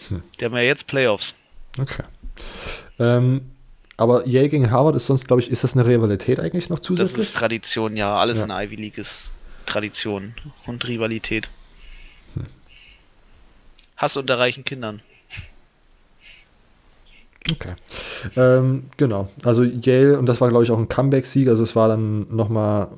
Hm. Die haben ja jetzt Playoffs. Okay. Ähm, aber Yale gegen Harvard ist sonst, glaube ich, ist das eine Rivalität eigentlich noch zusätzlich? Das ist Tradition, ja. Alles ja. in Ivy League ist Tradition und Rivalität. Hm. Hass unter reichen Kindern. Okay. Ähm, genau. Also Yale, und das war, glaube ich, auch ein Comeback-Sieg. Also es war dann nochmal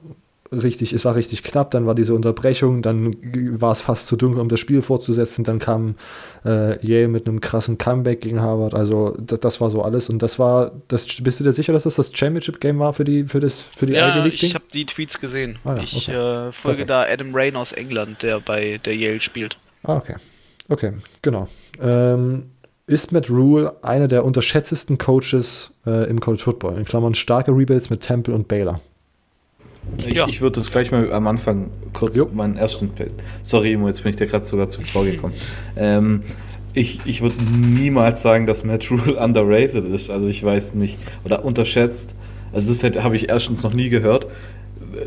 richtig, es war richtig knapp, dann war diese Unterbrechung, dann war es fast zu dunkel, um das Spiel fortzusetzen, dann kam äh, Yale mit einem krassen Comeback gegen Harvard, also das, das, war so alles und das war, das, bist du dir sicher, dass das das Championship-Game war für die, für das, für die ja, Ivy League? ich habe die Tweets gesehen. Ah, ja, ich äh, folge Perfekt. da Adam Rain aus England, der bei der Yale spielt. Ah, okay. Okay, genau. Ähm, ist Matt Rule einer der unterschätztesten Coaches äh, im College Football? In Klammern starke Rebuilds mit Temple und Baylor. Ich, ja. ich würde das gleich mal am Anfang kurz jo. meinen ersten. Sorry, Imo, jetzt bin ich dir gerade sogar zuvor gekommen. ähm, ich, ich würde niemals sagen, dass Matt Rule underrated ist. Also ich weiß nicht. Oder unterschätzt. Also das habe ich erstens noch nie gehört.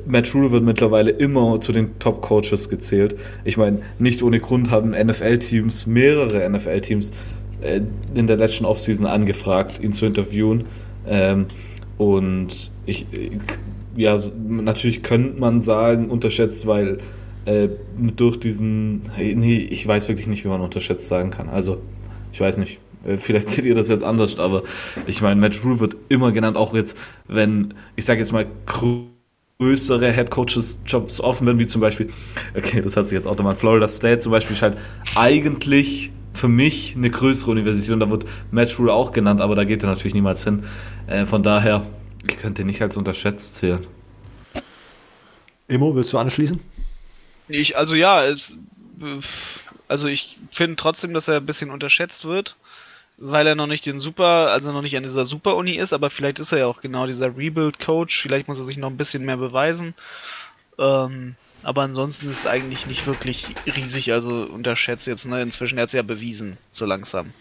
Matt Rule wird mittlerweile immer zu den Top-Coaches gezählt. Ich meine, nicht ohne Grund haben NFL-Teams, mehrere NFL-Teams äh, in der letzten Offseason angefragt, ihn zu interviewen. Ähm, und ich, ja, natürlich könnte man sagen, unterschätzt, weil äh, durch diesen, nee, ich weiß wirklich nicht, wie man unterschätzt sagen kann. Also, ich weiß nicht. Äh, vielleicht seht ihr das jetzt anders, aber ich meine, Matt Rule wird immer genannt, auch jetzt, wenn, ich sage jetzt mal, größere Head Coaches Jobs offen werden, wie zum Beispiel, okay, das hat sich jetzt auch nochmal, Florida State zum Beispiel ist halt eigentlich für mich eine größere Universität und da wird Matt Rule auch genannt, aber da geht er natürlich niemals hin. Äh, von daher, ich könnte nicht als unterschätzt zählen. Emo, willst du anschließen? Ich, also ja, es, also ich finde trotzdem, dass er ein bisschen unterschätzt wird, weil er noch nicht den Super, also noch nicht an dieser Super-Uni ist, aber vielleicht ist er ja auch genau dieser Rebuild-Coach, vielleicht muss er sich noch ein bisschen mehr beweisen. Ähm, aber ansonsten ist es eigentlich nicht wirklich riesig, also unterschätzt jetzt, ne? Inzwischen hat es ja bewiesen, so langsam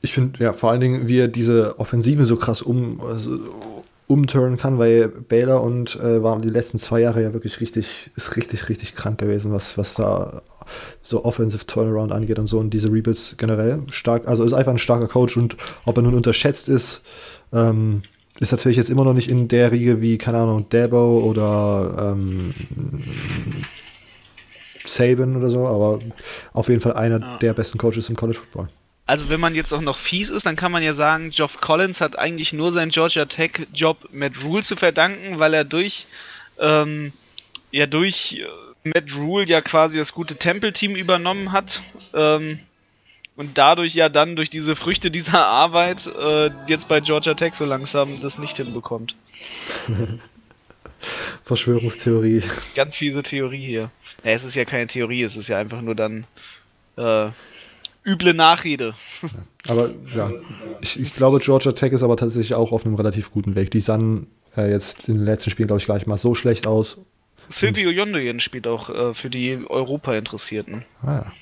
ich finde, ja, vor allen Dingen, wie er diese Offensive so krass um, also, umturnen kann, weil Baylor und äh, waren die letzten zwei Jahre ja wirklich richtig, ist richtig, richtig krank gewesen, was, was da so Offensive Turnaround angeht und so und diese Rebuilds generell stark, also ist einfach ein starker Coach und ob er nun unterschätzt ist, ähm, ist natürlich jetzt immer noch nicht in der Riege wie, keine Ahnung, Dabo oder ähm, Saban oder so, aber auf jeden Fall einer ja. der besten Coaches im College Football. Also wenn man jetzt auch noch fies ist, dann kann man ja sagen, Geoff Collins hat eigentlich nur seinen Georgia Tech Job Matt Rule zu verdanken, weil er durch ähm, ja durch äh, Matt Rule ja quasi das gute Temple-Team übernommen hat. Ähm, und dadurch ja dann durch diese Früchte dieser Arbeit äh, jetzt bei Georgia Tech so langsam das nicht hinbekommt. Verschwörungstheorie. Ganz fiese Theorie hier. Ja, es ist ja keine Theorie, es ist ja einfach nur dann äh, üble Nachrede. Aber ja, ich, ich, glaube, Georgia Tech ist aber tatsächlich auch auf einem relativ guten Weg. Die sahen äh, jetzt in den letzten Spielen, glaube ich, gar nicht mal so schlecht aus. Silvio Yondoyen spielt auch äh, für die Europa-Interessierten. Ah, ja.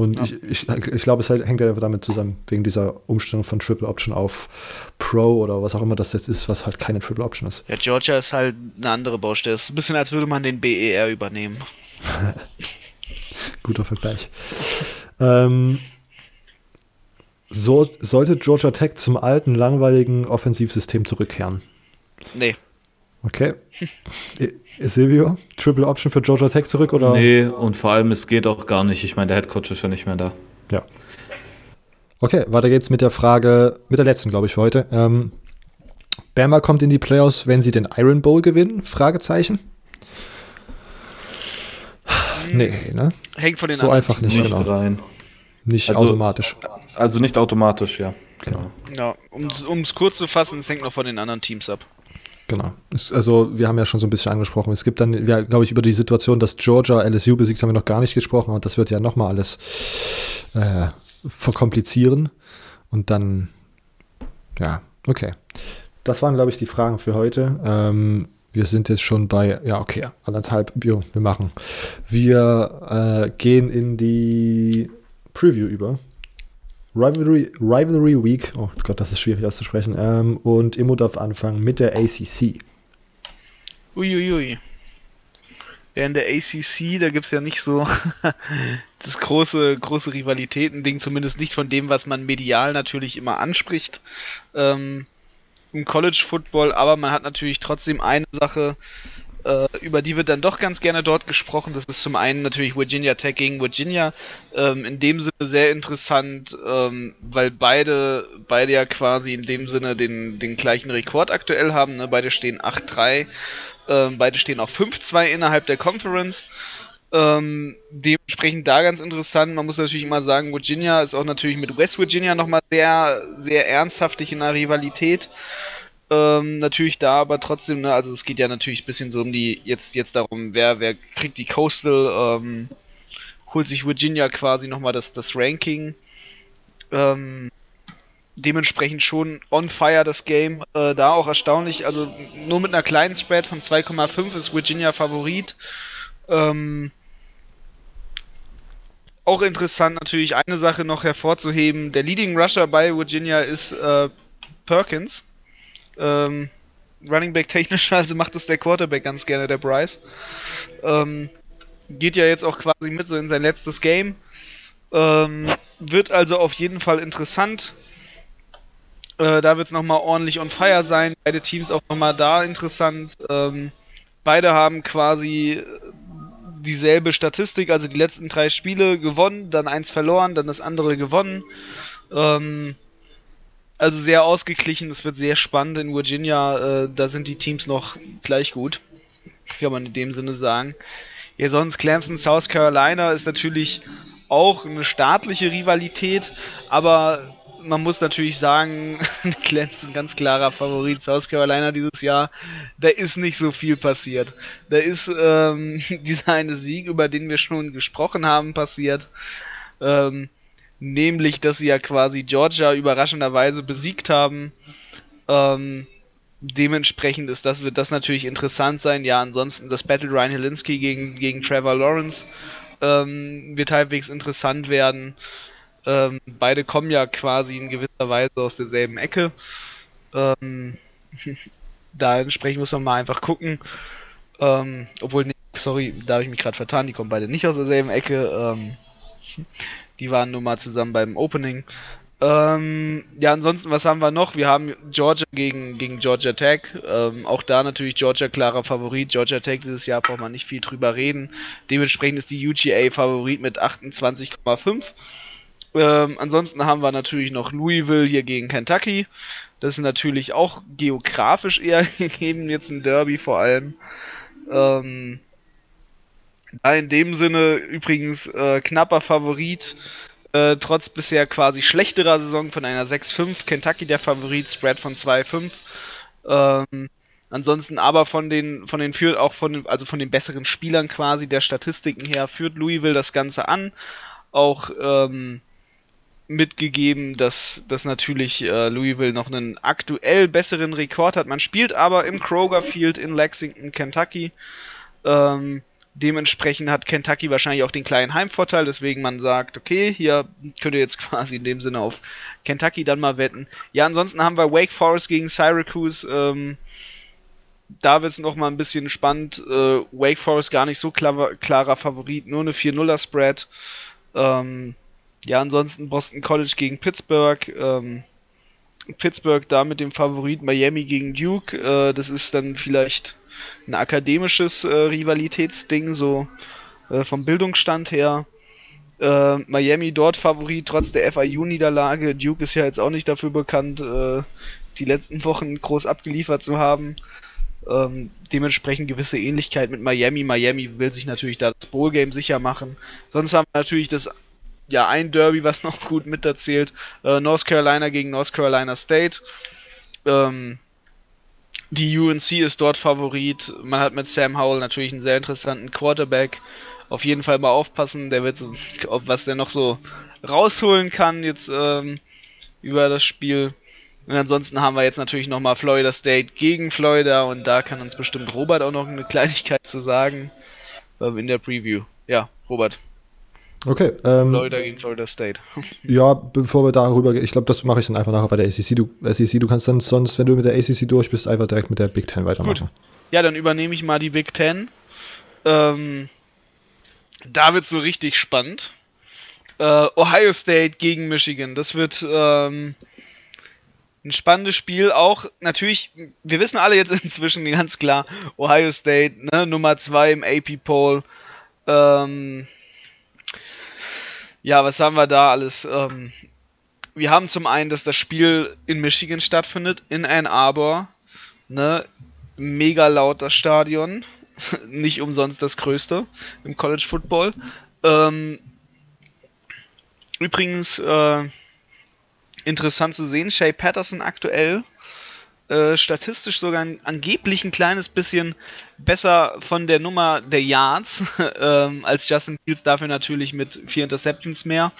Und ja. ich, ich, ich glaube, es hängt ja damit zusammen, wegen dieser Umstellung von Triple Option auf Pro oder was auch immer das jetzt ist, was halt keine Triple Option ist. Ja, Georgia ist halt eine andere Baustelle. Es ist ein bisschen, als würde man den BER übernehmen. Guter Vergleich. ähm, so, sollte Georgia Tech zum alten, langweiligen Offensivsystem zurückkehren? Nee. Okay. Silvio, Triple Option für Georgia Tech zurück oder? Nee, und vor allem, es geht auch gar nicht. Ich meine, der Head Coach ist ja nicht mehr da. Ja. Okay, weiter geht's mit der Frage, mit der letzten, glaube ich, für heute. Ähm, Bama kommt in die Playoffs, wenn sie den Iron Bowl gewinnen? Fragezeichen. Hm. Nee, ne? Hängt von den So einfach nicht, nicht genau. rein. Nicht also, automatisch. Also nicht automatisch, ja. Genau. Ja, um es kurz zu fassen, es hängt noch von den anderen Teams ab. Genau. Es, also wir haben ja schon so ein bisschen angesprochen. Es gibt dann, ja, glaube ich, über die Situation, dass Georgia LSU besiegt, haben wir noch gar nicht gesprochen und das wird ja nochmal alles äh, verkomplizieren. Und dann, ja, okay. Das waren, glaube ich, die Fragen für heute. Ähm, wir sind jetzt schon bei, ja, okay, anderthalb, wir, wir machen. Wir äh, gehen in die Preview über. Rivalry, Rivalry Week, oh Gott, das ist schwierig auszusprechen. Ähm, und Immo darf anfangen mit der ACC. Uiuiui. Ja, in der ACC, da gibt es ja nicht so das große, große Rivalitäten-Ding, zumindest nicht von dem, was man medial natürlich immer anspricht. Ähm, Im College Football, aber man hat natürlich trotzdem eine Sache, äh, über die wird dann doch ganz gerne dort gesprochen. Das ist zum einen natürlich Virginia Tech gegen Virginia. Ähm, in dem Sinne sehr interessant, ähm, weil beide, beide ja quasi in dem Sinne den, den gleichen Rekord aktuell haben. Ne? Beide stehen 8-3, ähm, beide stehen auf 5-2 innerhalb der Conference. Ähm, dementsprechend da ganz interessant. Man muss natürlich immer sagen, Virginia ist auch natürlich mit West Virginia nochmal sehr, sehr ernsthaftig in der Rivalität. Ähm, natürlich da, aber trotzdem, ne, also es geht ja natürlich ein bisschen so um die, jetzt, jetzt darum, wer, wer kriegt die Coastal, ähm, holt sich Virginia quasi nochmal das, das Ranking. Ähm, dementsprechend schon on fire das Game. Äh, da auch erstaunlich, also nur mit einer kleinen Spread von 2,5 ist Virginia Favorit. Ähm, auch interessant natürlich eine Sache noch hervorzuheben. Der Leading Rusher bei Virginia ist äh, Perkins ähm, Running Back technisch, also macht es der Quarterback ganz gerne, der Bryce. Ähm, geht ja jetzt auch quasi mit so in sein letztes Game. Ähm, wird also auf jeden Fall interessant. Äh, da wird es nochmal ordentlich on fire sein. Beide Teams auch nochmal da interessant. Ähm, beide haben quasi dieselbe Statistik, also die letzten drei Spiele gewonnen, dann eins verloren, dann das andere gewonnen. Ähm, also sehr ausgeglichen, es wird sehr spannend in Virginia. Äh, da sind die Teams noch gleich gut. Kann man in dem Sinne sagen. Ja, sonst Clemson, South Carolina ist natürlich auch eine staatliche Rivalität, aber man muss natürlich sagen, Clemson ganz klarer Favorit, South Carolina dieses Jahr, da ist nicht so viel passiert. Da ist ähm, dieser eine Sieg, über den wir schon gesprochen haben, passiert. Ähm, nämlich dass sie ja quasi Georgia überraschenderweise besiegt haben. Ähm, dementsprechend ist das, wird das natürlich interessant sein. Ja, ansonsten das Battle Ryan Helinski gegen, gegen Trevor Lawrence ähm, wird halbwegs interessant werden. Ähm, beide kommen ja quasi in gewisser Weise aus derselben Ecke. Ähm, da entsprechend muss man mal einfach gucken. Ähm, obwohl, nee, sorry, da habe ich mich gerade vertan, die kommen beide nicht aus derselben Ecke. Die waren nun mal zusammen beim Opening. Ähm, ja, ansonsten, was haben wir noch? Wir haben Georgia gegen, gegen Georgia Tech. Ähm, auch da natürlich Georgia klarer Favorit. Georgia Tech dieses Jahr braucht man nicht viel drüber reden. Dementsprechend ist die UGA Favorit mit 28,5. Ähm, ansonsten haben wir natürlich noch Louisville hier gegen Kentucky. Das ist natürlich auch geografisch eher gegeben, jetzt ein Derby vor allem. Ähm, da in dem Sinne übrigens äh, knapper Favorit, äh, trotz bisher quasi schlechterer Saison von einer 6-5. Kentucky der Favorit, Spread von 2-5. Ähm, ansonsten aber von den, von den führt auch von, also von den besseren Spielern quasi der Statistiken her führt Louisville das Ganze an. Auch ähm, mitgegeben, dass, dass natürlich äh, Louisville noch einen aktuell besseren Rekord hat. Man spielt aber im Kroger Field in Lexington, Kentucky. Ähm, dementsprechend hat Kentucky wahrscheinlich auch den kleinen Heimvorteil, deswegen man sagt, okay, hier könnt ihr jetzt quasi in dem Sinne auf Kentucky dann mal wetten. Ja, ansonsten haben wir Wake Forest gegen Syracuse. Ähm, da wird es nochmal ein bisschen spannend. Äh, Wake Forest gar nicht so klar, klarer Favorit, nur eine 4-0er Spread. Ähm, ja, ansonsten Boston College gegen Pittsburgh. Ähm, Pittsburgh da mit dem Favorit Miami gegen Duke. Äh, das ist dann vielleicht ein akademisches äh, Rivalitätsding, so äh, vom Bildungsstand her. Äh, Miami dort Favorit trotz der FIU-Niederlage. Duke ist ja jetzt auch nicht dafür bekannt, äh, die letzten Wochen groß abgeliefert zu haben. Ähm, dementsprechend gewisse Ähnlichkeit mit Miami. Miami will sich natürlich da das Bowl-Game sicher machen. Sonst haben wir natürlich das ja, ein Derby, was noch gut miterzählt. Äh, North Carolina gegen North Carolina State. Ähm, die UNC ist dort Favorit. Man hat mit Sam Howell natürlich einen sehr interessanten Quarterback. Auf jeden Fall mal aufpassen, der wird, ob was der noch so rausholen kann jetzt ähm, über das Spiel. Und ansonsten haben wir jetzt natürlich nochmal Florida State gegen Florida und da kann uns bestimmt Robert auch noch eine Kleinigkeit zu sagen äh, in der Preview. Ja, Robert. Okay. Ähm, Florida gegen Florida State. ja, bevor wir darüber gehen, ich glaube, das mache ich dann einfach nachher bei der ACC. Du, SEC, du kannst dann sonst, wenn du mit der ACC durch bist, einfach direkt mit der Big Ten weitermachen. Gut. Ja, dann übernehme ich mal die Big Ten. Ähm, da wird es so richtig spannend. Äh, Ohio State gegen Michigan. Das wird ähm, ein spannendes Spiel. Auch natürlich, wir wissen alle jetzt inzwischen ganz klar, Ohio State, ne, Nummer 2 im AP Poll. Ähm, ja, was haben wir da alles? Ähm, wir haben zum einen, dass das Spiel in Michigan stattfindet, in Ann Arbor. Ne? Mega laut das Stadion. Nicht umsonst das größte im College Football. Ähm, übrigens, äh, interessant zu sehen, Shay Patterson aktuell äh, statistisch sogar ein, angeblich ein kleines bisschen besser von der Nummer der Yards ähm, als Justin Fields, dafür natürlich mit vier Interceptions mehr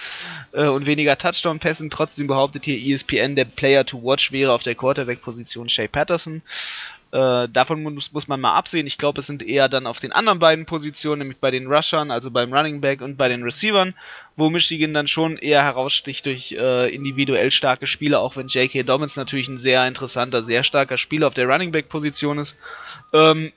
äh, und weniger Touchdown-Pässen. Trotzdem behauptet hier ESPN, der Player to watch wäre auf der Quarterback-Position Shay Patterson. Äh, davon muss, muss, man mal absehen. Ich glaube, es sind eher dann auf den anderen beiden Positionen, nämlich bei den Rushern, also beim Running Back und bei den Receivern, wo Michigan dann schon eher heraussticht durch äh, individuell starke Spieler, auch wenn J.K. Dobbins natürlich ein sehr interessanter, sehr starker Spieler auf der Running Back Position ist. Ähm,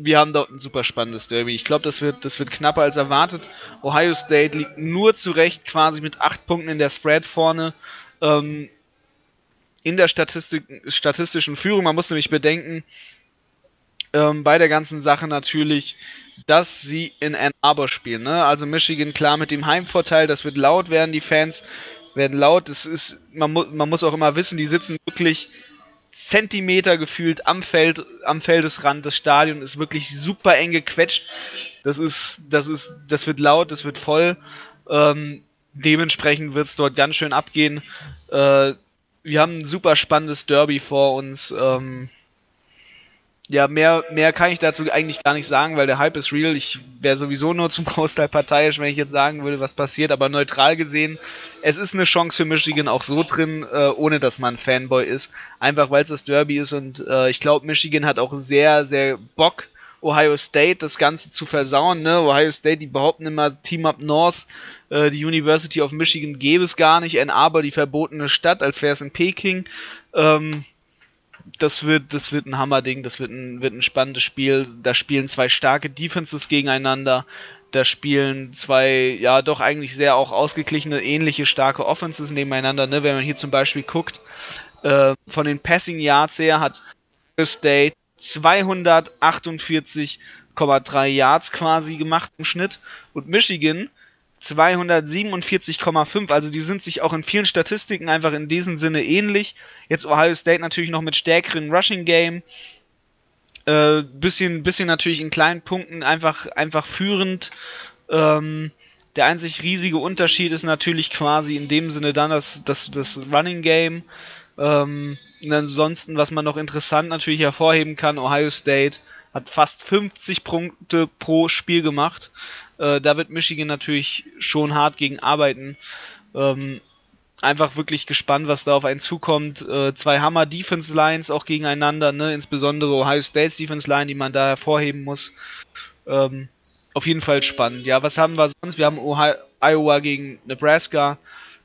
wir haben dort ein super spannendes Derby. Ich glaube, das wird, das wird knapper als erwartet. Ohio State liegt nur zurecht quasi mit acht Punkten in der Spread vorne. Ähm, in der Statistik, statistischen Führung. Man muss nämlich bedenken, ähm, bei der ganzen Sache natürlich, dass sie in Ann Arbor spielen. Ne? Also Michigan klar mit dem Heimvorteil, das wird laut werden, die Fans werden laut. Das ist, man, mu man muss auch immer wissen, die sitzen wirklich Zentimeter gefühlt am Feld, am Feldesrand. Das Stadion ist wirklich super eng gequetscht. Das ist, das ist, das wird laut, das wird voll. Ähm, dementsprechend wird es dort ganz schön abgehen. Äh, wir haben ein super spannendes Derby vor uns. Ähm, ja, mehr, mehr kann ich dazu eigentlich gar nicht sagen, weil der Hype ist real. Ich wäre sowieso nur zum Großteil parteiisch, wenn ich jetzt sagen würde, was passiert. Aber neutral gesehen, es ist eine Chance für Michigan auch so drin, äh, ohne dass man Fanboy ist. Einfach weil es das Derby ist und äh, ich glaube, Michigan hat auch sehr, sehr Bock, Ohio State das Ganze zu versauen. Ne? Ohio State, die behaupten immer Team Up North äh, die University of Michigan gäbe es gar nicht, Ann Arbor, die verbotene Stadt, als wäre es in Peking. Ähm, das wird, das wird ein Hammerding, das wird ein, wird ein spannendes Spiel. Da spielen zwei starke Defenses gegeneinander. Da spielen zwei, ja, doch eigentlich sehr auch ausgeglichene, ähnliche starke Offenses nebeneinander. Ne? Wenn man hier zum Beispiel guckt, äh, von den Passing Yards her hat State 248,3 Yards quasi gemacht im Schnitt und Michigan 247,5. Also die sind sich auch in vielen Statistiken einfach in diesem Sinne ähnlich. Jetzt Ohio State natürlich noch mit stärkeren Rushing Game. Äh, bisschen, bisschen natürlich in kleinen Punkten einfach, einfach führend. Ähm, der einzig riesige Unterschied ist natürlich quasi in dem Sinne dann das, das, das Running Game. Ähm, und ansonsten, was man noch interessant natürlich hervorheben kann, Ohio State hat fast 50 Punkte pro Spiel gemacht. Äh, da wird Michigan natürlich schon hart gegen arbeiten. Ähm, einfach wirklich gespannt, was da auf einen zukommt. Äh, zwei Hammer Defense Lines auch gegeneinander, ne? insbesondere Ohio State's Defense Line, die man da hervorheben muss. Ähm, auf jeden Fall spannend. Ja, was haben wir sonst? Wir haben Ohio, Iowa gegen Nebraska,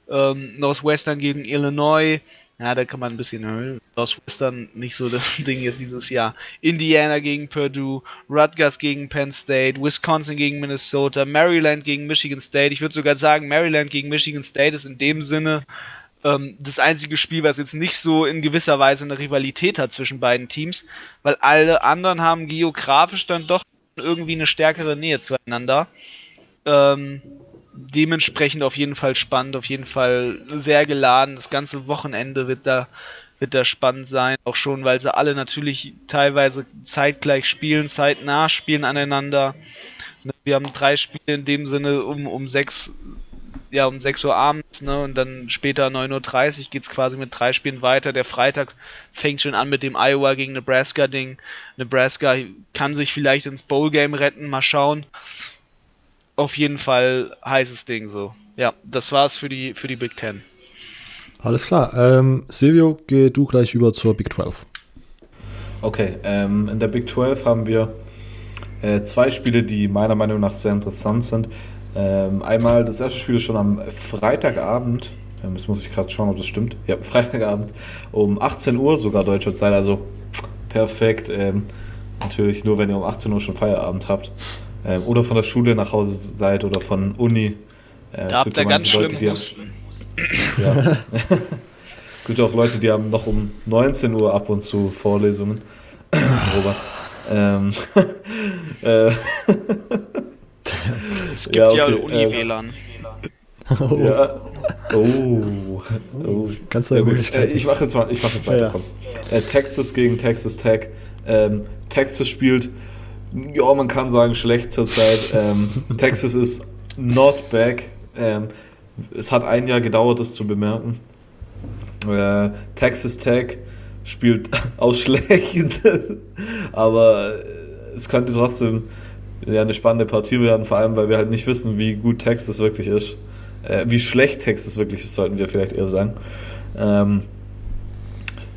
ähm, Northwestern gegen Illinois, ja, da kann man ein bisschen hören. Northwestern nicht so das Ding jetzt dieses Jahr. Indiana gegen Purdue, Rutgers gegen Penn State, Wisconsin gegen Minnesota, Maryland gegen Michigan State. Ich würde sogar sagen, Maryland gegen Michigan State ist in dem Sinne ähm, das einzige Spiel, was jetzt nicht so in gewisser Weise eine Rivalität hat zwischen beiden Teams, weil alle anderen haben geografisch dann doch irgendwie eine stärkere Nähe zueinander. Ähm, dementsprechend auf jeden Fall spannend, auf jeden Fall sehr geladen. Das ganze Wochenende wird da, wird da spannend sein. Auch schon, weil sie alle natürlich teilweise zeitgleich spielen, zeitnah spielen aneinander. Wir haben drei Spiele in dem Sinne um, um sechs, ja, um 6 Uhr abends, ne, und dann später 9.30 Uhr geht es quasi mit drei Spielen weiter. Der Freitag fängt schon an mit dem Iowa gegen Nebraska-Ding. Nebraska kann sich vielleicht ins Bowl-Game retten, mal schauen auf jeden Fall heißes Ding so. Ja, das war's für die, für die Big Ten. Alles klar. Ähm, Silvio, geh du gleich über zur Big 12. Okay, ähm, in der Big 12 haben wir äh, zwei Spiele, die meiner Meinung nach sehr interessant sind. Ähm, einmal, das erste Spiel ist schon am Freitagabend. Ähm, jetzt muss ich gerade schauen, ob das stimmt. Ja, Freitagabend um 18 Uhr sogar deutscher Zeit, also perfekt. Ähm, natürlich nur, wenn ihr um 18 Uhr schon Feierabend habt äh, oder von der Schule nach Hause seid oder von Uni. Äh, da habt ihr ganz Leute, die haben, ja. es gibt auch Leute, die haben noch um 19 Uhr ab und zu Vorlesungen. Robert. Ähm, äh, es gibt ja, okay, ja Uni-WLAN. Oh. Ja. Oh. oh. Kannst du ja gut. Äh, ich mache jetzt, mal, ich mach jetzt weiter. Ja. Komm. Äh, Texas gegen Texas Tech. Ähm, Texas spielt ja, man kann sagen, schlecht zurzeit. Ähm, Texas ist not back. Ähm, es hat ein Jahr gedauert, das zu bemerken. Äh, Texas Tech spielt aus schlecht, aber es könnte trotzdem ja, eine spannende Partie werden, vor allem weil wir halt nicht wissen, wie gut Texas wirklich ist. Äh, wie schlecht Texas wirklich ist, sollten wir vielleicht eher sagen. Ähm,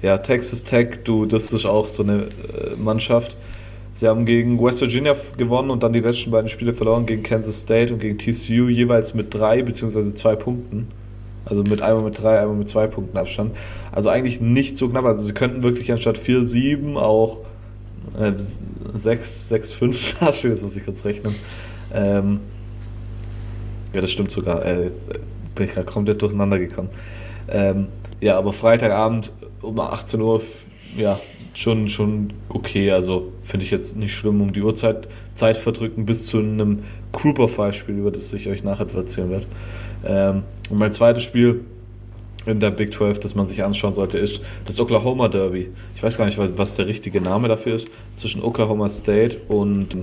ja, Texas Tech, du, das ist auch so eine äh, Mannschaft, Sie haben gegen West Virginia gewonnen und dann die letzten beiden Spiele verloren gegen Kansas State und gegen TCU jeweils mit drei bzw. zwei Punkten. Also mit einmal mit drei, einmal mit zwei Punkten Abstand. Also eigentlich nicht so knapp. Also sie könnten wirklich anstatt 4-7 auch äh, 6, 6, 5 dastehen. Jetzt muss ich kurz rechnen. Ähm, ja, das stimmt sogar. Äh, jetzt bin ich gerade komplett durcheinander gekommen. Ähm, ja, aber Freitagabend um 18 Uhr, ja, schon, schon okay. Also finde ich jetzt nicht schlimm um die Uhrzeit Zeit verdrücken bis zu einem Cooper-File-Spiel, über das ich euch nachher erzählen werde. Ähm, und mein zweites Spiel in der Big 12, das man sich anschauen sollte, ist das Oklahoma Derby. Ich weiß gar nicht, was, was der richtige Name dafür ist. Zwischen Oklahoma State und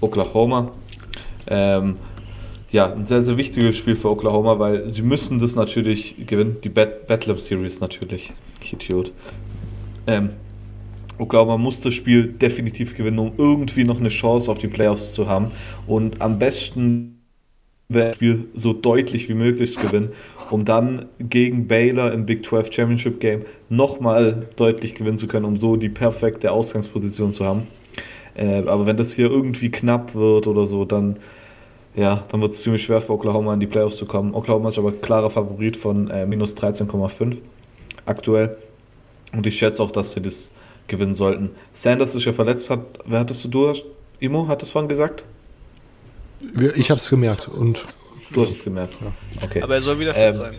Oklahoma. Ähm, ja, ein sehr, sehr wichtiges Spiel für Oklahoma, weil sie müssen das natürlich gewinnen. Die Battle Series natürlich. Ich Idiot. Ähm, Oklahoma muss das Spiel definitiv gewinnen, um irgendwie noch eine Chance auf die Playoffs zu haben. Und am besten wäre das Spiel so deutlich wie möglich gewinnen, um dann gegen Baylor im Big 12 Championship Game nochmal deutlich gewinnen zu können, um so die perfekte Ausgangsposition zu haben. Äh, aber wenn das hier irgendwie knapp wird oder so, dann, ja, dann wird es ziemlich schwer für Oklahoma in die Playoffs zu kommen. Oklahoma ist aber klarer Favorit von äh, minus 13,5 aktuell. Und ich schätze auch, dass sie das gewinnen sollten. Sanders ist ja verletzt, hat, wer hattest du? Du Imo, hat das vorhin gesagt? Ich habe es gemerkt und. Du hast es gemerkt. Ja. Okay. Aber er soll wieder fit ähm, sein.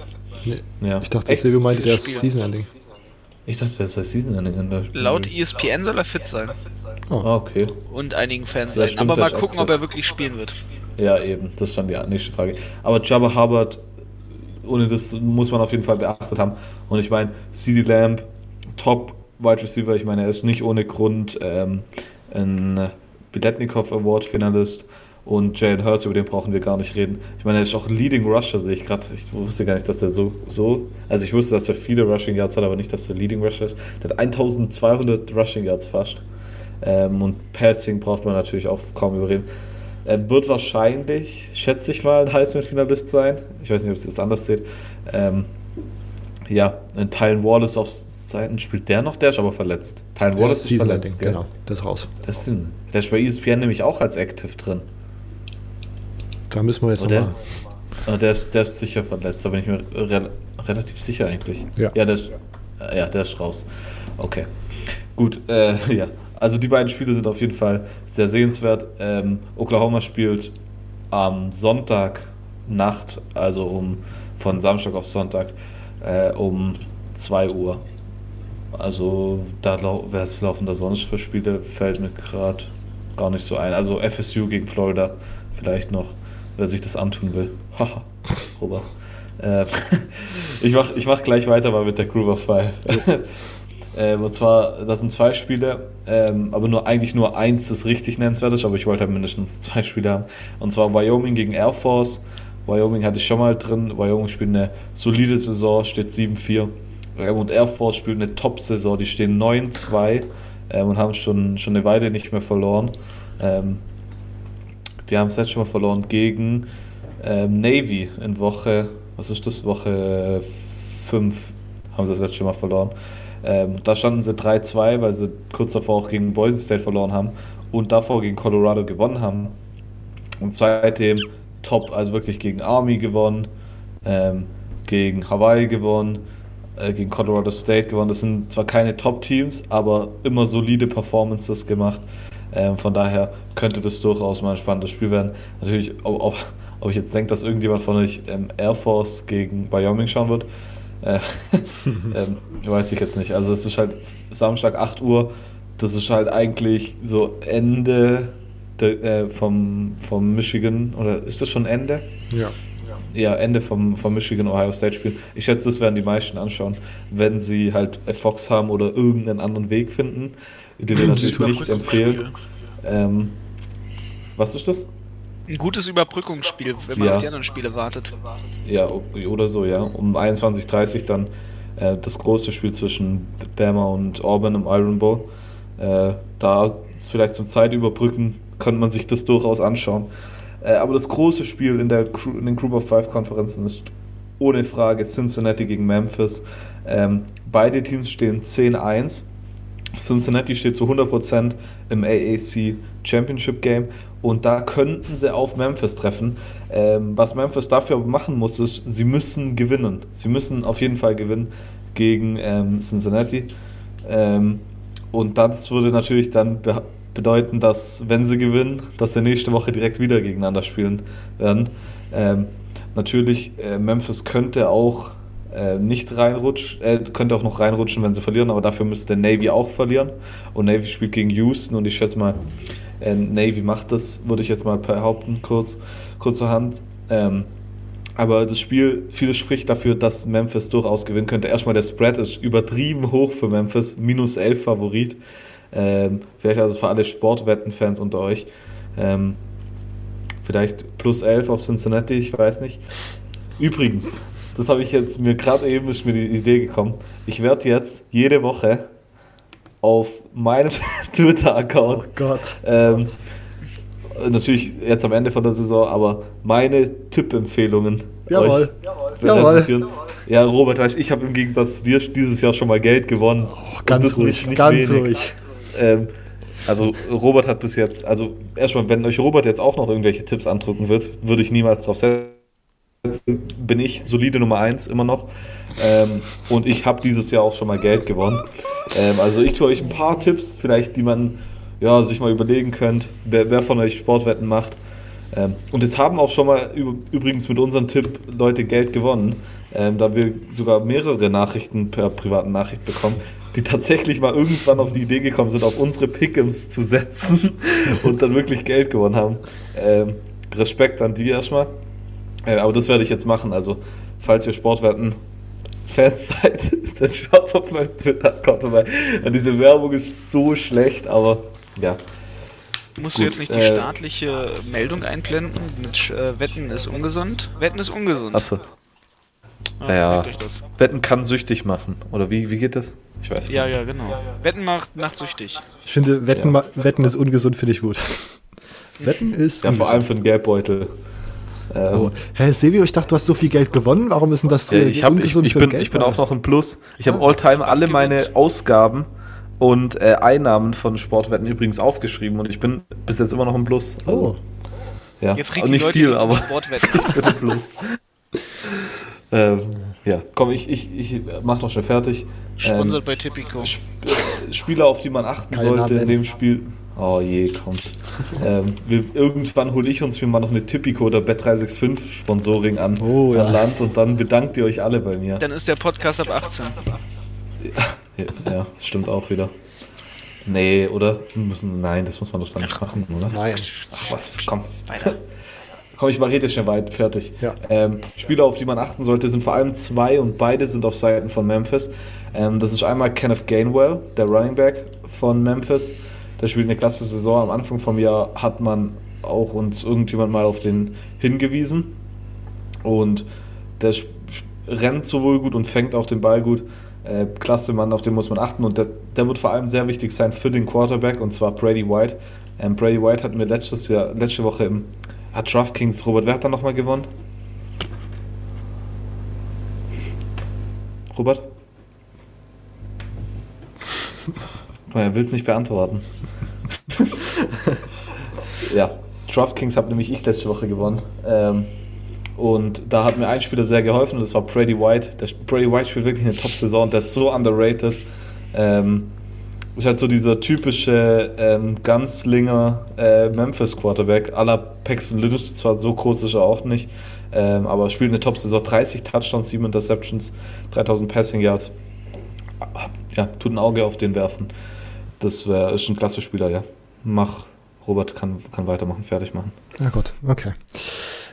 Nee. Ja. Ich dachte, Silvio meinte, der ist Season Ending. Ich dachte, das ist Season Ending. Laut ESPN soll er fit sein. Oh. Ah, okay. Und einigen Fans sein. Aber mal gucken, ob er wirklich spielen wird. Ja, eben, das ist dann die nächste Frage. Aber Jabba Hubbard, ohne das muss man auf jeden Fall beachtet haben. Und ich meine, CD Lamb, Top Wide Receiver, ich meine, er ist nicht ohne Grund ähm, ein Biletnikov Award Finalist. Und Jalen Hurts, über den brauchen wir gar nicht reden. Ich meine, er ist auch Leading Rusher, sehe ich gerade. Ich wusste gar nicht, dass er so, so. Also, ich wusste, dass er viele Rushing Yards hat, aber nicht, dass er Leading Rusher ist. Der hat 1200 Rushing Yards fast. Ähm, und Passing braucht man natürlich auch kaum überreden. Er wird wahrscheinlich, schätze ich mal, ein Heisman-Finalist sein. Ich weiß nicht, ob ihr das anders seht. Ähm, ja, Tylen Wallace auf Seiten spielt der noch, der ist aber verletzt. Tylen Wallace ist, ist verletzt, gell? Genau, der ist raus. Das sind, der ist bei ESPN nämlich auch als Active drin. Da müssen wir jetzt nochmal. Der, der, ist, der ist sicher verletzt, da bin ich mir re relativ sicher eigentlich. Ja, ja, der, ist, ja der ist raus. Okay. Gut, äh, ja. Also die beiden Spiele sind auf jeden Fall sehr sehenswert. Ähm, Oklahoma spielt am Sonntag Nacht, also um von Samstag auf Sonntag äh, um 2 Uhr. Also da was laufen da sonst für Spiele, fällt mir gerade gar nicht so ein. Also FSU gegen Florida vielleicht noch wer sich das antun will. Haha, Robert. Äh, ich mache ich mach gleich weiter mal mit der Groove of Five. ähm, und zwar, das sind zwei Spiele, ähm, aber nur eigentlich nur eins, das richtig nennenswert ist, aber ich wollte halt mindestens zwei Spiele haben. Und zwar Wyoming gegen Air Force. Wyoming hatte ich schon mal drin. Wyoming spielt eine solide Saison, steht 7-4. Und Air Force spielt eine Top-Saison, die stehen 9-2 ähm, und haben schon, schon eine Weile nicht mehr verloren. Ähm, die haben es jetzt schon mal verloren gegen ähm, Navy in Woche, was ist das, Woche 5 haben sie das letzte Mal verloren. Ähm, da standen sie 3-2, weil sie kurz davor auch gegen Boise State verloren haben und davor gegen Colorado gewonnen haben. Und seitdem top, also wirklich gegen Army gewonnen, ähm, gegen Hawaii gewonnen, äh, gegen Colorado State gewonnen. Das sind zwar keine Top-Teams, aber immer solide Performances gemacht. Ähm, von daher könnte das durchaus mal ein spannendes Spiel werden. Natürlich, ob, ob, ob ich jetzt denke, dass irgendjemand von euch ähm, Air Force gegen Wyoming schauen wird, äh, ähm, weiß ich jetzt nicht. Also es ist halt Samstag 8 Uhr, das ist halt eigentlich so Ende de, äh, vom, vom Michigan, oder ist das schon Ende? Ja. Ja, Ende vom, vom Michigan-Ohio State-Spiel. Ich schätze, das werden die meisten anschauen, wenn sie halt Fox haben oder irgendeinen anderen Weg finden den wir natürlich nicht empfehlen. Ähm, was ist das? Ein gutes Überbrückungsspiel, wenn man ja. auf die anderen Spiele wartet. Ja, oder so, ja. Um 21.30 dann äh, das große Spiel zwischen Bama und Auburn im Iron Bowl. Äh, da vielleicht zum Zeitüberbrücken könnte man sich das durchaus anschauen. Äh, aber das große Spiel in, der, in den Group of Five Konferenzen ist ohne Frage Cincinnati gegen Memphis. Ähm, beide Teams stehen 10-1. Cincinnati steht zu 100% im AAC Championship Game und da könnten sie auf Memphis treffen. Ähm, was Memphis dafür machen muss, ist, sie müssen gewinnen. Sie müssen auf jeden Fall gewinnen gegen ähm, Cincinnati. Ähm, und das würde natürlich dann bedeuten, dass, wenn sie gewinnen, dass sie nächste Woche direkt wieder gegeneinander spielen werden. Ähm, natürlich, äh, Memphis könnte auch äh, nicht reinrutscht, äh, könnte auch noch reinrutschen, wenn sie verlieren, aber dafür müsste Navy auch verlieren. Und Navy spielt gegen Houston und ich schätze mal, äh, Navy macht das, würde ich jetzt mal behaupten, kurz, kurzerhand. Ähm, aber das Spiel, vieles spricht dafür, dass Memphis durchaus gewinnen könnte. Erstmal der Spread ist übertrieben hoch für Memphis, minus 11 Favorit. Ähm, vielleicht also für alle Sportwetten-Fans unter euch. Ähm, vielleicht plus 11 auf Cincinnati, ich weiß nicht. Übrigens, das habe ich jetzt mir gerade eben ist mir die Idee gekommen. Ich werde jetzt jede Woche auf meinem Twitter-Account. Oh Gott. Ähm, natürlich jetzt am Ende von der Saison, aber meine Tippempfehlungen. Jawohl. Jawohl. Ja, Robert, ich habe im Gegensatz zu dir dieses Jahr schon mal Geld gewonnen. Oh, ganz ruhig, nicht, nicht ganz wenig. ruhig. Ähm, also Robert hat bis jetzt, also erstmal, wenn euch Robert jetzt auch noch irgendwelche Tipps andrücken wird, würde ich niemals drauf setzen bin ich solide Nummer 1 immer noch. Ähm, und ich habe dieses Jahr auch schon mal Geld gewonnen. Ähm, also ich tue euch ein paar Tipps, vielleicht, die man ja, sich mal überlegen könnt, wer, wer von euch Sportwetten macht. Ähm, und es haben auch schon mal übrigens mit unserem Tipp Leute Geld gewonnen, ähm, da wir sogar mehrere Nachrichten per privaten Nachricht bekommen, die tatsächlich mal irgendwann auf die Idee gekommen sind, auf unsere Pickems zu setzen und dann wirklich Geld gewonnen haben. Ähm, Respekt an die erstmal. Äh, aber das werde ich jetzt machen. Also, falls ihr Sportwetten Fans seid, dann schaut auf meinem Twitter-Account vorbei. Diese Werbung ist so schlecht, aber ja. Musst Gut, du jetzt nicht die äh, staatliche Meldung einblenden mit äh, Wetten ist ungesund? Wetten ist ungesund. Achso. Ah, ja, Wetten kann süchtig machen. Oder wie, wie geht das? Ich weiß nicht. Ja, ja, genau. Wetten macht, macht süchtig. Ich finde, Wetten, ja. Wetten ist ungesund, finde ich gut. Wetten ist. Ja, ungesund. vor allem für den Geldbeutel. Ähm, oh. Hä, Silvio, ich dachte, du hast so viel Geld gewonnen. Warum ist denn das so? Ja, ich, hab, ich, ich, bin, ich bin auch noch im Plus. Ich habe ah. Alltime alle meine Ausgaben und äh, Einnahmen von Sportwetten übrigens aufgeschrieben und ich bin bis jetzt immer noch im Plus. Also, oh. Ja, jetzt nicht Leute viel, aber ich bin im Plus. ähm, ja, komm, ich, ich, ich mach doch schnell fertig. Sponsert ähm, bei Tipico. Sp Spieler, auf die man achten Keine sollte in dem Spiel. Oh je, kommt. ähm, wir, irgendwann hole ich uns mir mal noch eine Tipico oder Bet365 Sponsoring an, oh, ja. an Land und dann bedankt ihr euch alle bei mir. Dann ist der Podcast ab 18. Ja, ja das stimmt auch wieder. Nee, oder? Müssen, nein, das muss man doch dann nicht machen, oder? Nein. Ach was, komm. Weiter. komm, ich mal rede schnell weit, fertig. Ja. Ähm, Spieler, auf die man achten sollte, sind vor allem zwei und beide sind auf Seiten von Memphis. Ähm, das ist einmal Kenneth Gainwell, der Running Back von Memphis. Der spielt eine klasse Saison. Am Anfang vom Jahr hat man auch uns irgendjemand mal auf den hingewiesen. Und der rennt sowohl gut und fängt auch den Ball gut. Äh, klasse Mann, auf den muss man achten. Und der, der, wird vor allem sehr wichtig sein für den Quarterback, und zwar Brady White. Ähm, Brady White hat mir letztes Jahr, letzte Woche im hat DraftKings Robert Werther nochmal gewonnen. Robert? er will es nicht beantworten. ja, DraftKings habe nämlich ich letzte Woche gewonnen. Ähm, und da hat mir ein Spieler sehr geholfen und das war Brady White. Der, Brady White spielt wirklich eine Top-Saison, der ist so underrated. Ähm, ist halt so dieser typische ähm, Ganzlinger äh, Memphis Quarterback. aller Paxton Lynch, zwar so groß ist er auch nicht, ähm, aber spielt eine Top-Saison. 30 Touchdowns, 7 Interceptions, 3000 Passing Yards. Ja, tut ein Auge auf den werfen. Das wär, ist ein klasse Spieler, ja. Mach, Robert kann, kann weitermachen, fertig machen. Ja, gut, okay.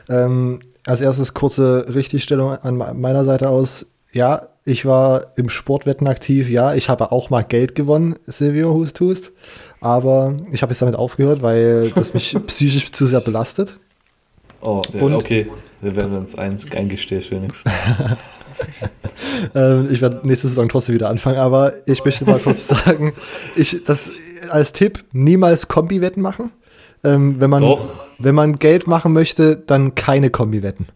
Ähm, als erstes kurze Richtigstellung an meiner Seite aus. Ja, ich war im Sportwetten aktiv. Ja, ich habe auch mal Geld gewonnen, Silvio Hust Hust. Aber ich habe jetzt damit aufgehört, weil das mich psychisch zu sehr belastet. Oh, Und, okay. Wir werden uns eins eingestehen, Phoenix. ähm, ich werde nächste Saison trotzdem wieder anfangen, aber ich möchte mal kurz sagen, ich, das als Tipp, niemals Kombi-Wetten machen. Ähm, wenn, man, wenn man Geld machen möchte, dann keine Kombi-Wetten.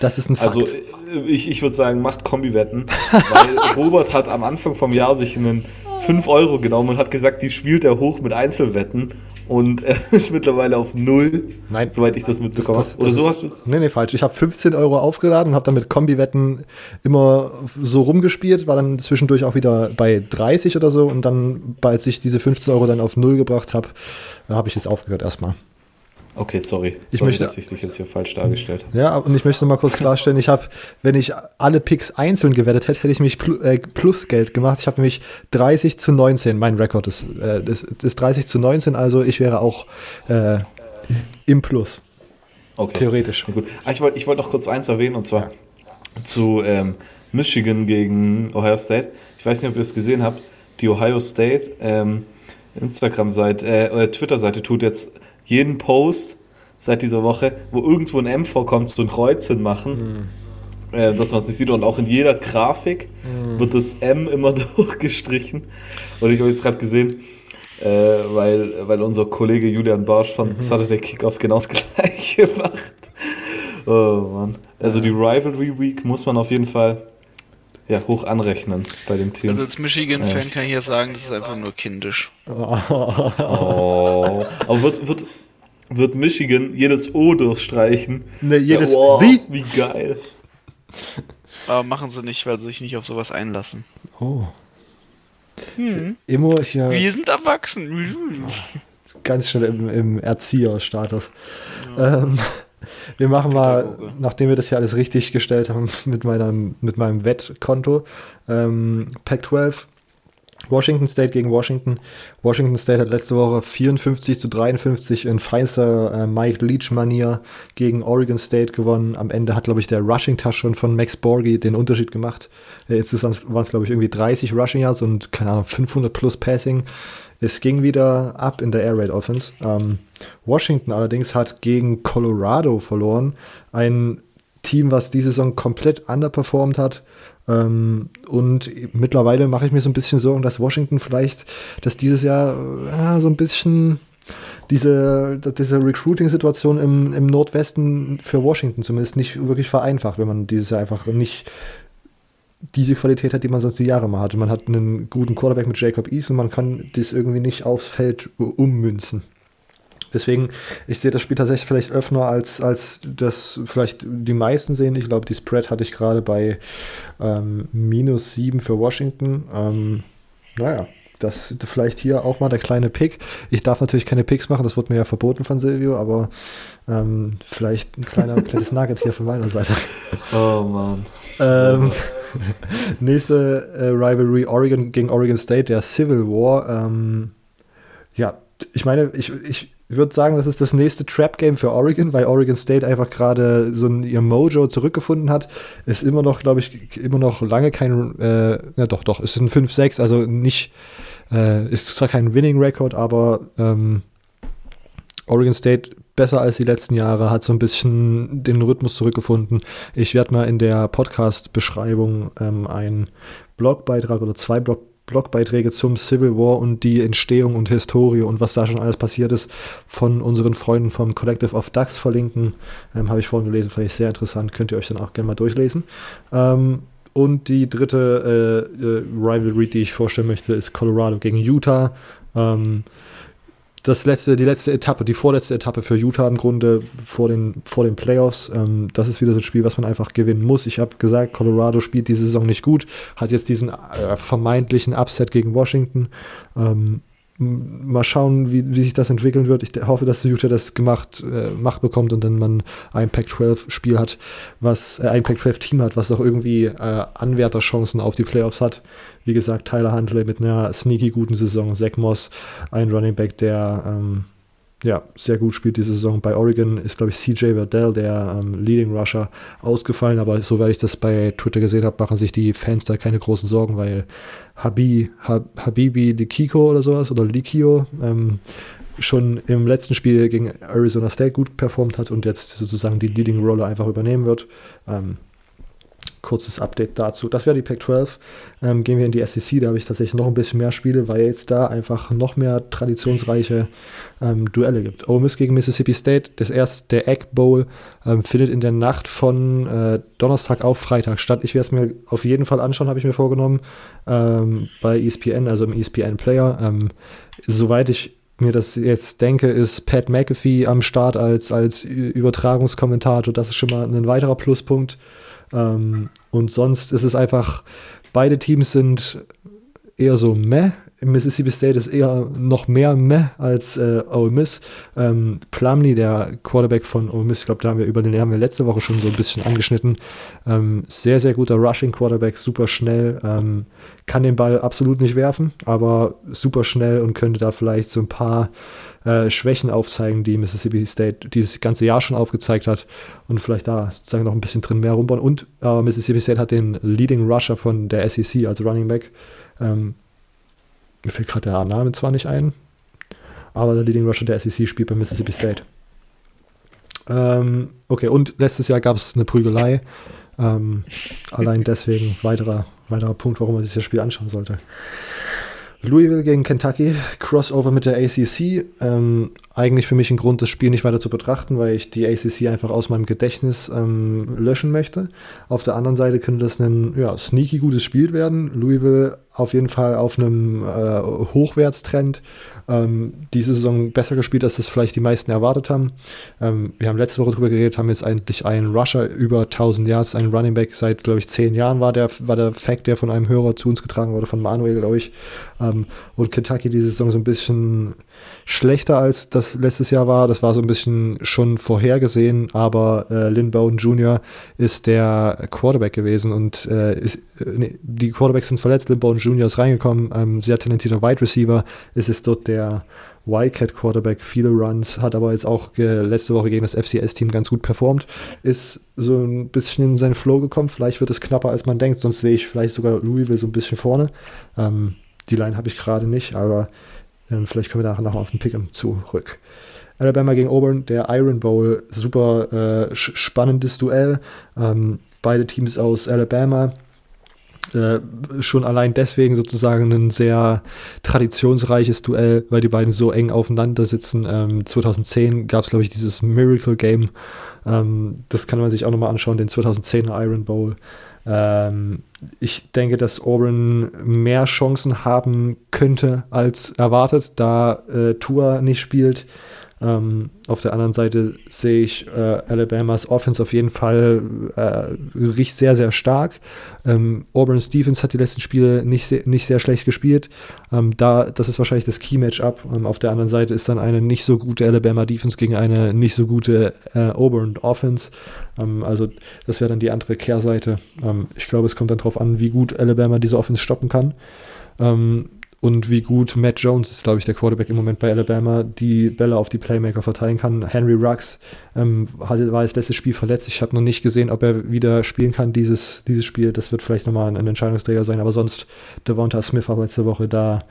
Das ist ein also, Fakt. Also ich, ich würde sagen, macht Kombi-Wetten, weil Robert hat am Anfang vom Jahr sich einen 5 Euro genommen und hat gesagt, die spielt er hoch mit Einzelwetten und er ist mittlerweile auf null, Nein, soweit ich das mitbekommen habe. Oder so hast du Nee, nee, falsch. Ich habe 15 Euro aufgeladen und habe dann mit Kombi-Wetten immer so rumgespielt, war dann zwischendurch auch wieder bei 30 oder so und dann, als ich diese 15 Euro dann auf null gebracht habe, habe ich es aufgehört erstmal. Okay, sorry. Ich sorry, möchte, dass ich dich jetzt hier falsch dargestellt habe. Ja, und ich möchte mal kurz klarstellen, ich habe, wenn ich alle Picks einzeln gewettet hätte, hätte ich mich pl äh, plus Geld gemacht. Ich habe nämlich 30 zu 19. Mein Rekord ist, äh, ist, ist, 30 zu 19, also ich wäre auch äh, im Plus. Okay. Theoretisch. Ja, gut. Ah, ich wollte ich wollt noch kurz eins erwähnen, und zwar zu ähm, Michigan gegen Ohio State. Ich weiß nicht, ob ihr es gesehen habt. Die Ohio State ähm, Instagram-Seite, äh, Twitter-Seite tut jetzt jeden Post seit dieser Woche, wo irgendwo ein M vorkommt, so ein Kreuzchen machen. Mhm. Äh, dass man es nicht sieht. Und auch in jeder Grafik mhm. wird das M immer durchgestrichen. Und ich habe jetzt gerade gesehen, äh, weil, weil unser Kollege Julian Barsch von mhm. Saturday Kickoff genau das gleiche macht. Oh Mann. Also die Rivalry Week muss man auf jeden Fall ja, hoch anrechnen bei den Teams. Also als Michigan-Fan ja. kann ich ja sagen, das ist einfach nur kindisch. Oh. Aber wird, wird, wird Michigan jedes O durchstreichen? Ne, jedes ja, wow, wie? Wie geil. Aber machen sie nicht, weil sie sich nicht auf sowas einlassen. Oh. Hm. Immer ich ja. Wir sind erwachsen. Ganz schnell im, im Erzieherstatus. Ja. Ähm, wir machen mal, nachdem wir das hier alles richtig gestellt haben mit meinem, mit meinem Wettkonto, ähm, Pac 12 Washington State gegen Washington. Washington State hat letzte Woche 54 zu 53 in feinster äh, Mike Leach-Manier gegen Oregon State gewonnen. Am Ende hat, glaube ich, der Rushing-Touch schon von Max Borgi den Unterschied gemacht. Äh, jetzt waren es, glaube ich, irgendwie 30 Rushing Yards und, keine Ahnung, 500 plus Passing. Es ging wieder ab in der Air Raid Offense. Ähm, Washington allerdings hat gegen Colorado verloren. Ein Team, was diese Saison komplett underperformed hat. Ähm, und mittlerweile mache ich mir so ein bisschen Sorgen, dass Washington vielleicht, dass dieses Jahr äh, so ein bisschen diese, diese Recruiting-Situation im, im Nordwesten für Washington zumindest nicht wirklich vereinfacht, wenn man dieses Jahr einfach nicht diese Qualität hat, die man sonst die Jahre mal hatte. Man hat einen guten Quarterback mit Jacob East und man kann das irgendwie nicht aufs Feld ummünzen. Deswegen, ich sehe das Spiel tatsächlich vielleicht öfter als, als das vielleicht die meisten sehen. Ich glaube, die Spread hatte ich gerade bei ähm, minus 7 für Washington. Ähm, naja, das vielleicht hier auch mal der kleine Pick. Ich darf natürlich keine Picks machen, das wurde mir ja verboten von Silvio, aber ähm, vielleicht ein kleiner kleines Nugget hier von meiner Seite. Oh Mann. Ähm, nächste äh, Rivalry Oregon gegen Oregon State, der Civil War. Ähm, ja, ich meine, ich, ich würde sagen, das ist das nächste Trap-Game für Oregon, weil Oregon State einfach gerade so ein, ihr Mojo zurückgefunden hat. Ist immer noch, glaube ich, immer noch lange kein, äh, ja doch, doch, ist ein 5-6, also nicht, äh, ist zwar kein Winning-Record, aber ähm, Oregon State besser als die letzten Jahre, hat so ein bisschen den Rhythmus zurückgefunden. Ich werde mal in der Podcast-Beschreibung ähm, einen Blogbeitrag oder zwei Blog Blogbeiträge zum Civil War und die Entstehung und Historie und was da schon alles passiert ist von unseren Freunden vom Collective of Ducks verlinken. Ähm, Habe ich vorhin gelesen, fand ich sehr interessant. Könnt ihr euch dann auch gerne mal durchlesen. Ähm, und die dritte äh, äh, Rivalry, die ich vorstellen möchte, ist Colorado gegen Utah. Ähm, das letzte, die letzte Etappe, die vorletzte Etappe für Utah im Grunde vor den, vor den Playoffs. Ähm, das ist wieder so ein Spiel, was man einfach gewinnen muss. Ich habe gesagt, Colorado spielt diese Saison nicht gut, hat jetzt diesen äh, vermeintlichen Upset gegen Washington. Ähm, mal schauen, wie, wie sich das entwickeln wird. Ich hoffe, dass Utah das gemacht, äh, Macht bekommt und dann man ein Pac-12-Spiel hat, was, äh, ein Pac-12-Team hat, was auch irgendwie äh, Anwärterchancen auf die Playoffs hat. Wie gesagt, Tyler Huntley mit einer sneaky guten Saison, Zach Moss, ein Running Back, der ähm, ja, sehr gut spielt diese Saison. Bei Oregon ist, glaube ich, CJ Verdell, der ähm, Leading Rusher, ausgefallen, aber soweit ich das bei Twitter gesehen habe, machen sich die Fans da keine großen Sorgen, weil Habi, Hab, Habibi Likiko oder sowas oder Likio ähm, schon im letzten Spiel gegen Arizona State gut performt hat und jetzt sozusagen die Leading Roller einfach übernehmen wird. Ähm, kurzes Update dazu. Das wäre die Pac-12. Ähm, gehen wir in die SEC, da habe ich tatsächlich noch ein bisschen mehr Spiele, weil jetzt da einfach noch mehr traditionsreiche ähm, Duelle gibt. Ole Miss gegen Mississippi State, das erste, der Egg Bowl, ähm, findet in der Nacht von äh, Donnerstag auf Freitag statt. Ich werde es mir auf jeden Fall anschauen, habe ich mir vorgenommen, ähm, bei ESPN, also im ESPN Player. Ähm, soweit ich mir das jetzt denke, ist Pat McAfee am Start als, als Übertragungskommentator. Das ist schon mal ein weiterer Pluspunkt. Ähm, und sonst ist es einfach, beide Teams sind eher so meh. Mississippi State ist eher noch mehr meh als äh, Ole Miss. Ähm, Plumlee, der Quarterback von Ole Miss, ich glaube, da haben wir über den haben wir letzte Woche schon so ein bisschen angeschnitten. Ähm, sehr, sehr guter Rushing Quarterback, super schnell, ähm, kann den Ball absolut nicht werfen, aber super schnell und könnte da vielleicht so ein paar äh, Schwächen aufzeigen, die Mississippi State dieses ganze Jahr schon aufgezeigt hat und vielleicht da sozusagen noch ein bisschen drin mehr rumbauen. Und äh, Mississippi State hat den Leading Rusher von der SEC als Running Back. Ähm, mir fällt gerade der Name zwar nicht ein, aber der Leading Rusher der SEC spielt bei Mississippi State. Ähm, okay, und letztes Jahr gab es eine Prügelei. Ähm, allein deswegen weiterer, weiterer Punkt, warum man sich das Spiel anschauen sollte. Louisville gegen Kentucky, Crossover mit der ACC. Ähm, eigentlich für mich ein Grund, das Spiel nicht weiter zu betrachten, weil ich die ACC einfach aus meinem Gedächtnis ähm, löschen möchte. Auf der anderen Seite könnte das ein ja, sneaky gutes Spiel werden. Louisville auf jeden Fall auf einem äh, Hochwärtstrend. Ähm, diese Saison besser gespielt, als das vielleicht die meisten erwartet haben. Ähm, wir haben letzte Woche darüber geredet, haben jetzt eigentlich einen Rusher über 1000 Yards, einen Running Back seit, glaube ich, zehn Jahren war der, war der Fact, der von einem Hörer zu uns getragen wurde, von Manuel, glaube ich. Ähm, und Kentucky diese Saison so ein bisschen schlechter als das letztes Jahr war. Das war so ein bisschen schon vorhergesehen, aber äh, Lynn Bowden Jr. ist der Quarterback gewesen und äh, ist, äh, nee, die Quarterbacks sind verletzt. Lynn Bowden Jr. ist reingekommen, ähm, sehr talentierter Wide Receiver. Es ist dort der Wildcat Quarterback, viele Runs, hat aber jetzt auch letzte Woche gegen das FCS-Team ganz gut performt, ist so ein bisschen in seinen Flow gekommen. Vielleicht wird es knapper, als man denkt, sonst sehe ich vielleicht sogar Louisville so ein bisschen vorne. Ähm, die Line habe ich gerade nicht, aber ähm, vielleicht kommen wir nachher noch auf den Pick'em zurück. Alabama gegen Auburn, der Iron Bowl, super äh, spannendes Duell. Ähm, beide Teams aus Alabama äh, schon allein deswegen sozusagen ein sehr traditionsreiches Duell, weil die beiden so eng aufeinander sitzen. Ähm, 2010 gab es, glaube ich, dieses Miracle Game. Ähm, das kann man sich auch nochmal anschauen, den 2010er Iron Bowl. Ähm, ich denke, dass Auburn mehr Chancen haben könnte als erwartet, da äh, Tua nicht spielt. Ähm, auf der anderen Seite sehe ich äh, Alabamas Offense auf jeden Fall äh, riecht sehr, sehr stark. Ähm, Auburn Stevens hat die letzten Spiele nicht, sehr, nicht sehr schlecht gespielt. Ähm, da, das ist wahrscheinlich das Key-Matchup. Ähm, auf der anderen Seite ist dann eine nicht so gute Alabama Defense gegen eine nicht so gute äh, Auburn Offense. Ähm, also das wäre dann die andere Kehrseite. Ähm, ich glaube, es kommt dann darauf an, wie gut Alabama diese Offense stoppen kann. Ähm, und wie gut Matt Jones ist, glaube ich, der Quarterback im Moment bei Alabama, die Bälle auf die Playmaker verteilen kann. Henry Ruggs ähm, war das letzte Spiel verletzt. Ich habe noch nicht gesehen, ob er wieder spielen kann, dieses, dieses Spiel. Das wird vielleicht nochmal ein, ein Entscheidungsträger sein. Aber sonst, Devonta Smith war letzte Woche da,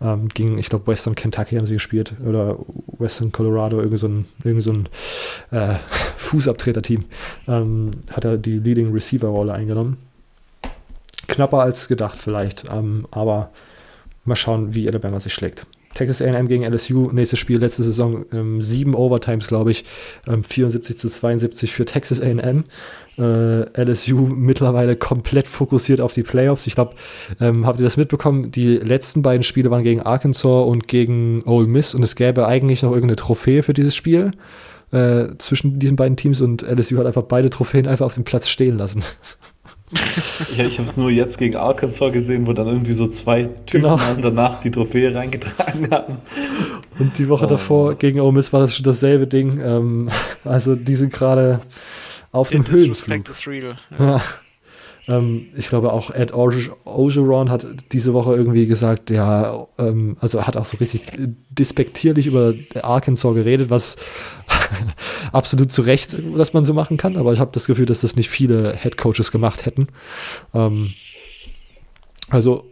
ähm, ging, ich glaube, Western Kentucky haben sie gespielt oder Western Colorado, irgend so ein, irgend so ein äh, Fußabtreter-Team, ähm, hat er die Leading Receiver-Rolle eingenommen. Knapper als gedacht vielleicht, ähm, aber Mal schauen, wie Alabama sich schlägt. Texas A&M gegen LSU, nächstes Spiel, letzte Saison, ähm, sieben Overtimes, glaube ich, ähm, 74 zu 72 für Texas A&M. Äh, LSU mittlerweile komplett fokussiert auf die Playoffs. Ich glaube, ähm, habt ihr das mitbekommen? Die letzten beiden Spiele waren gegen Arkansas und gegen Ole Miss und es gäbe eigentlich noch irgendeine Trophäe für dieses Spiel äh, zwischen diesen beiden Teams und LSU hat einfach beide Trophäen einfach auf dem Platz stehen lassen. Ich, ich habe es nur jetzt gegen Arkansas gesehen, wo dann irgendwie so zwei Typen genau. danach die Trophäe reingetragen haben. Und die Woche oh. davor gegen Ole Miss war das schon dasselbe Ding. Ähm, also die sind gerade auf dem Höhenflug. Real. Ja. Ja. Ähm, ich glaube auch Ed Ogeron hat diese Woche irgendwie gesagt, ja, ähm, also hat auch so richtig despektierlich über Arkansas geredet, was absolut zu Recht, dass man so machen kann, aber ich habe das Gefühl, dass das nicht viele Head Coaches gemacht hätten. Ähm, also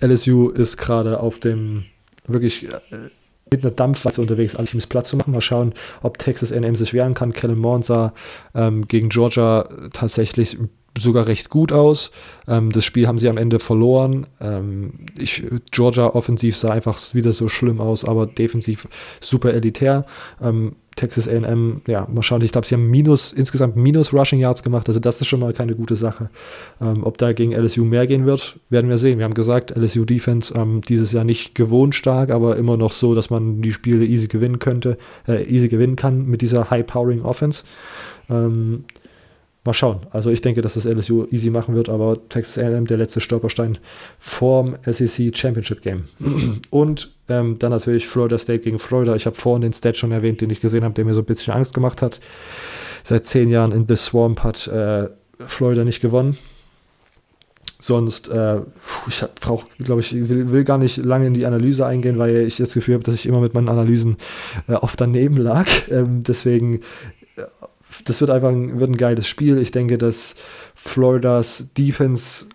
LSU ist gerade auf dem wirklich äh, mit einer Dampfwalze unterwegs, alle Teams Platz zu machen. Mal schauen, ob Texas A&M sich wehren kann. Kellen Moore ähm, gegen Georgia tatsächlich ein sogar recht gut aus. Ähm, das Spiel haben sie am Ende verloren. Ähm, ich, Georgia offensiv sah einfach wieder so schlimm aus, aber defensiv super elitär. Ähm, Texas A&M, ja, mal schauen. Ich glaube, sie haben minus, insgesamt minus Rushing Yards gemacht. Also das ist schon mal keine gute Sache. Ähm, ob da gegen LSU mehr gehen wird, werden wir sehen. Wir haben gesagt, LSU Defense ähm, dieses Jahr nicht gewohnt stark, aber immer noch so, dass man die Spiele easy gewinnen könnte, äh, easy gewinnen kann mit dieser High-Powering Offense. Mal schauen. Also ich denke, dass das LSU easy machen wird, aber Texas A&M der letzte Stolperstein vorm SEC Championship Game. Und ähm, dann natürlich Florida State gegen Florida. Ich habe vorhin den Stat schon erwähnt, den ich gesehen habe, der mir so ein bisschen Angst gemacht hat. Seit zehn Jahren in The Swamp hat äh, Florida nicht gewonnen. Sonst, äh, ich brauche, glaube ich, will, will, gar nicht lange in die Analyse eingehen, weil ich das Gefühl habe, dass ich immer mit meinen Analysen äh, oft daneben lag. Ähm, deswegen das wird einfach ein, wird ein geiles Spiel. Ich denke, dass Floridas Defense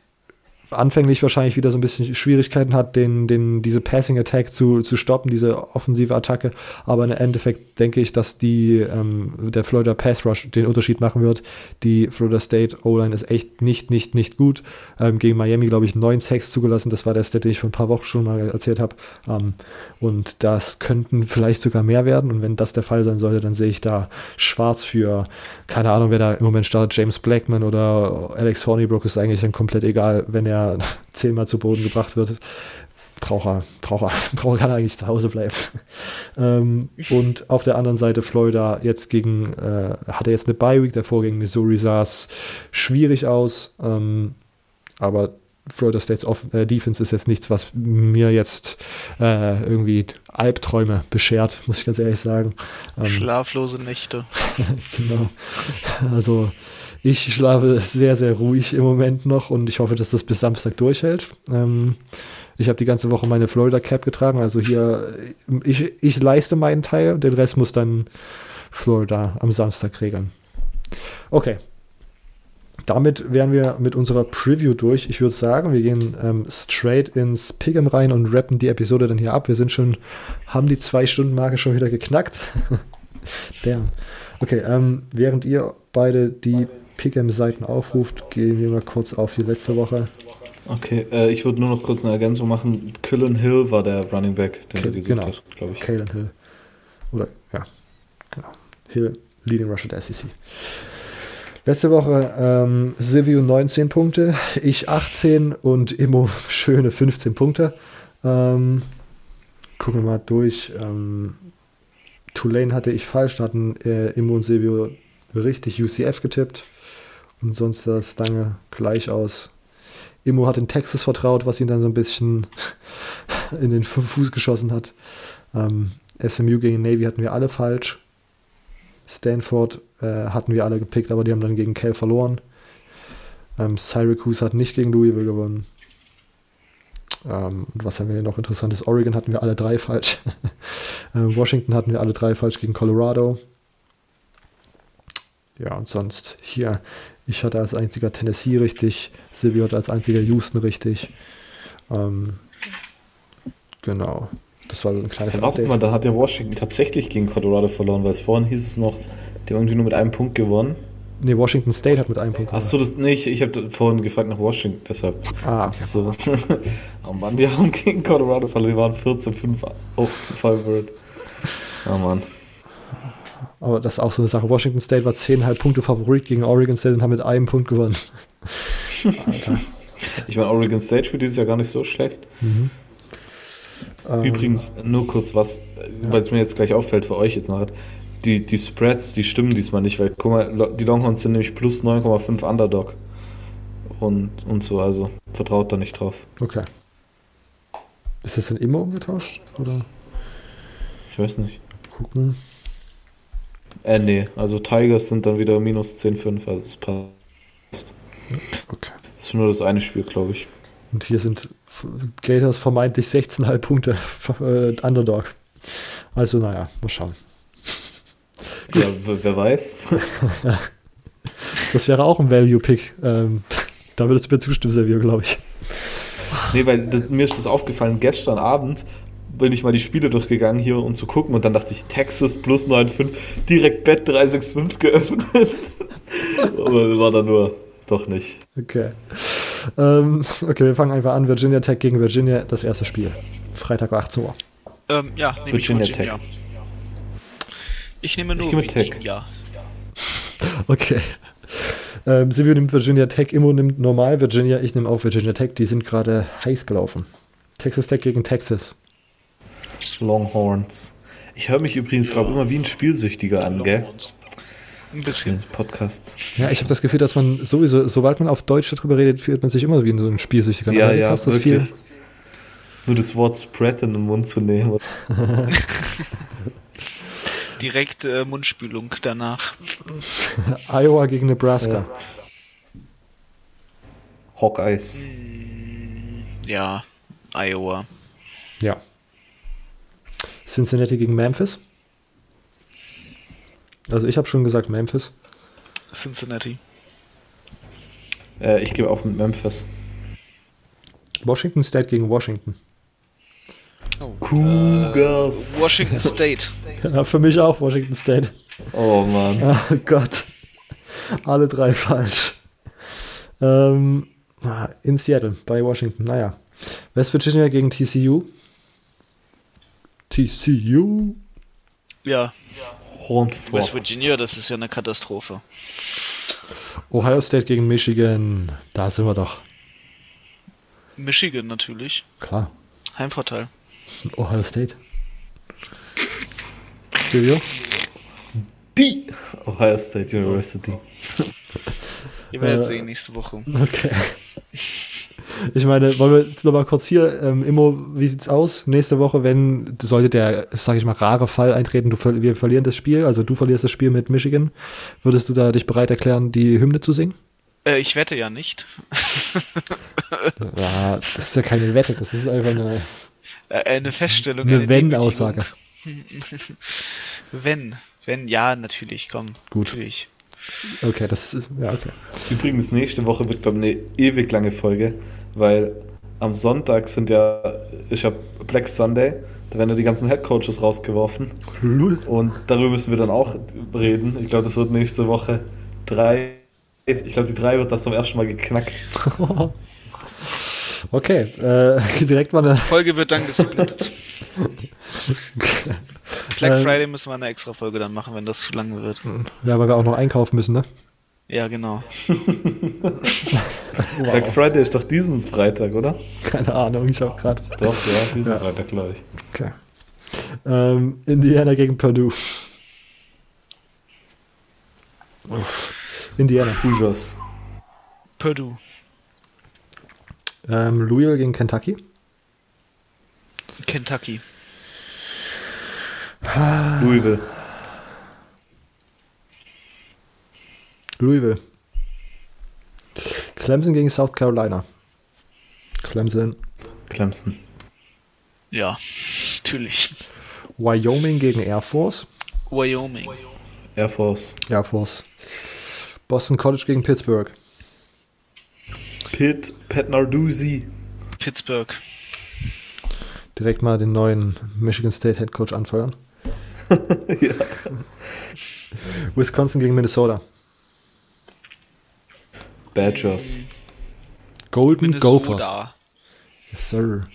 anfänglich wahrscheinlich wieder so ein bisschen Schwierigkeiten hat, den, den, diese Passing Attack zu, zu stoppen, diese offensive Attacke. Aber im Endeffekt denke ich, dass die, ähm, der Florida Pass Rush den Unterschied machen wird. Die Florida State O-Line ist echt nicht, nicht, nicht gut. Ähm, gegen Miami, glaube ich, neun Sacks zugelassen. Das war der Stat, den ich vor ein paar Wochen schon mal erzählt habe. Ähm, und das könnten vielleicht sogar mehr werden. Und wenn das der Fall sein sollte, dann sehe ich da schwarz für, keine Ahnung, wer da im Moment startet, James Blackman oder Alex Hornibrook ist eigentlich dann komplett egal, wenn er zehnmal zu Boden gebracht wird, braucht er, braucht er, braucht er, kann er eigentlich zu Hause bleiben. ähm, und auf der anderen Seite Florida jetzt gegen, äh, hatte jetzt eine Bye Week, davor gegen Missouri sah es schwierig aus, ähm, aber Florida State's Off äh, Defense ist jetzt nichts, was mir jetzt äh, irgendwie Albträume beschert, muss ich ganz ehrlich sagen. Ähm, Schlaflose Nächte. genau. Also ich schlafe sehr, sehr ruhig im Moment noch und ich hoffe, dass das bis Samstag durchhält. Ähm, ich habe die ganze Woche meine Florida Cap getragen, also hier, ich, ich leiste meinen Teil, den Rest muss dann Florida am Samstag regeln. Okay, damit wären wir mit unserer Preview durch. Ich würde sagen, wir gehen ähm, straight ins Piggem rein und rappen die Episode dann hier ab. Wir sind schon, haben die Zwei-Stunden-Marke schon wieder geknackt. Damn. Okay, ähm, während ihr beide die Piggem-Seiten aufruft, gehen wir mal kurz auf die letzte Woche. Okay, äh, ich würde nur noch kurz eine Ergänzung machen. Cullen Hill war der Running Back, den K du genau. hast, glaube ich. Kalen Hill. Oder, ja, genau. Hill, Leading Rusher der SEC. Letzte Woche ähm, Silvio 19 Punkte, ich 18 und Immo schöne 15 Punkte. Ähm, gucken wir mal durch. Ähm, Tulane hatte ich falsch, hatten äh, Immo und Silvio richtig UCF getippt. Und sonst sah es lange gleich aus. Immo hat in Texas vertraut, was ihn dann so ein bisschen in den Fuß geschossen hat. Ähm, SMU gegen Navy hatten wir alle falsch. Stanford äh, hatten wir alle gepickt, aber die haben dann gegen Cal verloren. Ähm, Syracuse hat nicht gegen Louisville gewonnen. Ähm, und was haben wir hier noch interessantes? Oregon hatten wir alle drei falsch. ähm, Washington hatten wir alle drei falsch gegen Colorado. Ja, und sonst hier, ich hatte als einziger Tennessee richtig, Silvio hat als einziger Houston richtig. Ähm, genau. Das war so ein kleines ja, Warte mal, da hat der Washington tatsächlich gegen Colorado verloren, weil es vorhin hieß es noch, die haben irgendwie nur mit einem Punkt gewonnen. Nee, Washington State hat mit einem Punkt gewonnen. Achso, das nee, ich, ich habe vorhin gefragt nach Washington, deshalb. Ah, okay. so. oh Mann, die haben gegen Colorado verloren, die waren 14-5 auf Favorit. Oh Mann. Aber das ist auch so eine Sache. Washington State war 10,5 Punkte Favorit gegen Oregon State und haben mit einem Punkt gewonnen. Alter. Ich meine, Oregon State spielt dieses Jahr gar nicht so schlecht. Mhm. Ähm, Übrigens, nur kurz was, ja. weil es mir jetzt gleich auffällt für euch jetzt nachher. Die, die Spreads, die stimmen diesmal nicht, weil guck mal, die Longhorns sind nämlich plus 9,5 Underdog. Und, und so, also vertraut da nicht drauf. Okay. Ist das denn immer umgetauscht? Oder? Ich weiß nicht. Gucken. Äh, nee, also Tigers sind dann wieder minus 10,5, also es passt. Okay. Das ist nur das eine Spiel, glaube ich. Und hier sind Gators vermeintlich 16,5 Punkte äh, Underdog. Also, naja, mal schauen. Ja, wer weiß. das wäre auch ein Value-Pick. Ähm, da würdest du mir zustimmen, Servio, glaube ich. Nee, weil das, mir ist das aufgefallen, gestern Abend bin ich mal die Spiele durchgegangen hier um zu gucken und dann dachte ich, Texas plus 9,5, direkt Bet 365 geöffnet. Aber war dann nur doch nicht. Okay. Ähm, okay, wir fangen einfach an. Virginia Tech gegen Virginia, das erste Spiel. Freitag 18 Uhr. Ähm, ja, nehme Virginia, ich Virginia Tech. Ich nehme nur ich Virginia. Okay. Ähm, Silvio nimmt Virginia Tech, Immo nimmt normal Virginia, ich nehme auch Virginia Tech. Die sind gerade heiß gelaufen. Texas Tech gegen Texas. Longhorns. Ich höre mich übrigens, glaube ich, immer wie ein Spielsüchtiger an, gell? Ein bisschen. Podcasts. Ja, ich habe das Gefühl, dass man sowieso, sobald man auf Deutsch darüber redet, fühlt man sich immer wie in so ein Spielsüchtiger. Ja, ja, das wirklich. Viel. Nur das Wort Spread in den Mund zu nehmen. Direkt äh, Mundspülung danach. Iowa gegen Nebraska. Ja. Hawkeyes. Ja, Iowa. Ja. Cincinnati gegen Memphis. Also ich habe schon gesagt Memphis. Cincinnati. Äh, ich gebe auch mit Memphis. Washington State gegen Washington. Oh, Cougars. Äh, Washington State. ja, für mich auch Washington State. Oh Mann. Oh Gott. Alle drei falsch. Ähm, ah, in Seattle bei Washington. Naja. West Virginia gegen TCU. TCU. Ja. West Virginia, das ist ja eine Katastrophe. Ohio State gegen Michigan. Da sind wir doch. Michigan natürlich. Klar. Heimvorteil. Ohio State. Silvio? Die Ohio State University. Ihr werdet äh, sehen nächste Woche. Okay. Ich meine, wollen wir jetzt noch mal kurz hier, ähm, Immo, wie sieht's aus? Nächste Woche, wenn, sollte der, sag ich mal, rare Fall eintreten, du, wir verlieren das Spiel, also du verlierst das Spiel mit Michigan, würdest du da dich bereit erklären, die Hymne zu singen? Äh, ich wette ja nicht. Ja, das ist ja keine Wette, das ist einfach eine, Äh, eine Feststellung. eine eine Wenn-Aussage. Wenn. Wenn, ja, natürlich, komm. Gut. Natürlich. Okay, das ist, ja, okay. Übrigens, nächste Woche wird, glaube ich, eine ewig lange Folge, weil am Sonntag sind ja, ich habe Black Sunday, da werden ja die ganzen Headcoaches rausgeworfen Lul. und darüber müssen wir dann auch reden. Ich glaube, das wird nächste Woche drei, ich glaube, die drei wird das zum ersten Mal geknackt. Okay, äh, direkt mal eine, Folge wird dann gesplittet. Black Ähm. Friday müssen wir eine extra Folge dann machen, wenn das zu lang wird. ja, weil wir auch noch einkaufen müssen, ne? Ja, genau. Black Friday ist doch diesen Freitag, oder? Keine Ahnung, ich habe gerade. Doch, ja, diesen Ja. Freitag, glaube ich. Okay. Ähm, Indiana gegen Purdue. Uff. Indiana. Hoosiers. Purdue. Ähm, Louisville gegen Kentucky. Kentucky. Louisville. Louisville. Clemson gegen South Carolina. Clemson. Clemson. Ja, natürlich. Wyoming gegen Air Force. Wyoming. Air Force. Air Force. Boston College gegen Pittsburgh. Pitt, Pat Narduzzi. Pittsburgh. Direkt mal den neuen Michigan State Head Coach anfeuern. ja. Wisconsin gegen Minnesota. Badgers. Golden Gophers. Yes, sir.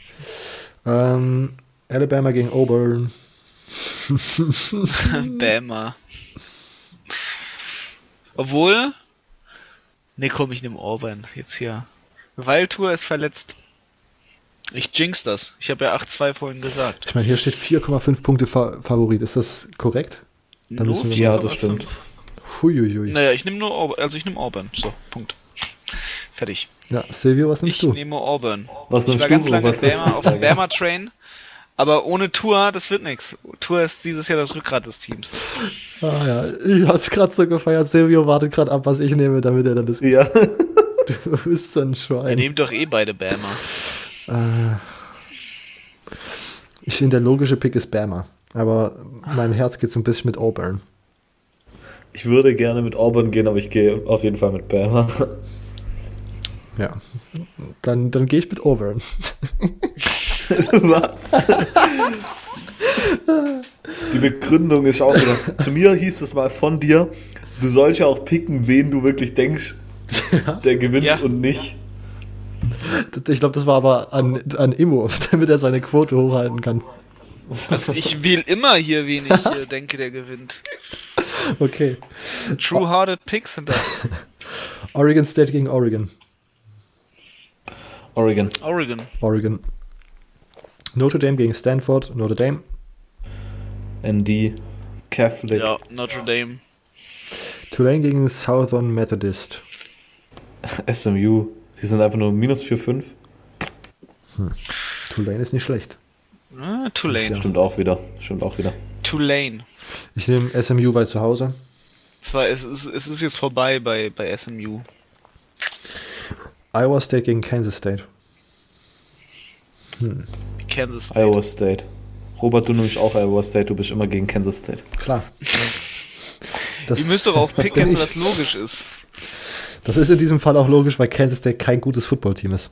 Ähm, Alabama gegen Auburn. Bama. Obwohl. Ne, komm, ich nehme Auburn jetzt hier. Weil Tour ist verletzt. Ich jinx das. Ich habe ja 8-2 vorhin gesagt. Ich meine, hier steht 4,5 Punkte Fa Favorit. Ist das korrekt? Dann Nur müssen wir Ja, das stimmt. Huiuiui. Naja, ich nehme nur Auburn. Also ich nehme Auburn. So, Punkt. Fertig. Ja, Silvio, was nimmst Ich du? nehme Auburn. Was ich nimmst war du, ganz lange Robert? Das ist Bama auf dem Frage. Bama Train. Aber ohne Tour, das wird nichts. Tour ist dieses Jahr das Rückgrat des Teams. Ah ja, ich hab's gerade so gefeiert. Silvio wartet gerade ab, was ich nehme, damit er dann das. Ja. Du bist so ein Wir Schwein. nehmen doch eh beide Bama. Äh, ich finde, der logische Pick ist Bama. Aber mein Herz geht so ein bisschen mit Auburn. Ich würde gerne mit Auburn gehen, aber ich gehe auf jeden Fall mit Bama. Ja. Dann, dann gehe ich mit Auburn. Was? Die Begründung ist auch wieder. Zu mir hieß es mal von dir, du sollst ja auch picken, wen du wirklich denkst, der gewinnt Ja. und nicht. Ich glaube, das war aber an, an Immo, damit er seine Quote hochhalten kann. Also ich wähle immer hier, wen ich hier denke, der gewinnt. Okay. True-hearted Picks sind das. Oregon State gegen Oregon. Oregon. Oregon. Oregon. Notre Dame gegen Stanford. Notre Dame. ND. Catholic. Ja, Notre Dame. Tulane gegen Southern Methodist. SMU. Die sind einfach nur minus 4,5. Tulane ist nicht schlecht. Ah, Tulane. Stimmt auch wieder. Stimmt auch wieder. Tulane. Ich nehme SMU weit zu Hause. Zwar, es ist, es ist jetzt vorbei bei, bei SMU. Iowa State gegen Kansas State. Kansas State. Iowa State. Robert, du nimmst auch Iowa State, du bist immer gegen Kansas State. Klar. Das, Ihr müsst doch auch picken, ich. was logisch ist. Das ist in diesem Fall auch logisch, weil Kansas State kein gutes Footballteam ist.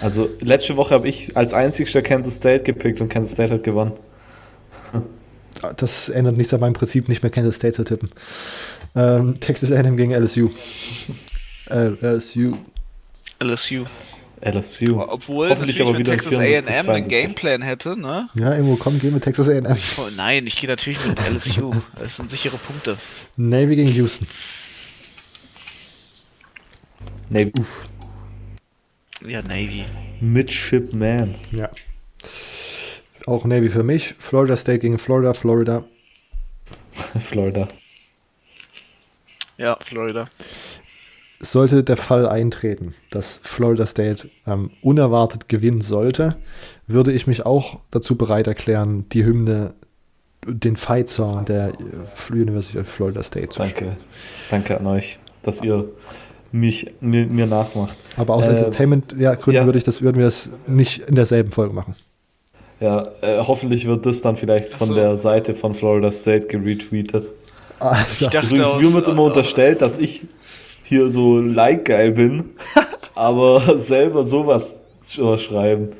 Also, letzte Woche habe ich als einzigster Kansas State gepickt und Kansas State hat gewonnen. Das ändert nichts an meinem Prinzip, nicht mehr Kansas State zu tippen. Ähm, Texas A&M gegen LSU. LSU. LSU. LSU. Obwohl Hoffentlich natürlich, aber wenn wieder ein Texas 74, A&M einen 72. Gameplan hätte, ne? Ja, Immo, komm, geh mit Texas A&M. Oh, nein, ich gehe natürlich mit LSU. Das sind sichere Punkte. Navy gegen Houston. Nee, Ja, Navy. Midshipman. Ja. Auch Navy für mich. Florida State gegen Florida. Florida. Florida. Ja, Florida. Sollte der Fall eintreten, dass Florida State ähm, unerwartet gewinnen sollte, würde ich mich auch dazu bereit erklären, die Hymne, den Fight Song der University of Florida State zu Danke. Spielen. Danke an euch, dass ihr mich mir, mir nachmacht. Aber aus äh, Entertainment-Gründen ja, würde ich das, würden wir das nicht in derselben Folge machen. Ja, äh, hoffentlich wird das dann vielleicht von so. der Seite von Florida State geretweetet. Ah, ich dachte Übrigens, mir wird immer unterstellt, dass ich hier so like-geil bin, aber selber sowas schreiben.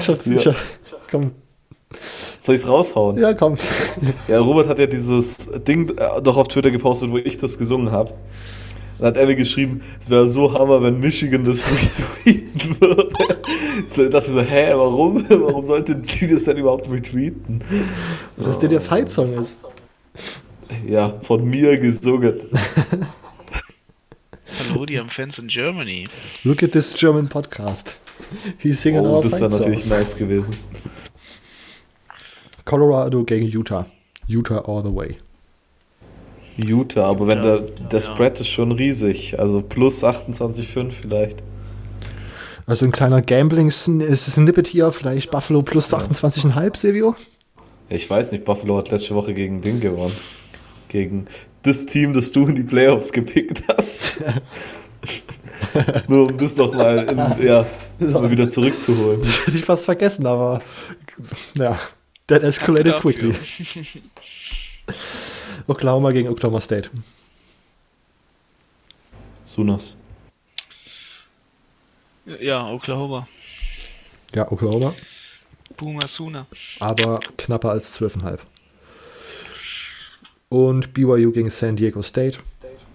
Ich hab's sicher. Ja. Komm. Soll ich's raushauen? Ja, komm. Ja, Robert hat ja dieses Ding äh, doch auf Twitter gepostet, wo ich das gesungen habe. Dann hat er mir geschrieben, es wäre so Hammer, wenn Michigan das retweeten würde. so, ich dachte so, hä, warum? Warum sollte die das denn überhaupt retweeten? Dass oh. der der Fight-Song ist. Ja, von mir gesungen. Haben Fans in Germany. Look at this German podcast. He's singing oh, our Das wäre natürlich nice gewesen. Colorado gegen Utah. Utah all the way. Utah, aber wenn der, der Spread ist schon riesig. Also plus 28,5 vielleicht. Also ein kleiner Gambling ist es ein Snippet hier, vielleicht Buffalo plus 28,5, Silvio? Ich weiß nicht, Buffalo hat letzte Woche gegen Ding gewonnen. Gegen das Team, das du in die Playoffs gepickt hast. Nur um das nochmal ja, mal wieder zurückzuholen. Das hätte ich fast vergessen, aber ja, that escalated quickly. Oklahoma gegen Oklahoma State. Sunas. Ja, Oklahoma. Ja, Oklahoma. Boomer Suna. Aber knapper als 12,5. Und BYU gegen San Diego State.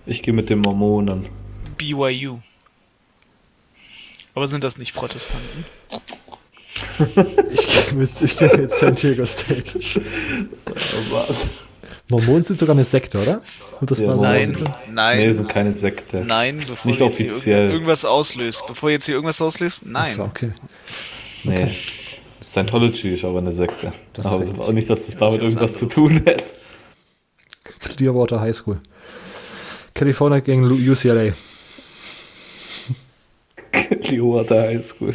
Ich gehe mit den Mormonen. BYU. Aber sind das nicht Protestanten? ich gehe mit, geh mit San Diego State. Mormonen sind sogar eine Sekte, oder? Und das ja, war nein, so nein. Nee, sind keine Sekte. Nein, bevor nicht offiziell. irgendwas auslöst. Bevor jetzt hier irgendwas auslöst, nein. Achso, okay. Nee. Okay. Scientology ist aber eine Sekte. Das aber auch nicht, dass das damit irgendwas zu tun hat. Clearwater High School. California gegen UCLA. Clearwater High School.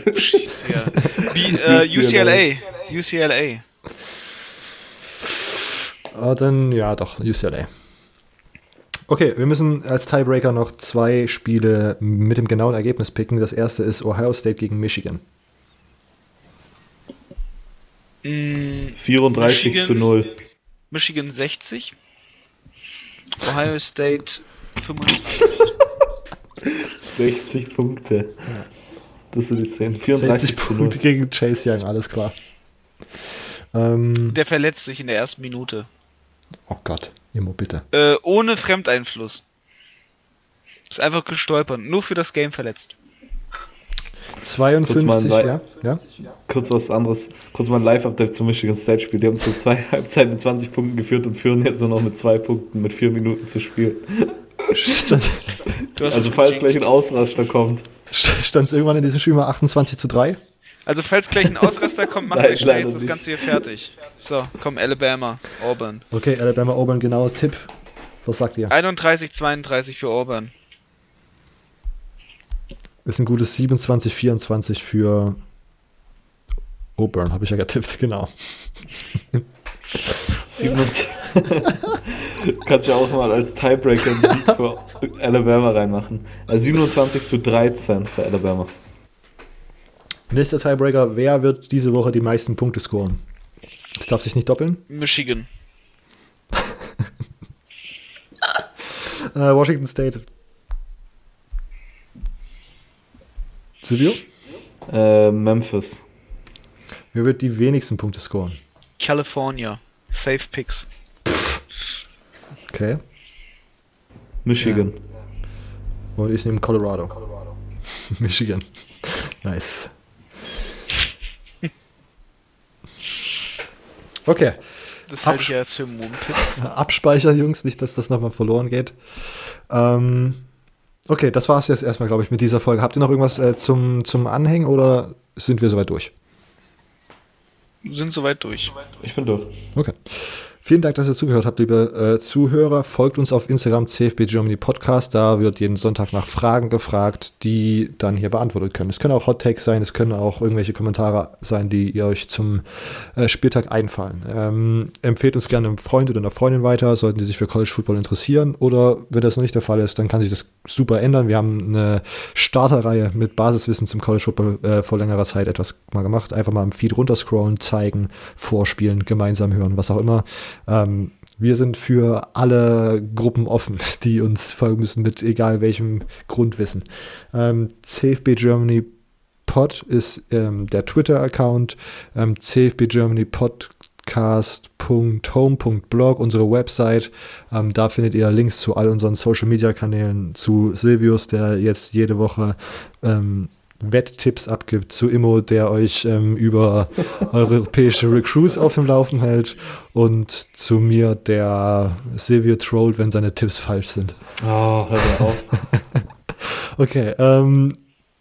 ja. Wie, äh, UCLA. UCLA. Ah, dann, ja, doch, UCLA. Okay, wir müssen als Tiebreaker noch zwei Spiele mit dem genauen Ergebnis picken. Das erste ist Ohio State gegen Michigan. 34 Michigan, zu 0. Michigan 60. Ohio State 25. 60 Punkte. Das sind die Szenen. 34 60 Punkte gegen Chase Young, alles klar. Ähm, Der verletzt sich in der ersten Minute. Oh Gott, Immo, bitte. Äh, ohne Fremdeinfluss. Ist einfach gestolpert. Nur für das Game verletzt. 52, ja, ja. Kurz was anderes. Kurz mal ein Live-Update zum Michigan State-Spiel. Die haben so zwei Halbzeiten mit 20 Punkten geführt und führen jetzt nur noch mit zwei Punkten mit vier Minuten zu spielen. also falls gleich ein Ausraster kommt. Stand es irgendwann in diesem Spiel mal 28 zu 3? Also falls gleich ein Ausraster kommt, machen wir schnell jetzt das Ganze hier fertig. So, komm, Alabama, Auburn. Okay, Alabama, Auburn, genaues Tipp. Was sagt ihr? 31, 32 für Auburn. Ist ein gutes 27, 24 für Auburn, habe ich ja getippt, genau. 27. Kannst du ja auch mal als Tiebreaker einen Sieg für Alabama reinmachen. Also 27 zu 13 für Alabama. Nächster Tiebreaker, wer wird diese Woche die meisten Punkte scoren? Das darf sich nicht doppeln. Michigan. äh, Washington State. Silvio? Äh, Memphis. Wer wird die wenigsten Punkte scoren? California. Safe Picks. Okay. Michigan. Ja. Und ich nehme Colorado. Colorado. Michigan. Nice. Okay. Das halte ich ja jetzt für Mumpitz. Abspeichern, Jungs, nicht, dass das nochmal verloren geht. Ähm, Okay, das war es jetzt erstmal, glaube ich, mit dieser Folge. Habt ihr noch irgendwas äh, zum, zum Anhängen oder sind wir soweit durch? Sind soweit durch. Ich bin durch. Okay. Vielen Dank, dass ihr zugehört habt, liebe äh, Zuhörer. Folgt uns auf Instagram CFB Germany Podcast. Da wird jeden Sonntag nach Fragen gefragt, die dann hier beantwortet können. Es können auch Hot Takes sein, es können auch irgendwelche Kommentare sein, die ihr euch zum äh, Spieltag einfallen. Ähm, empfehlt uns gerne einem Freund oder einer Freundin weiter, sollten die sich für College Football interessieren. Oder wenn das noch nicht der Fall ist, dann kann sich das super ändern. Wir haben eine Starterreihe mit Basiswissen zum College Football äh, vor längerer Zeit etwas mal gemacht. Einfach mal im Feed runterscrollen, zeigen, vorspielen, gemeinsam hören, was auch immer. Ähm, wir sind für alle Gruppen offen, die uns folgen müssen, mit egal welchem Grundwissen. Ähm, CFB Germany Pod ist ähm, der Twitter-Account, ähm, CFB Germany Podcast.home.blog, unsere Website. Ähm, da findet ihr Links zu all unseren Social Media Kanälen, zu Silvius, der jetzt jede Woche ähm, Wetttipps abgibt zu Immo, der euch ähm, über europäische Recruits auf dem Laufen hält und zu mir, der Silvio trollt, wenn seine Tipps falsch sind. Oh, hör mir auf. okay, ähm,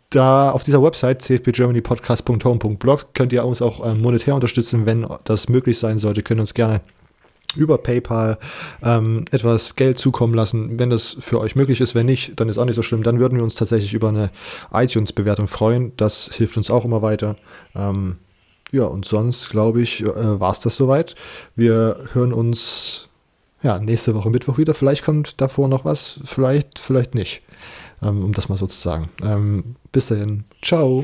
da auf dieser Website cfbgermanypodcast.home.blog könnt ihr uns auch ähm, monetär unterstützen, wenn das möglich sein sollte, könnt ihr uns gerne über PayPal ähm, etwas Geld zukommen lassen. Wenn das für euch möglich ist, wenn nicht, dann ist auch nicht so schlimm. Dann würden wir uns tatsächlich über eine iTunes-Bewertung freuen. Das hilft uns auch immer weiter. Ähm, ja, und sonst, glaube ich, äh, war es das soweit. Wir hören uns ja, nächste Woche Mittwoch wieder. Vielleicht kommt davor noch was, vielleicht, vielleicht nicht. Ähm, um das mal so zu sagen. Ähm, bis dahin. Ciao.